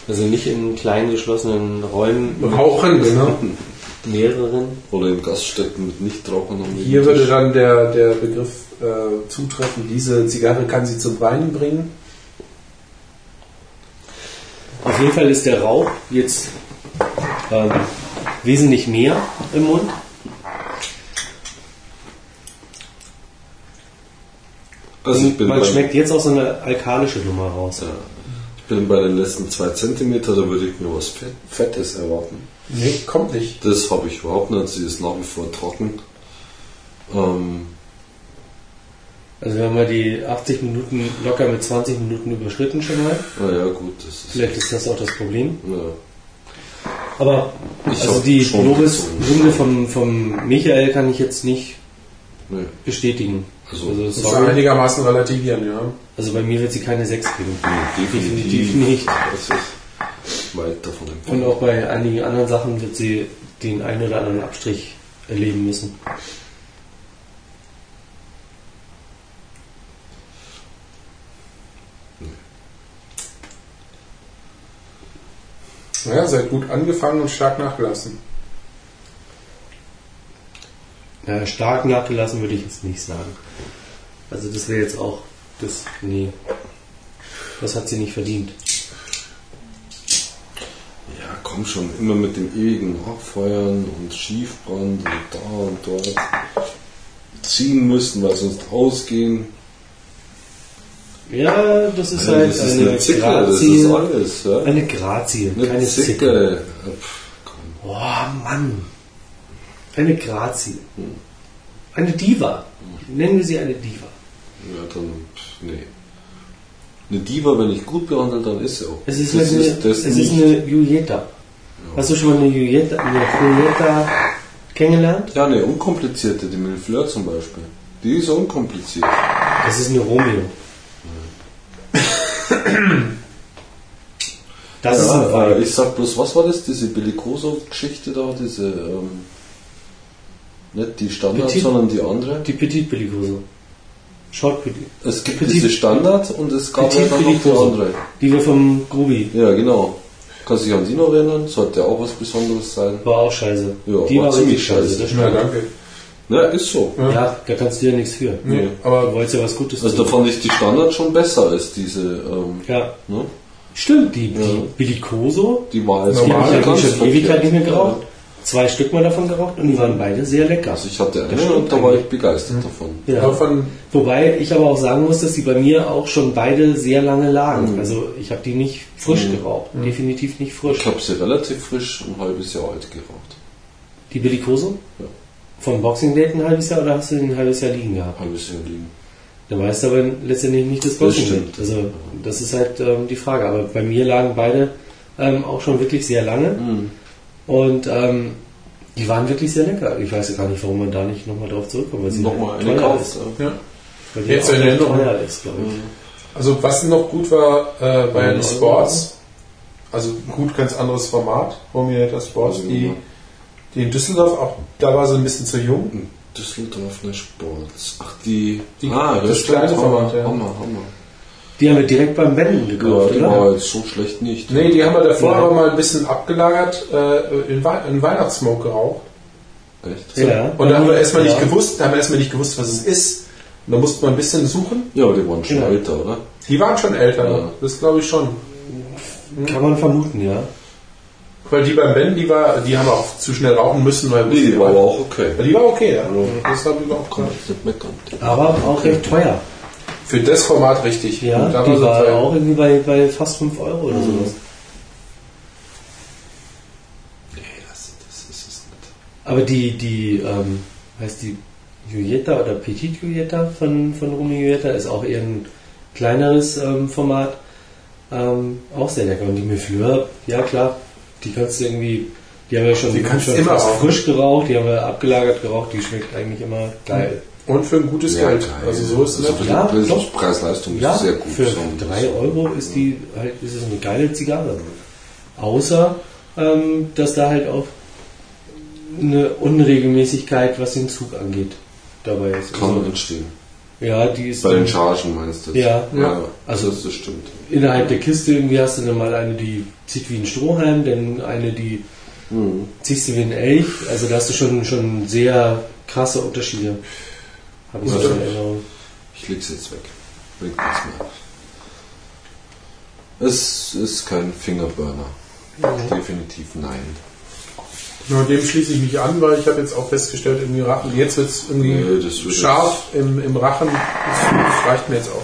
Also nicht in kleinen geschlossenen Räumen. Rauchen, genau. mehreren. Oder in Gaststätten mit Nichtrauchern am Hier würde dann der, der Begriff äh, zutreffen, diese Zigarre kann sie zum Weinen bringen. Auf jeden Fall ist der Rauch jetzt ähm, wesentlich mehr im Mund. Also ich bin, Man schmeckt jetzt auch so eine alkalische Nummer raus. ja, ich bin bei den letzten zwei Zentimeter, da würde ich mir was Fett, Fettes erwarten. Nee, kommt nicht. Das habe ich überhaupt nicht, sie ist nach wie vor trocken. Ähm, Also wir haben mal die 80 Minuten locker mit 20 Minuten überschritten schon mal. naja, gut, das ist. Vielleicht ist das auch das Problem. Ja. Aber Ich also die gezogen. vom, vom Michael kann ich jetzt nicht Nee. bestätigen. Also, Also, Das sorry. einigermaßen relativieren, ja. also bei mir wird sie keine 6 geben. definitiv, Definitiv nicht. Das ist weit davon Und entfernt. auch bei einigen anderen Sachen wird sie den einen oder anderen Abstrich erleben müssen. Ja, seid gut angefangen und stark nachgelassen. Ja, stark nachgelassen würde ich jetzt nicht sagen. Also das wäre jetzt auch das. Nee. Das hat sie nicht verdient. Ja, komm schon, immer mit dem ewigen Nachfeuern und Schiefbrand und da und dort ziehen müssen, weil sonst ausgehen. Ja, das ist Ja, halt das ist eine, eine Zicke, das Grazie. ist alles. Ja? Eine Grazie, Eine keine Zicke. Zicke. Boah, Mann. Eine Grazie. Eine Diva. Nennen wir sie eine Diva. Ja, dann, nee. Eine Diva, wenn ich gut behandelt, dann ist sie auch. Es ist, das eine, ist das es nicht. ist eine Julieta. Hast du schon mal eine Julieta, eine Julieta kennengelernt? ja, eine unkomplizierte, die Milfleur zum Beispiel. Die ist unkompliziert. Das ist eine Romeo. Das ist ein ja, äh, Vibe. ich sag bloß, was war das? Diese Bellicoso-Geschichte da, diese, ähm, nicht die Standard, Petit- sondern die andere. Die Petit Bellicoso. Short Petit. Es gibt Petit- diese Standard und es gab Petit ja dann noch die andere. Die wir vom Grubi. Ja, genau. Kannst du dich an die noch erinnern? Sollte ja auch was Besonderes sein. War auch scheiße. Ja, die war war ziemlich scheiße. scheiße. Das Ja, danke. Ja, ist so. Ja, da kannst du ja nichts für. Nee. Du Aber wolltest ja was Gutes Also da fand ich die Standard schon besser als diese, ähm, Ja, ne? stimmt. Die, Ja. die Bellicoso, Die war jetzt die Normal, habe ich schon Ewigkeit nicht mehr geraucht. Zwei Stück mal davon geraucht und die waren beide sehr lecker. Also ich hatte eine und da war ich begeistert davon. Ja. aber von, Wobei ich aber auch sagen muss, dass die bei mir auch schon beide sehr lange lagen. Also ich habe die nicht frisch geraucht. Definitiv nicht frisch. Ich habe sie relativ frisch, ein halbes Jahr alt geraucht. Die Bellicoso? Ja. Vom Boxing Date ein halbes Jahr oder hast du den ein halbes Jahr liegen gehabt? Ein halbes Jahr liegen. Da weißt du aber letztendlich nicht das Das Boxing stimmt. Date. Also das ist halt ähm, die Frage. Aber bei mir lagen beide ähm, auch schon wirklich sehr lange. Mhm. Und ähm, die waren wirklich sehr lecker. Ich weiß ja gar nicht, warum man da nicht nochmal drauf zurückkommt, weil sie Nochmal teuer kauft. ist. ja. ja. Weil die Jetzt auch teuer ist, glaube ich. Also was noch gut war äh, bei Euro. Sports, also gut, ganz anderes Format, Homiator Sports, Also, die, ja. die in Düsseldorf, auch da war sie ein bisschen zu jung. Düsseldorfer Sports. Ach, die. Die- ah, das stimmt, kleine Hammer, Format, ja. Hammer, Hammer. Die haben wir direkt beim Wenden Ja, gekauft, die oder? war jetzt so schlecht nicht. Nee, die haben wir davor Ja. aber mal ein bisschen abgelagert, äh, in, Wei in Weihnachtssmoke geraucht. Echt? Ja. Und da haben wir erstmal Ja. nicht gewusst, da haben wir erstmal nicht gewusst, was es ist. Und da musste man ein bisschen suchen. Ja, aber die waren schon Genau. älter, oder? Die waren schon älter, Ja. das glaube ich schon. Kann man vermuten, ja. Weil die beim Ben, die war, die haben auch zu schnell rauchen müssen, weil Nee, die war aber auch okay. Ja, die war okay, ja. Das habe ich auch gemacht. ich nicht meckern. Aber auch recht teuer. Für das Format richtig. Ja, die sie war teuer. auch irgendwie bei, bei fast 5 Euro oder sowas. Nee, das, das ist es nicht. Aber die, die, ähm, heißt die Julieta oder Petit Julieta von, von Rumi Julieta ist auch eher ein kleineres ähm, Format. Ähm, auch sehr lecker. Und die Mefleur, ja klar, die kannst du irgendwie, die haben wir schon, Die schon immer fast frisch geraucht, die haben wir abgelagert geraucht, die schmeckt eigentlich immer geil. Und für ein gutes Ja, Geld. geil. Also so ist es Also Ja, doch. Preis-Leistung ist Ja, sehr gut. für So. 3 Euro ist die halt, ist es eine geile Zigarre. Außer, ähm, dass da halt auch eine Unregelmäßigkeit, was den Zug angeht, dabei ist. Kann Also, entstehen. ja, die ist Bei den dann Chargen meinst du? Ja. ja. Also- Also das, das stimmt. innerhalb der Kiste irgendwie hast du dann mal eine, die zieht wie ein Strohhalm, dann eine, die Mhm. ziehst du wie ein Elch, also da hast du schon, schon sehr krasse Unterschiede. Habe ich in Erinnerung. Ich leg's jetzt weg. Bringt nichts mehr. Es ist kein Fingerburner. Definitiv nein. Ja, dem schließe ich mich an, weil ich habe jetzt auch festgestellt, irgendwie Rachen, jetzt wird es irgendwie Nee, scharf im, im Rachen. Das, das reicht mir jetzt auch.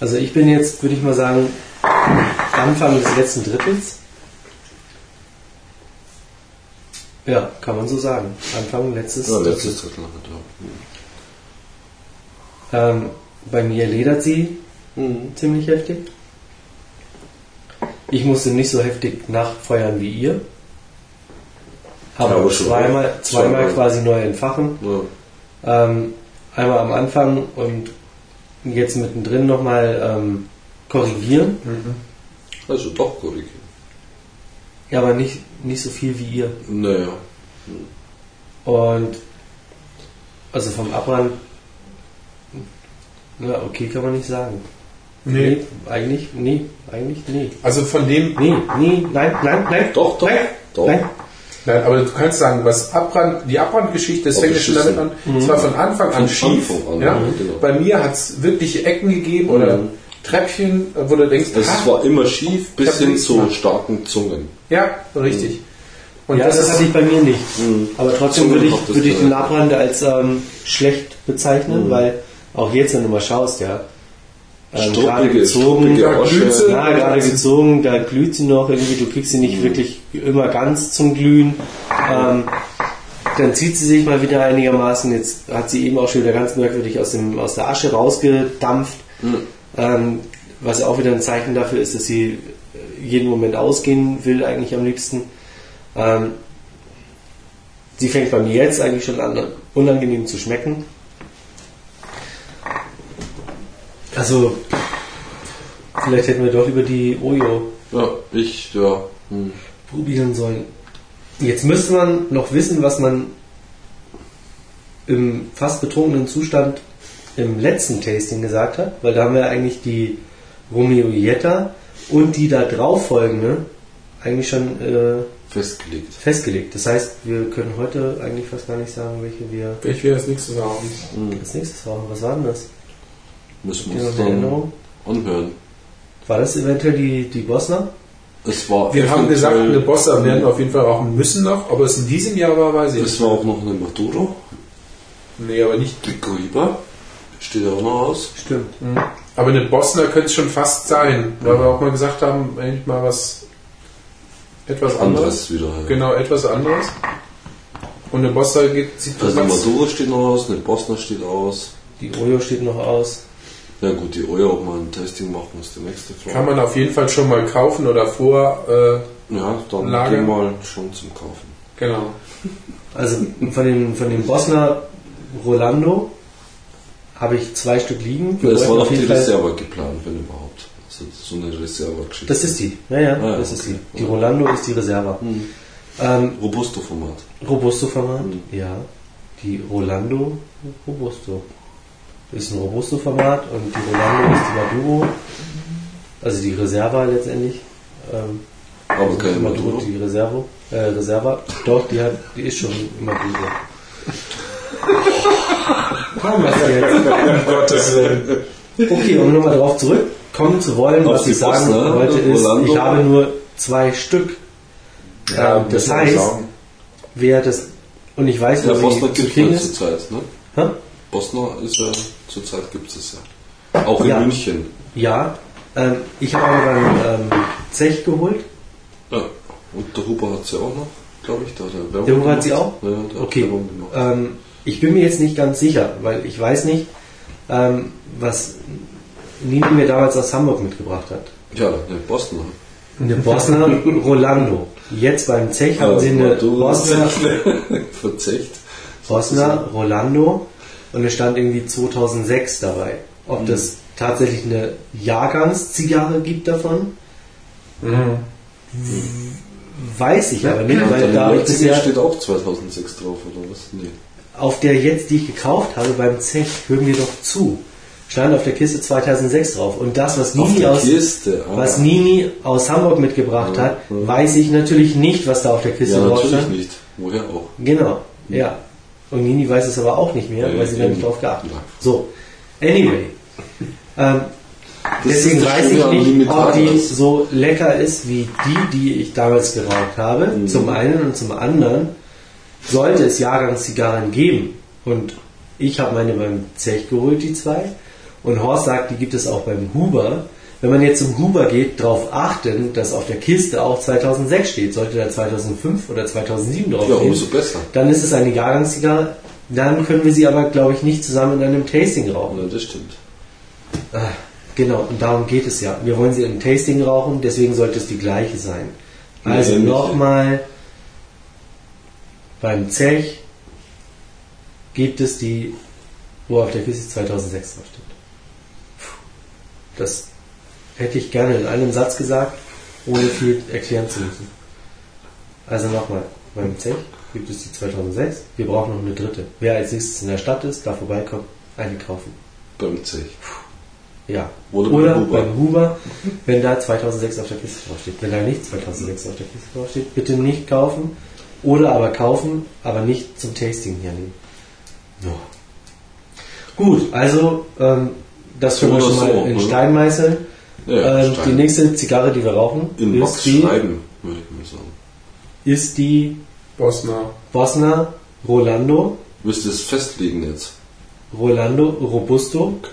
Also ich bin jetzt, würde ich mal sagen, Anfang des letzten Drittels. Ja, kann man so sagen. Anfang letztes Ja, letztes Drittel ja. Ähm, bei mir ledert sie Mhm. ziemlich heftig. Ich musste nicht so heftig nachfeuern wie ihr. Habe Ja, zweimal, zweimal quasi neu entfachen. Ja. Ähm, einmal am Anfang und jetzt mittendrin nochmal ähm, korrigieren. Also doch korrigieren. Ja, aber nicht, nicht so viel wie ihr. Naja. Und also vom Abrand, ja, okay, kann man nicht sagen. Nee. eigentlich, nee, eigentlich, nee. Also von dem, Nee, nee, nein, nein, nein. Doch, doch, nein, doch. Nein. nein, aber du kannst sagen, was Abbrand, die Abbrandgeschichte, das Auch fängt schon damit beschissen. an, es war von Anfang an Von schief. Anfang an, ja? ja, genau. Bei mir hat es wirkliche Ecken gegeben oder Mhm. Treppchen, wo du denkst, Es ah, war immer schief bis hin zu gemacht. starken Zungen. ja, richtig. Und ja, das, das, ist hatte ich bei mir nicht. Mhm. Aber trotzdem würde ich, das würde ich den gehört. Abrand als ähm, schlecht bezeichnen, weil auch jetzt, wenn du mal schaust, ja, ähm, gerade gezogen, Da glüht sie. Ja, gerade gezogen, da glüht sie noch irgendwie, du kriegst sie nicht wirklich immer ganz zum Glühen. Ähm, dann zieht sie sich mal wieder einigermaßen. Jetzt hat sie eben auch schon wieder ganz merkwürdig aus, dem, aus der Asche rausgedampft. Ähm, was ja auch wieder ein Zeichen dafür ist, dass sie äh, jeden Moment ausgehen will, eigentlich am liebsten. Ähm, sie fängt bei mir jetzt eigentlich schon an, unangenehm zu schmecken. Also, vielleicht hätten wir doch über die Oyo Ja, ich, ja. Hm. probieren sollen. Jetzt müsste man noch wissen, was man im fast betrunkenen Zustand im letzten Tasting gesagt hat, weil da haben wir eigentlich die Romeo Jetta und die da drauf folgende eigentlich schon äh, Festgelegt. festgelegt. Das heißt, wir können heute eigentlich fast gar nicht sagen, welche wir ich will das nächste sagen. als nächstes haben. Was war denn das? Müssen Die wir noch uns in dann Erinnerung? anhören. War das eventuell die, die Bosner? Es war Wir haben gesagt, eine Bossa werden wir auf jeden Fall rauchen müssen noch, aber es in diesem Jahr war, weiß ich Es nicht. war auch noch eine Maduro. Nee, aber nicht. Die Coiba. Steht auch noch aus. Stimmt. Aber eine Bosner könnte es schon fast sein, weil wir auch mal gesagt haben, eigentlich mal was etwas anderes. Anderes wieder. ja. Genau, etwas anderes. Und eine Bossa geht, sieht Also ganz- Maduro steht noch aus, eine Bosner steht aus. Die Oyo steht noch aus. Ja gut, die Oya, ob man ein Tasting machen, ist die nächste Frage. kann man auf jeden Fall schon mal kaufen oder vor. Äh, ja, dann Lager? gehen wir mal schon zum Kaufen. genau. Also von dem, von dem Bosner Rolando habe ich zwei Stück liegen. Wir Es war auf die Reserve geplant, wenn überhaupt. Also so eine Reserve-Geschichte. Das ist die. Ja, ja, Ah, ja, das ist okay. die. Die Rolando ist die Reserva. Ähm, Robusto-Format. Robusto-Format? Mhm. Ja. Die Rolando Robusto. Ist ein Robusto-Format und die Rolando ist die Maduro. Also die Reserva letztendlich. Ähm, Aber also keine die Maduro. Die Reservo, äh, Reserva. Doch, die, hat, die ist schon Maduro. Was jetzt? Um Gottes Willen. Okay, um nochmal darauf zurückkommen zu wollen, Auf was ich sagen Bosner, wollte, ist, Rolando. ich habe nur zwei Stück. Ja, Ähm, das heißt, wer das, und ich weiß, Ja, wo Bosner sie gibt es zurzeit, ne? Hä? Bosner ist ja, zurzeit gibt es ja. Auch in Ja. München. Ja, ähm, ich habe aber beim ähm, Zech geholt. Ja. Und der Huber hat sie auch noch, glaube ich. Da er Werbung Der Huber hat sie auch? Ja, der Okay. hat Werbung gemacht. Ähm, ich bin mir jetzt nicht ganz sicher, weil ich weiß nicht, ähm, was Nini mir damals aus Hamburg mitgebracht hat. Ja, eine Bosner. Eine Bosner Rolando. Jetzt beim Zech haben Ja, sie eine Maduro. Bosner Verzecht. Bosner Rolando und es stand irgendwie 2006 dabei. Ob das tatsächlich eine Jahrgangszigarre gibt davon, weiß ich aber nicht, weil da habe ich 90er bisher steht auch 2006 drauf, oder was? Nee. Auf der jetzt, die ich gekauft habe beim Zech, hören wir doch zu, stand auf der Kiste 2006 drauf. Und das, was Nini aus, Kiste, ah. was Nini aus Hamburg mitgebracht Ja, hat, ja. weiß ich natürlich nicht, was da auf der Kiste Ja, drauf natürlich stand. nicht. Woher auch? Genau, ja. Und Nini weiß es aber auch nicht mehr, weil sie da nicht drauf geachtet hat. So, anyway. Ähm, deswegen weiß ich nicht, ob die so lecker ist wie die, die ich damals geraucht habe. Mhm. Zum einen und zum anderen sollte es Jahrgangszigarren geben. Und ich habe meine beim Zech geholt, die zwei. Und Horst sagt, die gibt es auch beim Huber. Wenn man jetzt zum Huber geht, darauf achten, dass auf der Kiste auch 2006 steht. Sollte da 2005 oder 2007 drauf Ja, stehen, umso besser. dann ist es eine Jahrgangszigarre. Dann können wir sie aber, glaube ich, nicht zusammen in einem Tasting rauchen. Ja, das stimmt. Ah, Genau, und darum geht es ja. Wir wollen sie im Tasting rauchen, deswegen sollte es die gleiche sein. Also nochmal, beim Zech gibt es die, wo auf der Kiste 2006 draufsteht. Das hätte ich gerne in einem Satz gesagt, ohne viel erklären zu müssen. Also nochmal, beim Zech gibt es die 2006, wir brauchen noch eine dritte. Wer als nächstes in der Stadt ist, da vorbeikommt, eine kaufen. Beim Zech. Ja. Oder Oder, beim Huber. beim Huber, wenn da 2006 auf der Kiste draufsteht. Wenn da nicht 2006 auf der Kiste draufsteht, bitte nicht kaufen. Oder aber kaufen, aber nicht zum Tasting hernehmen. So. Gut, also ähm, das können wir schon mal so, in? Stein meißeln. Ja, ähm, Stein. die nächste Zigarre, die wir rauchen, In ist, Box die, schreiben, würde ich mal sagen. ist die Bosner. Bosner Rolando, Müsst ihr es festlegen jetzt? Rolando Robusto, Okay.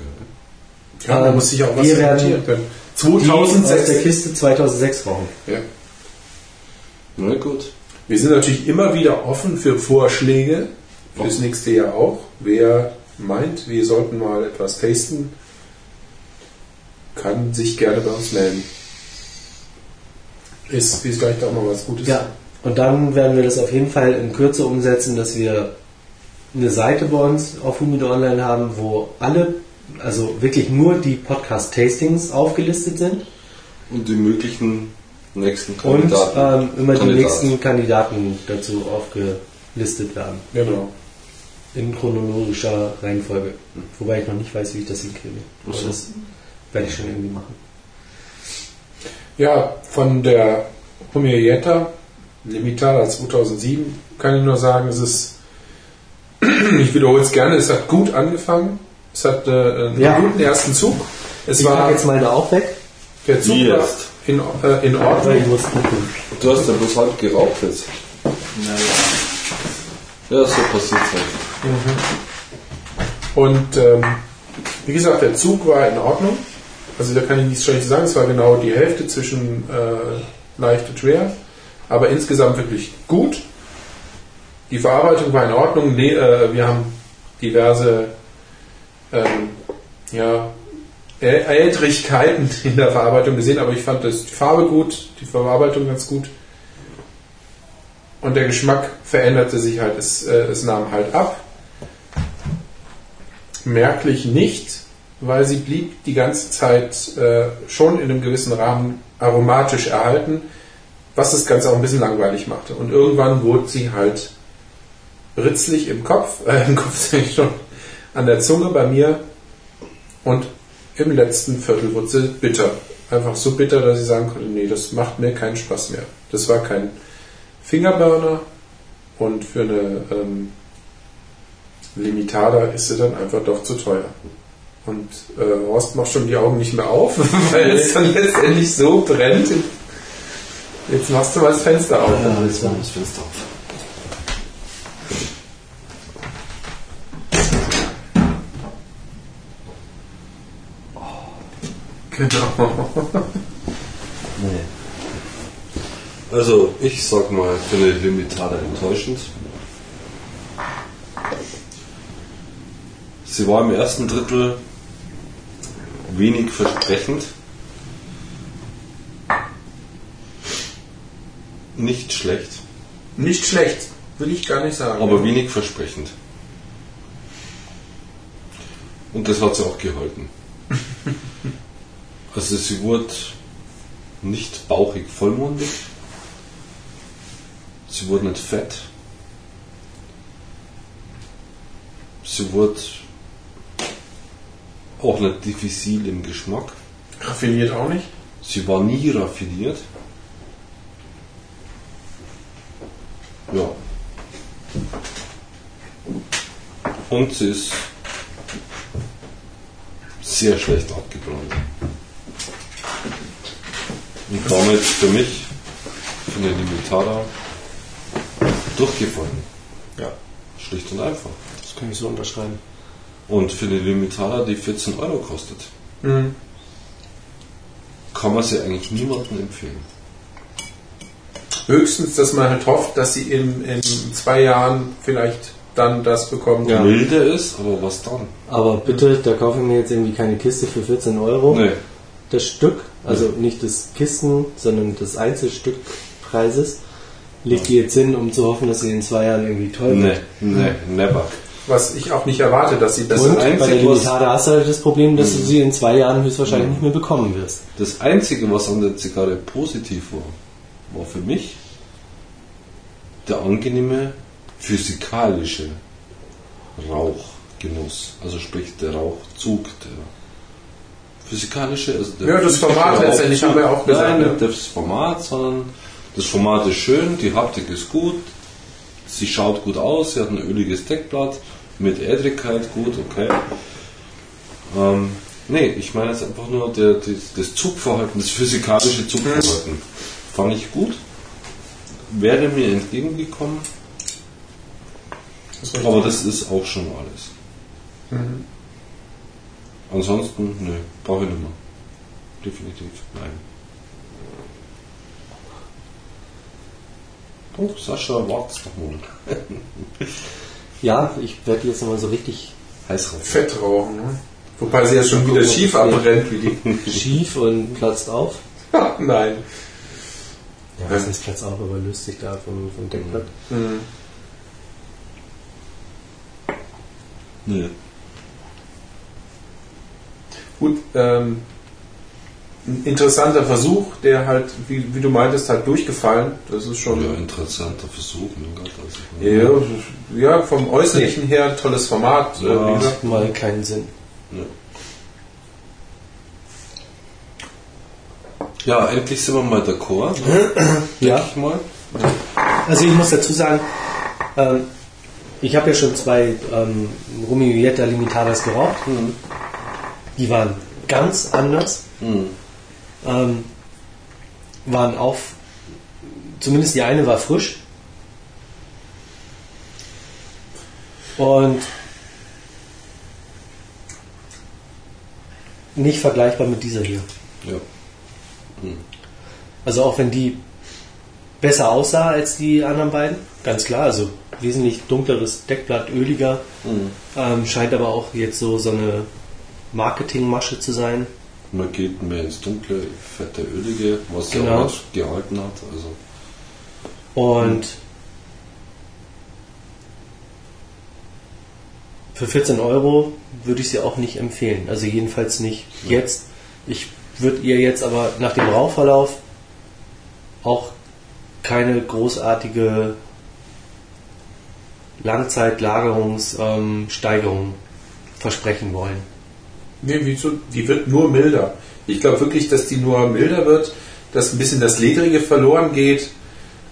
Ja, Ähm, muss sich auch was wir werden können. die aus der 2006. Kiste 2006 rauchen. Ja. Na gut. Wir sind natürlich immer wieder offen für Vorschläge fürs nächste Jahr auch. Wer meint, wir sollten mal etwas tasten, kann sich gerne bei uns melden. Ist vielleicht auch mal was Gutes. Ja, und dann werden wir das auf jeden Fall in Kürze umsetzen, dass wir eine Seite bei uns auf Humide Online haben, wo alle, also wirklich nur die Podcast-Tastings aufgelistet sind Und die möglichen nächsten und Kandidaten. ähm, immer die Kandidat. nächsten Kandidaten dazu aufgelistet werden. Genau. In chronologischer Reihenfolge. Wobei ich noch nicht weiß, wie ich das hinkriege. Aber so. das werde ich schon irgendwie machen. Ja, von der Humieta Limitada 2007 kann ich nur sagen, es ist, ich wiederhole es gerne, es hat gut angefangen. Es hat äh, einen Ja. guten ersten Zug. Es Ich war jetzt meine auch weg, der Zug war? In, äh, in Ordnung. ich muss gucken. Du hast ja bloß halb geraucht jetzt. Ja, so passiert halt. Und ähm, wie gesagt, der Zug war in Ordnung. Also da kann ich nichts Schlechtes sagen. Es war genau die Hälfte zwischen äh, leicht und schwer. Aber insgesamt wirklich gut. Die Verarbeitung war in Ordnung. Nee, äh, wir haben diverse ähm, ja, Äl- Älterigkeiten in der Verarbeitung gesehen, aber ich fand das, die Farbe gut, die Verarbeitung ganz gut. Und der Geschmack veränderte sich halt, es, äh, es nahm halt ab merklich nicht, weil sie blieb die ganze Zeit äh, schon in einem gewissen Rahmen aromatisch erhalten, was das Ganze auch ein bisschen langweilig machte. Und irgendwann wurde sie halt ritzlig im Kopf, äh, im Kopf schon, an der Zunge bei mir und im letzten Viertel wurde sie bitter. Einfach so bitter, dass ich sagen konnte, nee, das macht mir keinen Spaß mehr. Das war kein Fingerburner und für eine ähm, Limitada ist sie dann einfach doch zu teuer. Und äh, Horst macht schon die Augen nicht mehr auf, weil es dann letztendlich so brennt. Jetzt machst du mal das Fenster auf. Ja, jetzt machen wir das Fenster auf. Genau. Nee. Also, ich sag mal, eine Limitada enttäuschend. Sie war im ersten Drittel wenig versprechend. Nicht schlecht, Nicht schlecht, will ich gar nicht sagen. aber wenig versprechend. Und das hat sie auch gehalten. Also sie wurde nicht bauchig vollmundig. Sie wurde nicht fett. Sie wurde Auch nicht diffizil im Geschmack. Raffiniert auch nicht. Sie war nie raffiniert. Ja. Und sie ist sehr schlecht abgebrannt. Und damit für mich, für eine Limitada, durchgefallen. Ja. Schlicht und einfach. Das kann ich so unterschreiben. Und für eine Limitada, die 14 Euro kostet, Mhm. kann man sie eigentlich niemandem empfehlen. Höchstens, dass man halt hofft, dass sie in, in zwei Jahren vielleicht dann das bekommen. Ja. Milde ist, aber was dann? Aber bitte, da kaufe ich mir jetzt irgendwie keine Kiste für 14 Euro. Nee. Das Stück, also nicht das Kisten, sondern das Einzelstückpreises, legt die jetzt hin, um zu hoffen, dass sie in zwei Jahren irgendwie toll Nee, wird. nee, never. Was ich auch nicht erwarte, dass sie das Und Einzige, bei der Limitada hast du halt das Problem, dass du sie in zwei Jahren höchstwahrscheinlich nicht mehr bekommen wirst. Das Einzige, was an der Zigarre positiv war, war für mich der angenehme physikalische Rauchgenuss. Also sprich der Rauchzug, der physikalische, also der Ja, das Format letztendlich haben wir auch gesagt, Nein, ja. nicht das Format, sondern das Format ist schön, die Haptik ist gut, sie schaut gut aus, sie hat ein öliges Deckblatt mit Ädrigkeit, gut, okay. Ähm, nee, ich meine jetzt einfach nur der, das, das Zugverhalten, das physikalische Zugverhalten. Fand ich gut. Wäre mir entgegengekommen, Das aber das ist auch schon alles. Mhm. Ansonsten, nö, brauche ich nicht mehr. Definitiv, nein. Oh, Sascha, wart's doch mal. Ja, ich werde jetzt nochmal so richtig Heiß raus. Fett rauchen. Ne? Wobei sie ja schon wieder schief abbrennt wie die. schief und platzt auf. Nein. Ja, das ist platzt auf, aber löst sich da vom, vom Deckblatt. Mhm. Nee. Gut, ähm, ein interessanter Versuch, der halt, wie, wie du meintest, halt durchgefallen. Das ist schon. Ja, interessanter Versuch, mein Gott. Also, Ja, ja, vom Äußerlichen her tolles Format. äh, Ja. wie gesagt. Macht mal keinen Sinn. Ja, endlich sind wir mal d'accord, Ja. denke ich mal. Also ich muss dazu sagen, ähm, ich habe ja schon zwei ähm, Romeo Jetta Limitadas geraucht. Die waren ganz anders. Mhm. Ähm, waren auf, zumindest die eine war frisch. Und nicht vergleichbar mit dieser hier. Ja. Also auch wenn die besser aussah als die anderen beiden, ganz klar, also wesentlich dunkleres Deckblatt, öliger, Mhm. ähm, scheint aber auch jetzt so so eine Marketingmasche zu sein. Man geht mehr ins Dunkle, fette, ölige, was ja Genau. auch nicht gehalten hat. Also, Und für 14 Euro würde ich sie auch nicht empfehlen. Also jedenfalls nicht jetzt. Ich würde ihr jetzt aber nach dem Rauchverlauf auch keine großartige Langzeitlagerungssteigerung versprechen wollen. Nee, wieso? Die wird nur milder. Ich glaube wirklich, dass die nur milder wird, dass ein bisschen das Ledrige verloren geht,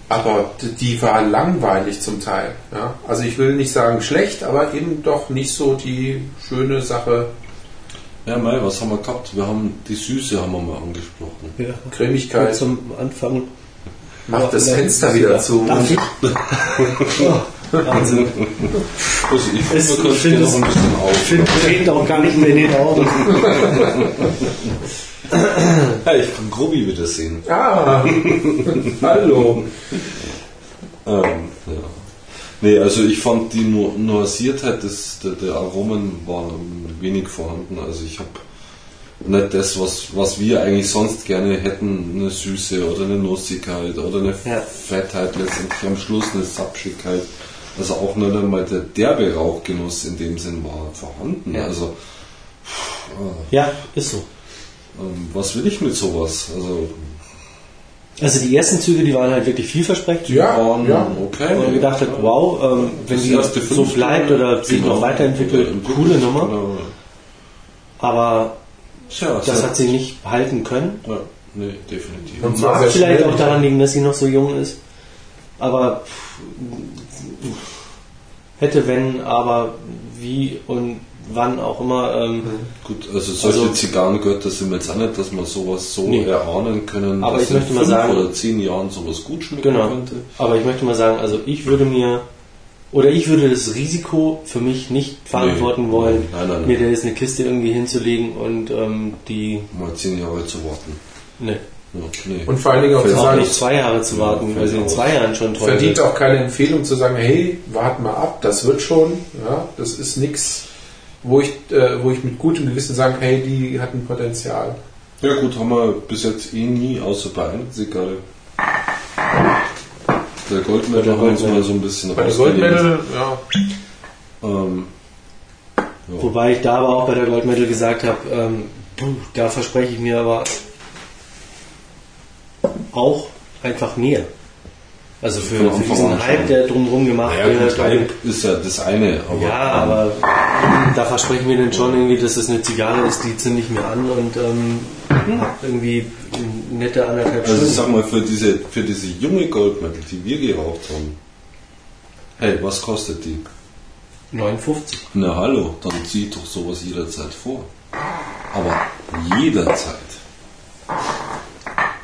aber die war langweilig zum Teil. Ja? Also ich will nicht sagen schlecht, aber eben doch nicht so die schöne Sache. ja, Mai, was haben wir gehabt? Wir haben die Süße haben wir mal angesprochen. Ja. Cremigkeit. Zum Anfang. Macht das Fenster wieder zu. Wahnsinn. Also ich finde, Es- wir können noch ein bisschen auf. Ich finde, trägt auch gar nicht mehr in den Augen. Ja, ich kann Grobi wieder sehen. Ah, hallo. Ähm, ja. Nee, also ich fand die Nu- Nuanciertheit des, der, der Aromen war wenig vorhanden. Also ich habe nicht das, was, was wir eigentlich sonst gerne hätten, eine Süße oder eine Nussigkeit oder eine Ja. Fettheit, letztendlich am Schluss eine Sapschigkeit. Also auch nicht einmal der derbe Rauchgenuss in dem Sinn war vorhanden. Ja. Also Ja, ist so. ähm, was will ich mit sowas? Also Also die ersten Züge, die waren halt wirklich vielversprechend. Ja, waren ja. okay. Und man gedacht hat, wow, ähm, wenn erste so bleibt oder sich noch weiterentwickelt, Entwickelt, coole Nummer. genau. Aber Tja, das hat sie nicht halten können. Ja, nee, definitiv. Und zwar Mag vielleicht auch daran liegen, dass sie noch so jung ist. Aber pff, hätte, wenn, aber wie und wann auch immer. Ähm, Gut, also solche Also- Zigarrengötter sind wir jetzt auch nicht, dass wir sowas so Nee. erahnen können, Aber dass ich möchte mal sagen- oder zehn Jahren sowas gut schmecken Genau. könnte. Aber ich möchte mal sagen, also ich würde mir oder ich würde das Risiko für mich nicht verantworten Nee. wollen, Nein, nein, nein. mir da jetzt eine Kiste irgendwie hinzulegen und ähm, die Mal zehn Jahre zu warten. ne, Ja, nee. Und vor allen Dingen auch zu Fällt auch sagen, nicht zwei Jahre zu warten, Ja, weil sie in zwei Jahren schon toll verdient wird. auch keine Empfehlung zu sagen, hey, wart mal ab, das wird schon. Ja, das ist nichts, wo ich, äh, wo ich mit gutem Gewissen sagen, hey, die hat ein Potenzial. ja gut, haben wir bis jetzt eh nie, außer bei einer Zigarre. Der Goldmedal haben wir uns mal so ein bisschen Bei der. Goldmedal, ja, Ähm, ja. Wobei ich da aber auch bei der Goldmedal gesagt habe, ähm, da verspreche ich mir aber auch einfach mehr. Also für, für diesen Hype, der drumherum gemacht Ja, wird. Hype ist ja das eine, aber, Ja, aber da versprechen wir dann schon irgendwie, dass es eine Zigarre ist, die zünde ich mir an und ähm, hab irgendwie nette anderthalb Also ich Stunden. sag mal, für diese, für diese junge Goldmedal, die wir geraucht haben, hey, was kostet die? 59. Na hallo, dann zieh doch sowas jederzeit vor. Aber jederzeit.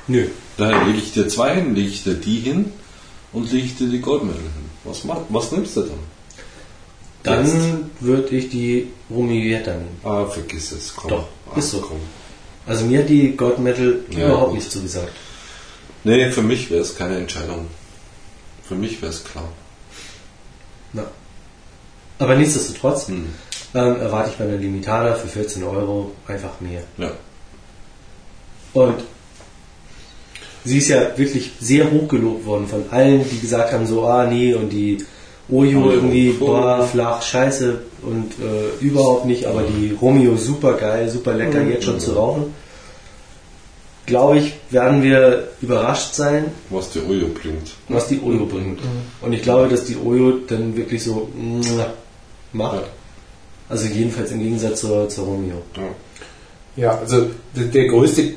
Nö. Daher lege ich dir zwei hin, lege ich dir die hin und lege ich dir die Goldmedal hin. Was, mach, was nimmst du dann? Dann würde ich die Romietta nehmen. Ah, vergiss es, komm. Doch, ah, ist so. Komm. Also mir hat die Gold Medal Ja, überhaupt gut. nicht zugesagt. Nee, für mich wäre es keine Entscheidung. Für mich wäre es klar. Na. Aber nichtsdestotrotz Hm. ähm, erwarte ich bei einer Limitada für 14 Euro einfach mehr. Ja. Und sie ist ja wirklich sehr hoch gelobt worden von allen, die gesagt haben, so, ah nee, und die Ojo Ojo, irgendwie, puh. boah, flach, scheiße und äh, überhaupt nicht, aber die Romeo super geil, super lecker, jetzt schon zu rauchen. Glaube ich, werden wir überrascht sein, Was die Ojo bringt. was die Ojo bringt. Und ich glaube, dass die Ojo dann wirklich so macht. Ja. Also jedenfalls im Gegensatz zur, zur Romeo. Ja. ja, also der, der größte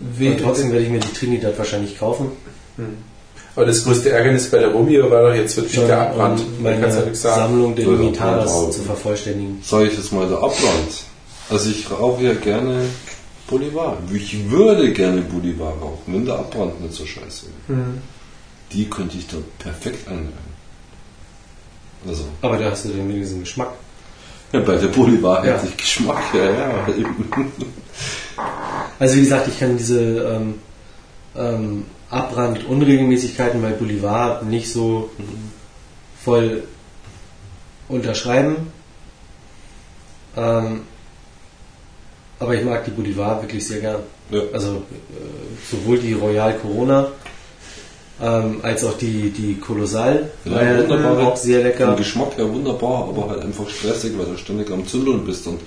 Und trotzdem werde ich mir die Trinidad wahrscheinlich kaufen. aber das größte Ärgernis bei der Romeo war doch jetzt wirklich der Abbrand. meine. Sammlung der Limitadas zu vervollständigen. Sag ich jetzt mal der Abbrand. Also ich rauche ja gerne Bolivar. Ich würde gerne Bolivar rauchen, wenn der Abbrand nicht so scheiße wäre. Mhm. Die könnte ich da perfekt einreihen. Also, Aber da hast du den wenigsten Geschmack. ja, bei der Bolivar Ja. hätte ich Geschmack, ja, ja. Eben. Also wie gesagt, ich kann diese ähm, ähm, Abbrand-Unregelmäßigkeiten bei Bolivar nicht so voll unterschreiben. Ähm, aber ich mag die Bolivar wirklich sehr gern. Ja. Also äh, sowohl die Royal Corona ähm, als auch die, die Kolossal. Ja, war ja wunderbar. auch sehr lecker. Vom Geschmack her wunderbar, aber halt einfach stressig, weil du ständig am Zündeln bist und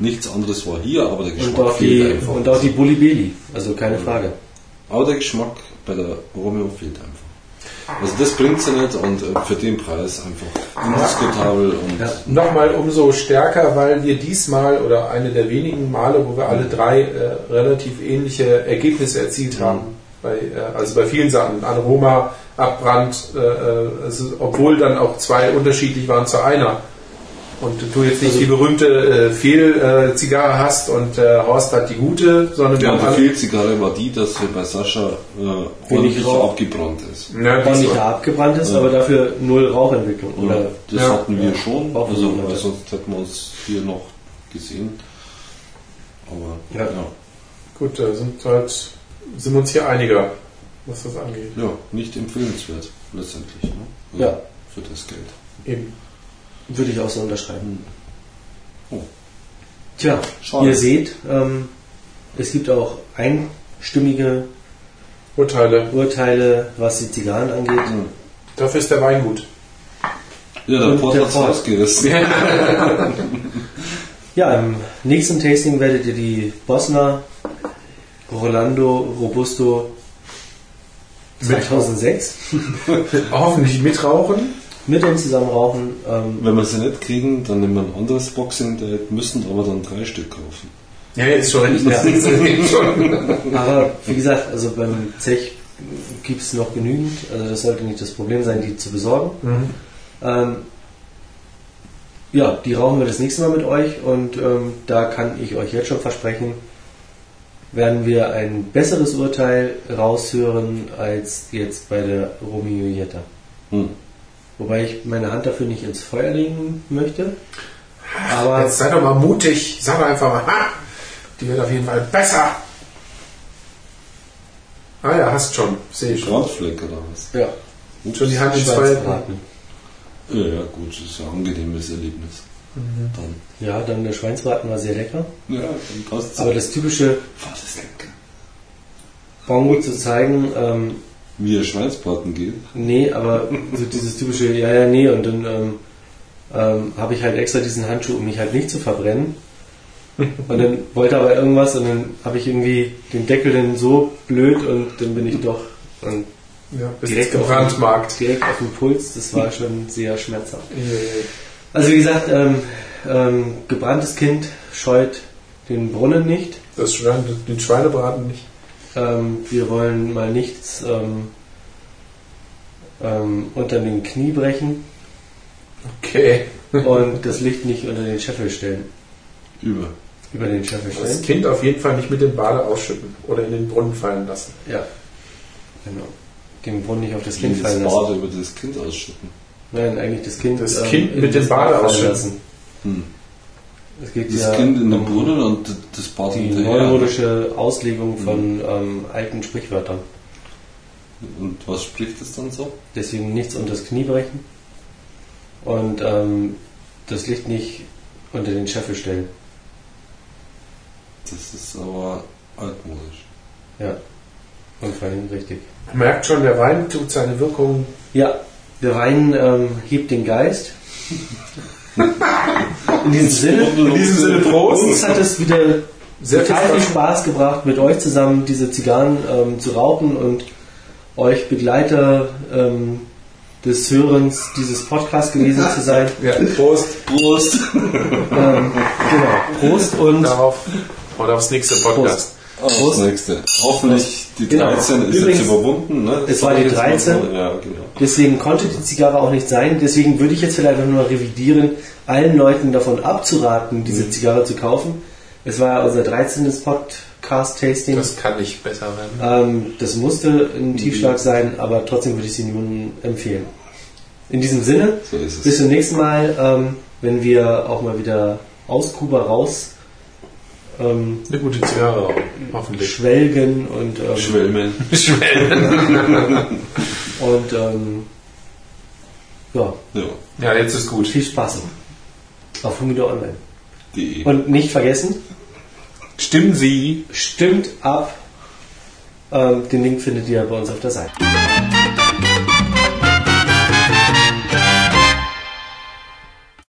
nichts anderes war hier, aber der Und Geschmack auch, die, fehlt einfach. und auch die Bulli also keine Frage. Aber der Geschmack bei der Romeo fehlt einfach. Also das bringt sie nicht und äh, für den Preis einfach indiskutabel und Ja. Nochmal umso stärker, weil wir diesmal oder eine der wenigen Male, wo wir alle drei äh, relativ ähnliche Ergebnisse erzielt haben. Bei, äh, also bei vielen Sachen. Aroma, Abbrand, äh, äh, also, obwohl dann auch zwei unterschiedlich waren zu einer. Und du jetzt nicht Also- die berühmte äh, Fehl-Zigarre Zigarre hast und äh, Horst hat die gute, sondern wir Ja, haben die. Fehlzigarre war die, dass sie bei Sascha äh, ordentlich Rauch. abgebrannt ist. Ja, ordentlich diesmal. abgebrannt ist, Ja. aber dafür null Rauchentwicklung. Ja, Oder das Ja. hatten wir Ja. schon, also weil sonst hätten wir uns hier noch gesehen. Aber Ja. ja, Gut, da sind, halt, sind wir uns hier einiger, was das angeht. ja, nicht empfehlenswert letztendlich. Ne? Ja. Für das Geld. Eben. Würde ich auch so unterschreiben. Oh. Tja, Schade. ihr seht, ähm, es gibt auch einstimmige Urteile. Urteile, was die Zigarren angeht. Dafür ist der Wein gut. Ja, der Port Port. rausgerissen. Ja, im nächsten Tasting werdet ihr die Bosner Rolando Robusto 2006 Hoffentlich mitrauchen. Mit uns zusammen rauchen. Ähm, Wenn wir sie nicht kriegen, dann nehmen wir ein anderes Boxing Date, müssen aber dann drei Stück kaufen. Ja, jetzt schon. Ich Ja. aber wie gesagt, also beim Zech gibt es noch genügend. Also das sollte nicht das Problem sein, die zu besorgen. Mhm. Ähm, ja, die rauchen wir das nächste Mal mit euch und ähm, da kann ich euch jetzt schon versprechen, werden wir ein besseres Urteil raushören als jetzt bei der Romeo Jetta. Hm. Wobei ich meine Hand dafür nicht ins Feuer legen möchte. Aber Jetzt sei doch mal mutig. Sag doch einfach mal, ha, die wird auf jeden Fall besser. Ah ja, hast schon. Sehe ich schon. Brandfleck oder was? ja, Schon die Hand ins Feuer. Schweinsbraten. Ja, ja, gut, das ist ein angenehmes Erlebnis. Dann. Ja, dann der Schweinsbraten war sehr lecker. Ja, dann passt Aber das typische War das lecker. Bongo zu zeigen, ähm, Wie ein Schweinsbraten geht. Nee, aber so dieses typische, ja, ja, nee, und dann ähm, ähm, habe ich halt extra diesen Handschuh, um mich halt nicht zu verbrennen. Und dann wollte aber irgendwas und dann habe ich irgendwie den Deckel dann so blöd und dann bin ich doch und Ja, direkt, auf, den, direkt auf den Puls. Das war schon sehr schmerzhaft. Also wie gesagt, ähm, ähm, gebranntes Kind scheut den Brunnen nicht. Das Schwein, den Schweinebraten nicht. Ähm, wir wollen mal nichts ähm, ähm, unter den Knie brechen. Okay. und das Licht nicht unter den Scheffel stellen. Über. Über den Scheffel Das stellen. Kind auf jeden Fall nicht mit dem Bade ausschütten oder in den Brunnen fallen lassen. Ja. Genau. Den Brunnen nicht auf das Kind Das fallen lassen. Bade über das Kind ausschütten. Nein, eigentlich das Kind. Das ähm, Kind in mit dem das Bade ausschütten. lassen. Hm. Es geht Das ja Kind in den um Brunnen und das Bad Die hinterher. neumodische Auslegung von ähm, alten Sprichwörtern. Und was spricht das dann so? Deswegen nichts unter das Knie brechen und ähm, das Licht nicht unter den Scheffel stellen. Das ist aber altmodisch. Ja. Und vor allem richtig. Merkt schon, der Wein tut seine Wirkung. Ja, der Wein ähm, hebt den Geist. In diesem Sinne, In diesem Sinne Prost. uns hat es wieder Sehr viel total viel Spaß. Spaß gebracht, mit euch zusammen diese Zigarren ähm, zu rauchen und euch Begleiter ähm, des Hörens dieses Podcasts gewesen zu sein. Ja, Prost. Prost! Ähm, genau, Prost und Darauf und aufs nächste Podcast. Das nächste. Hoffentlich die Genau. 13 ist Übrigens, jetzt überwunden. Ne? es war die Jetzt mal 13. so. Ja, genau. Deswegen konnte die Zigarre auch nicht sein. Deswegen würde ich jetzt vielleicht auch nur revidieren, allen Leuten davon abzuraten, diese Mhm. Zigarre zu kaufen. Es war ja unser 13. Podcast-Tasting. Das kann nicht besser werden. Ähm, das musste ein Tiefschlag sein, aber trotzdem würde ich sie niemandem empfehlen. In diesem Sinne, So ist es. bis zum nächsten Mal, ähm, wenn wir auch mal wieder aus Kuba raus ähm, Eine gute Zigarre, auch, hoffentlich. schwelgen und, ähm, Schwelmen. und ähm, ja, Ja. Ja, jetzt ist gut. viel Spaß auf Humido Online. Die Und nicht vergessen, Stimmen Sie. stimmt ab. Ähm, den Link findet ihr bei uns auf der Seite.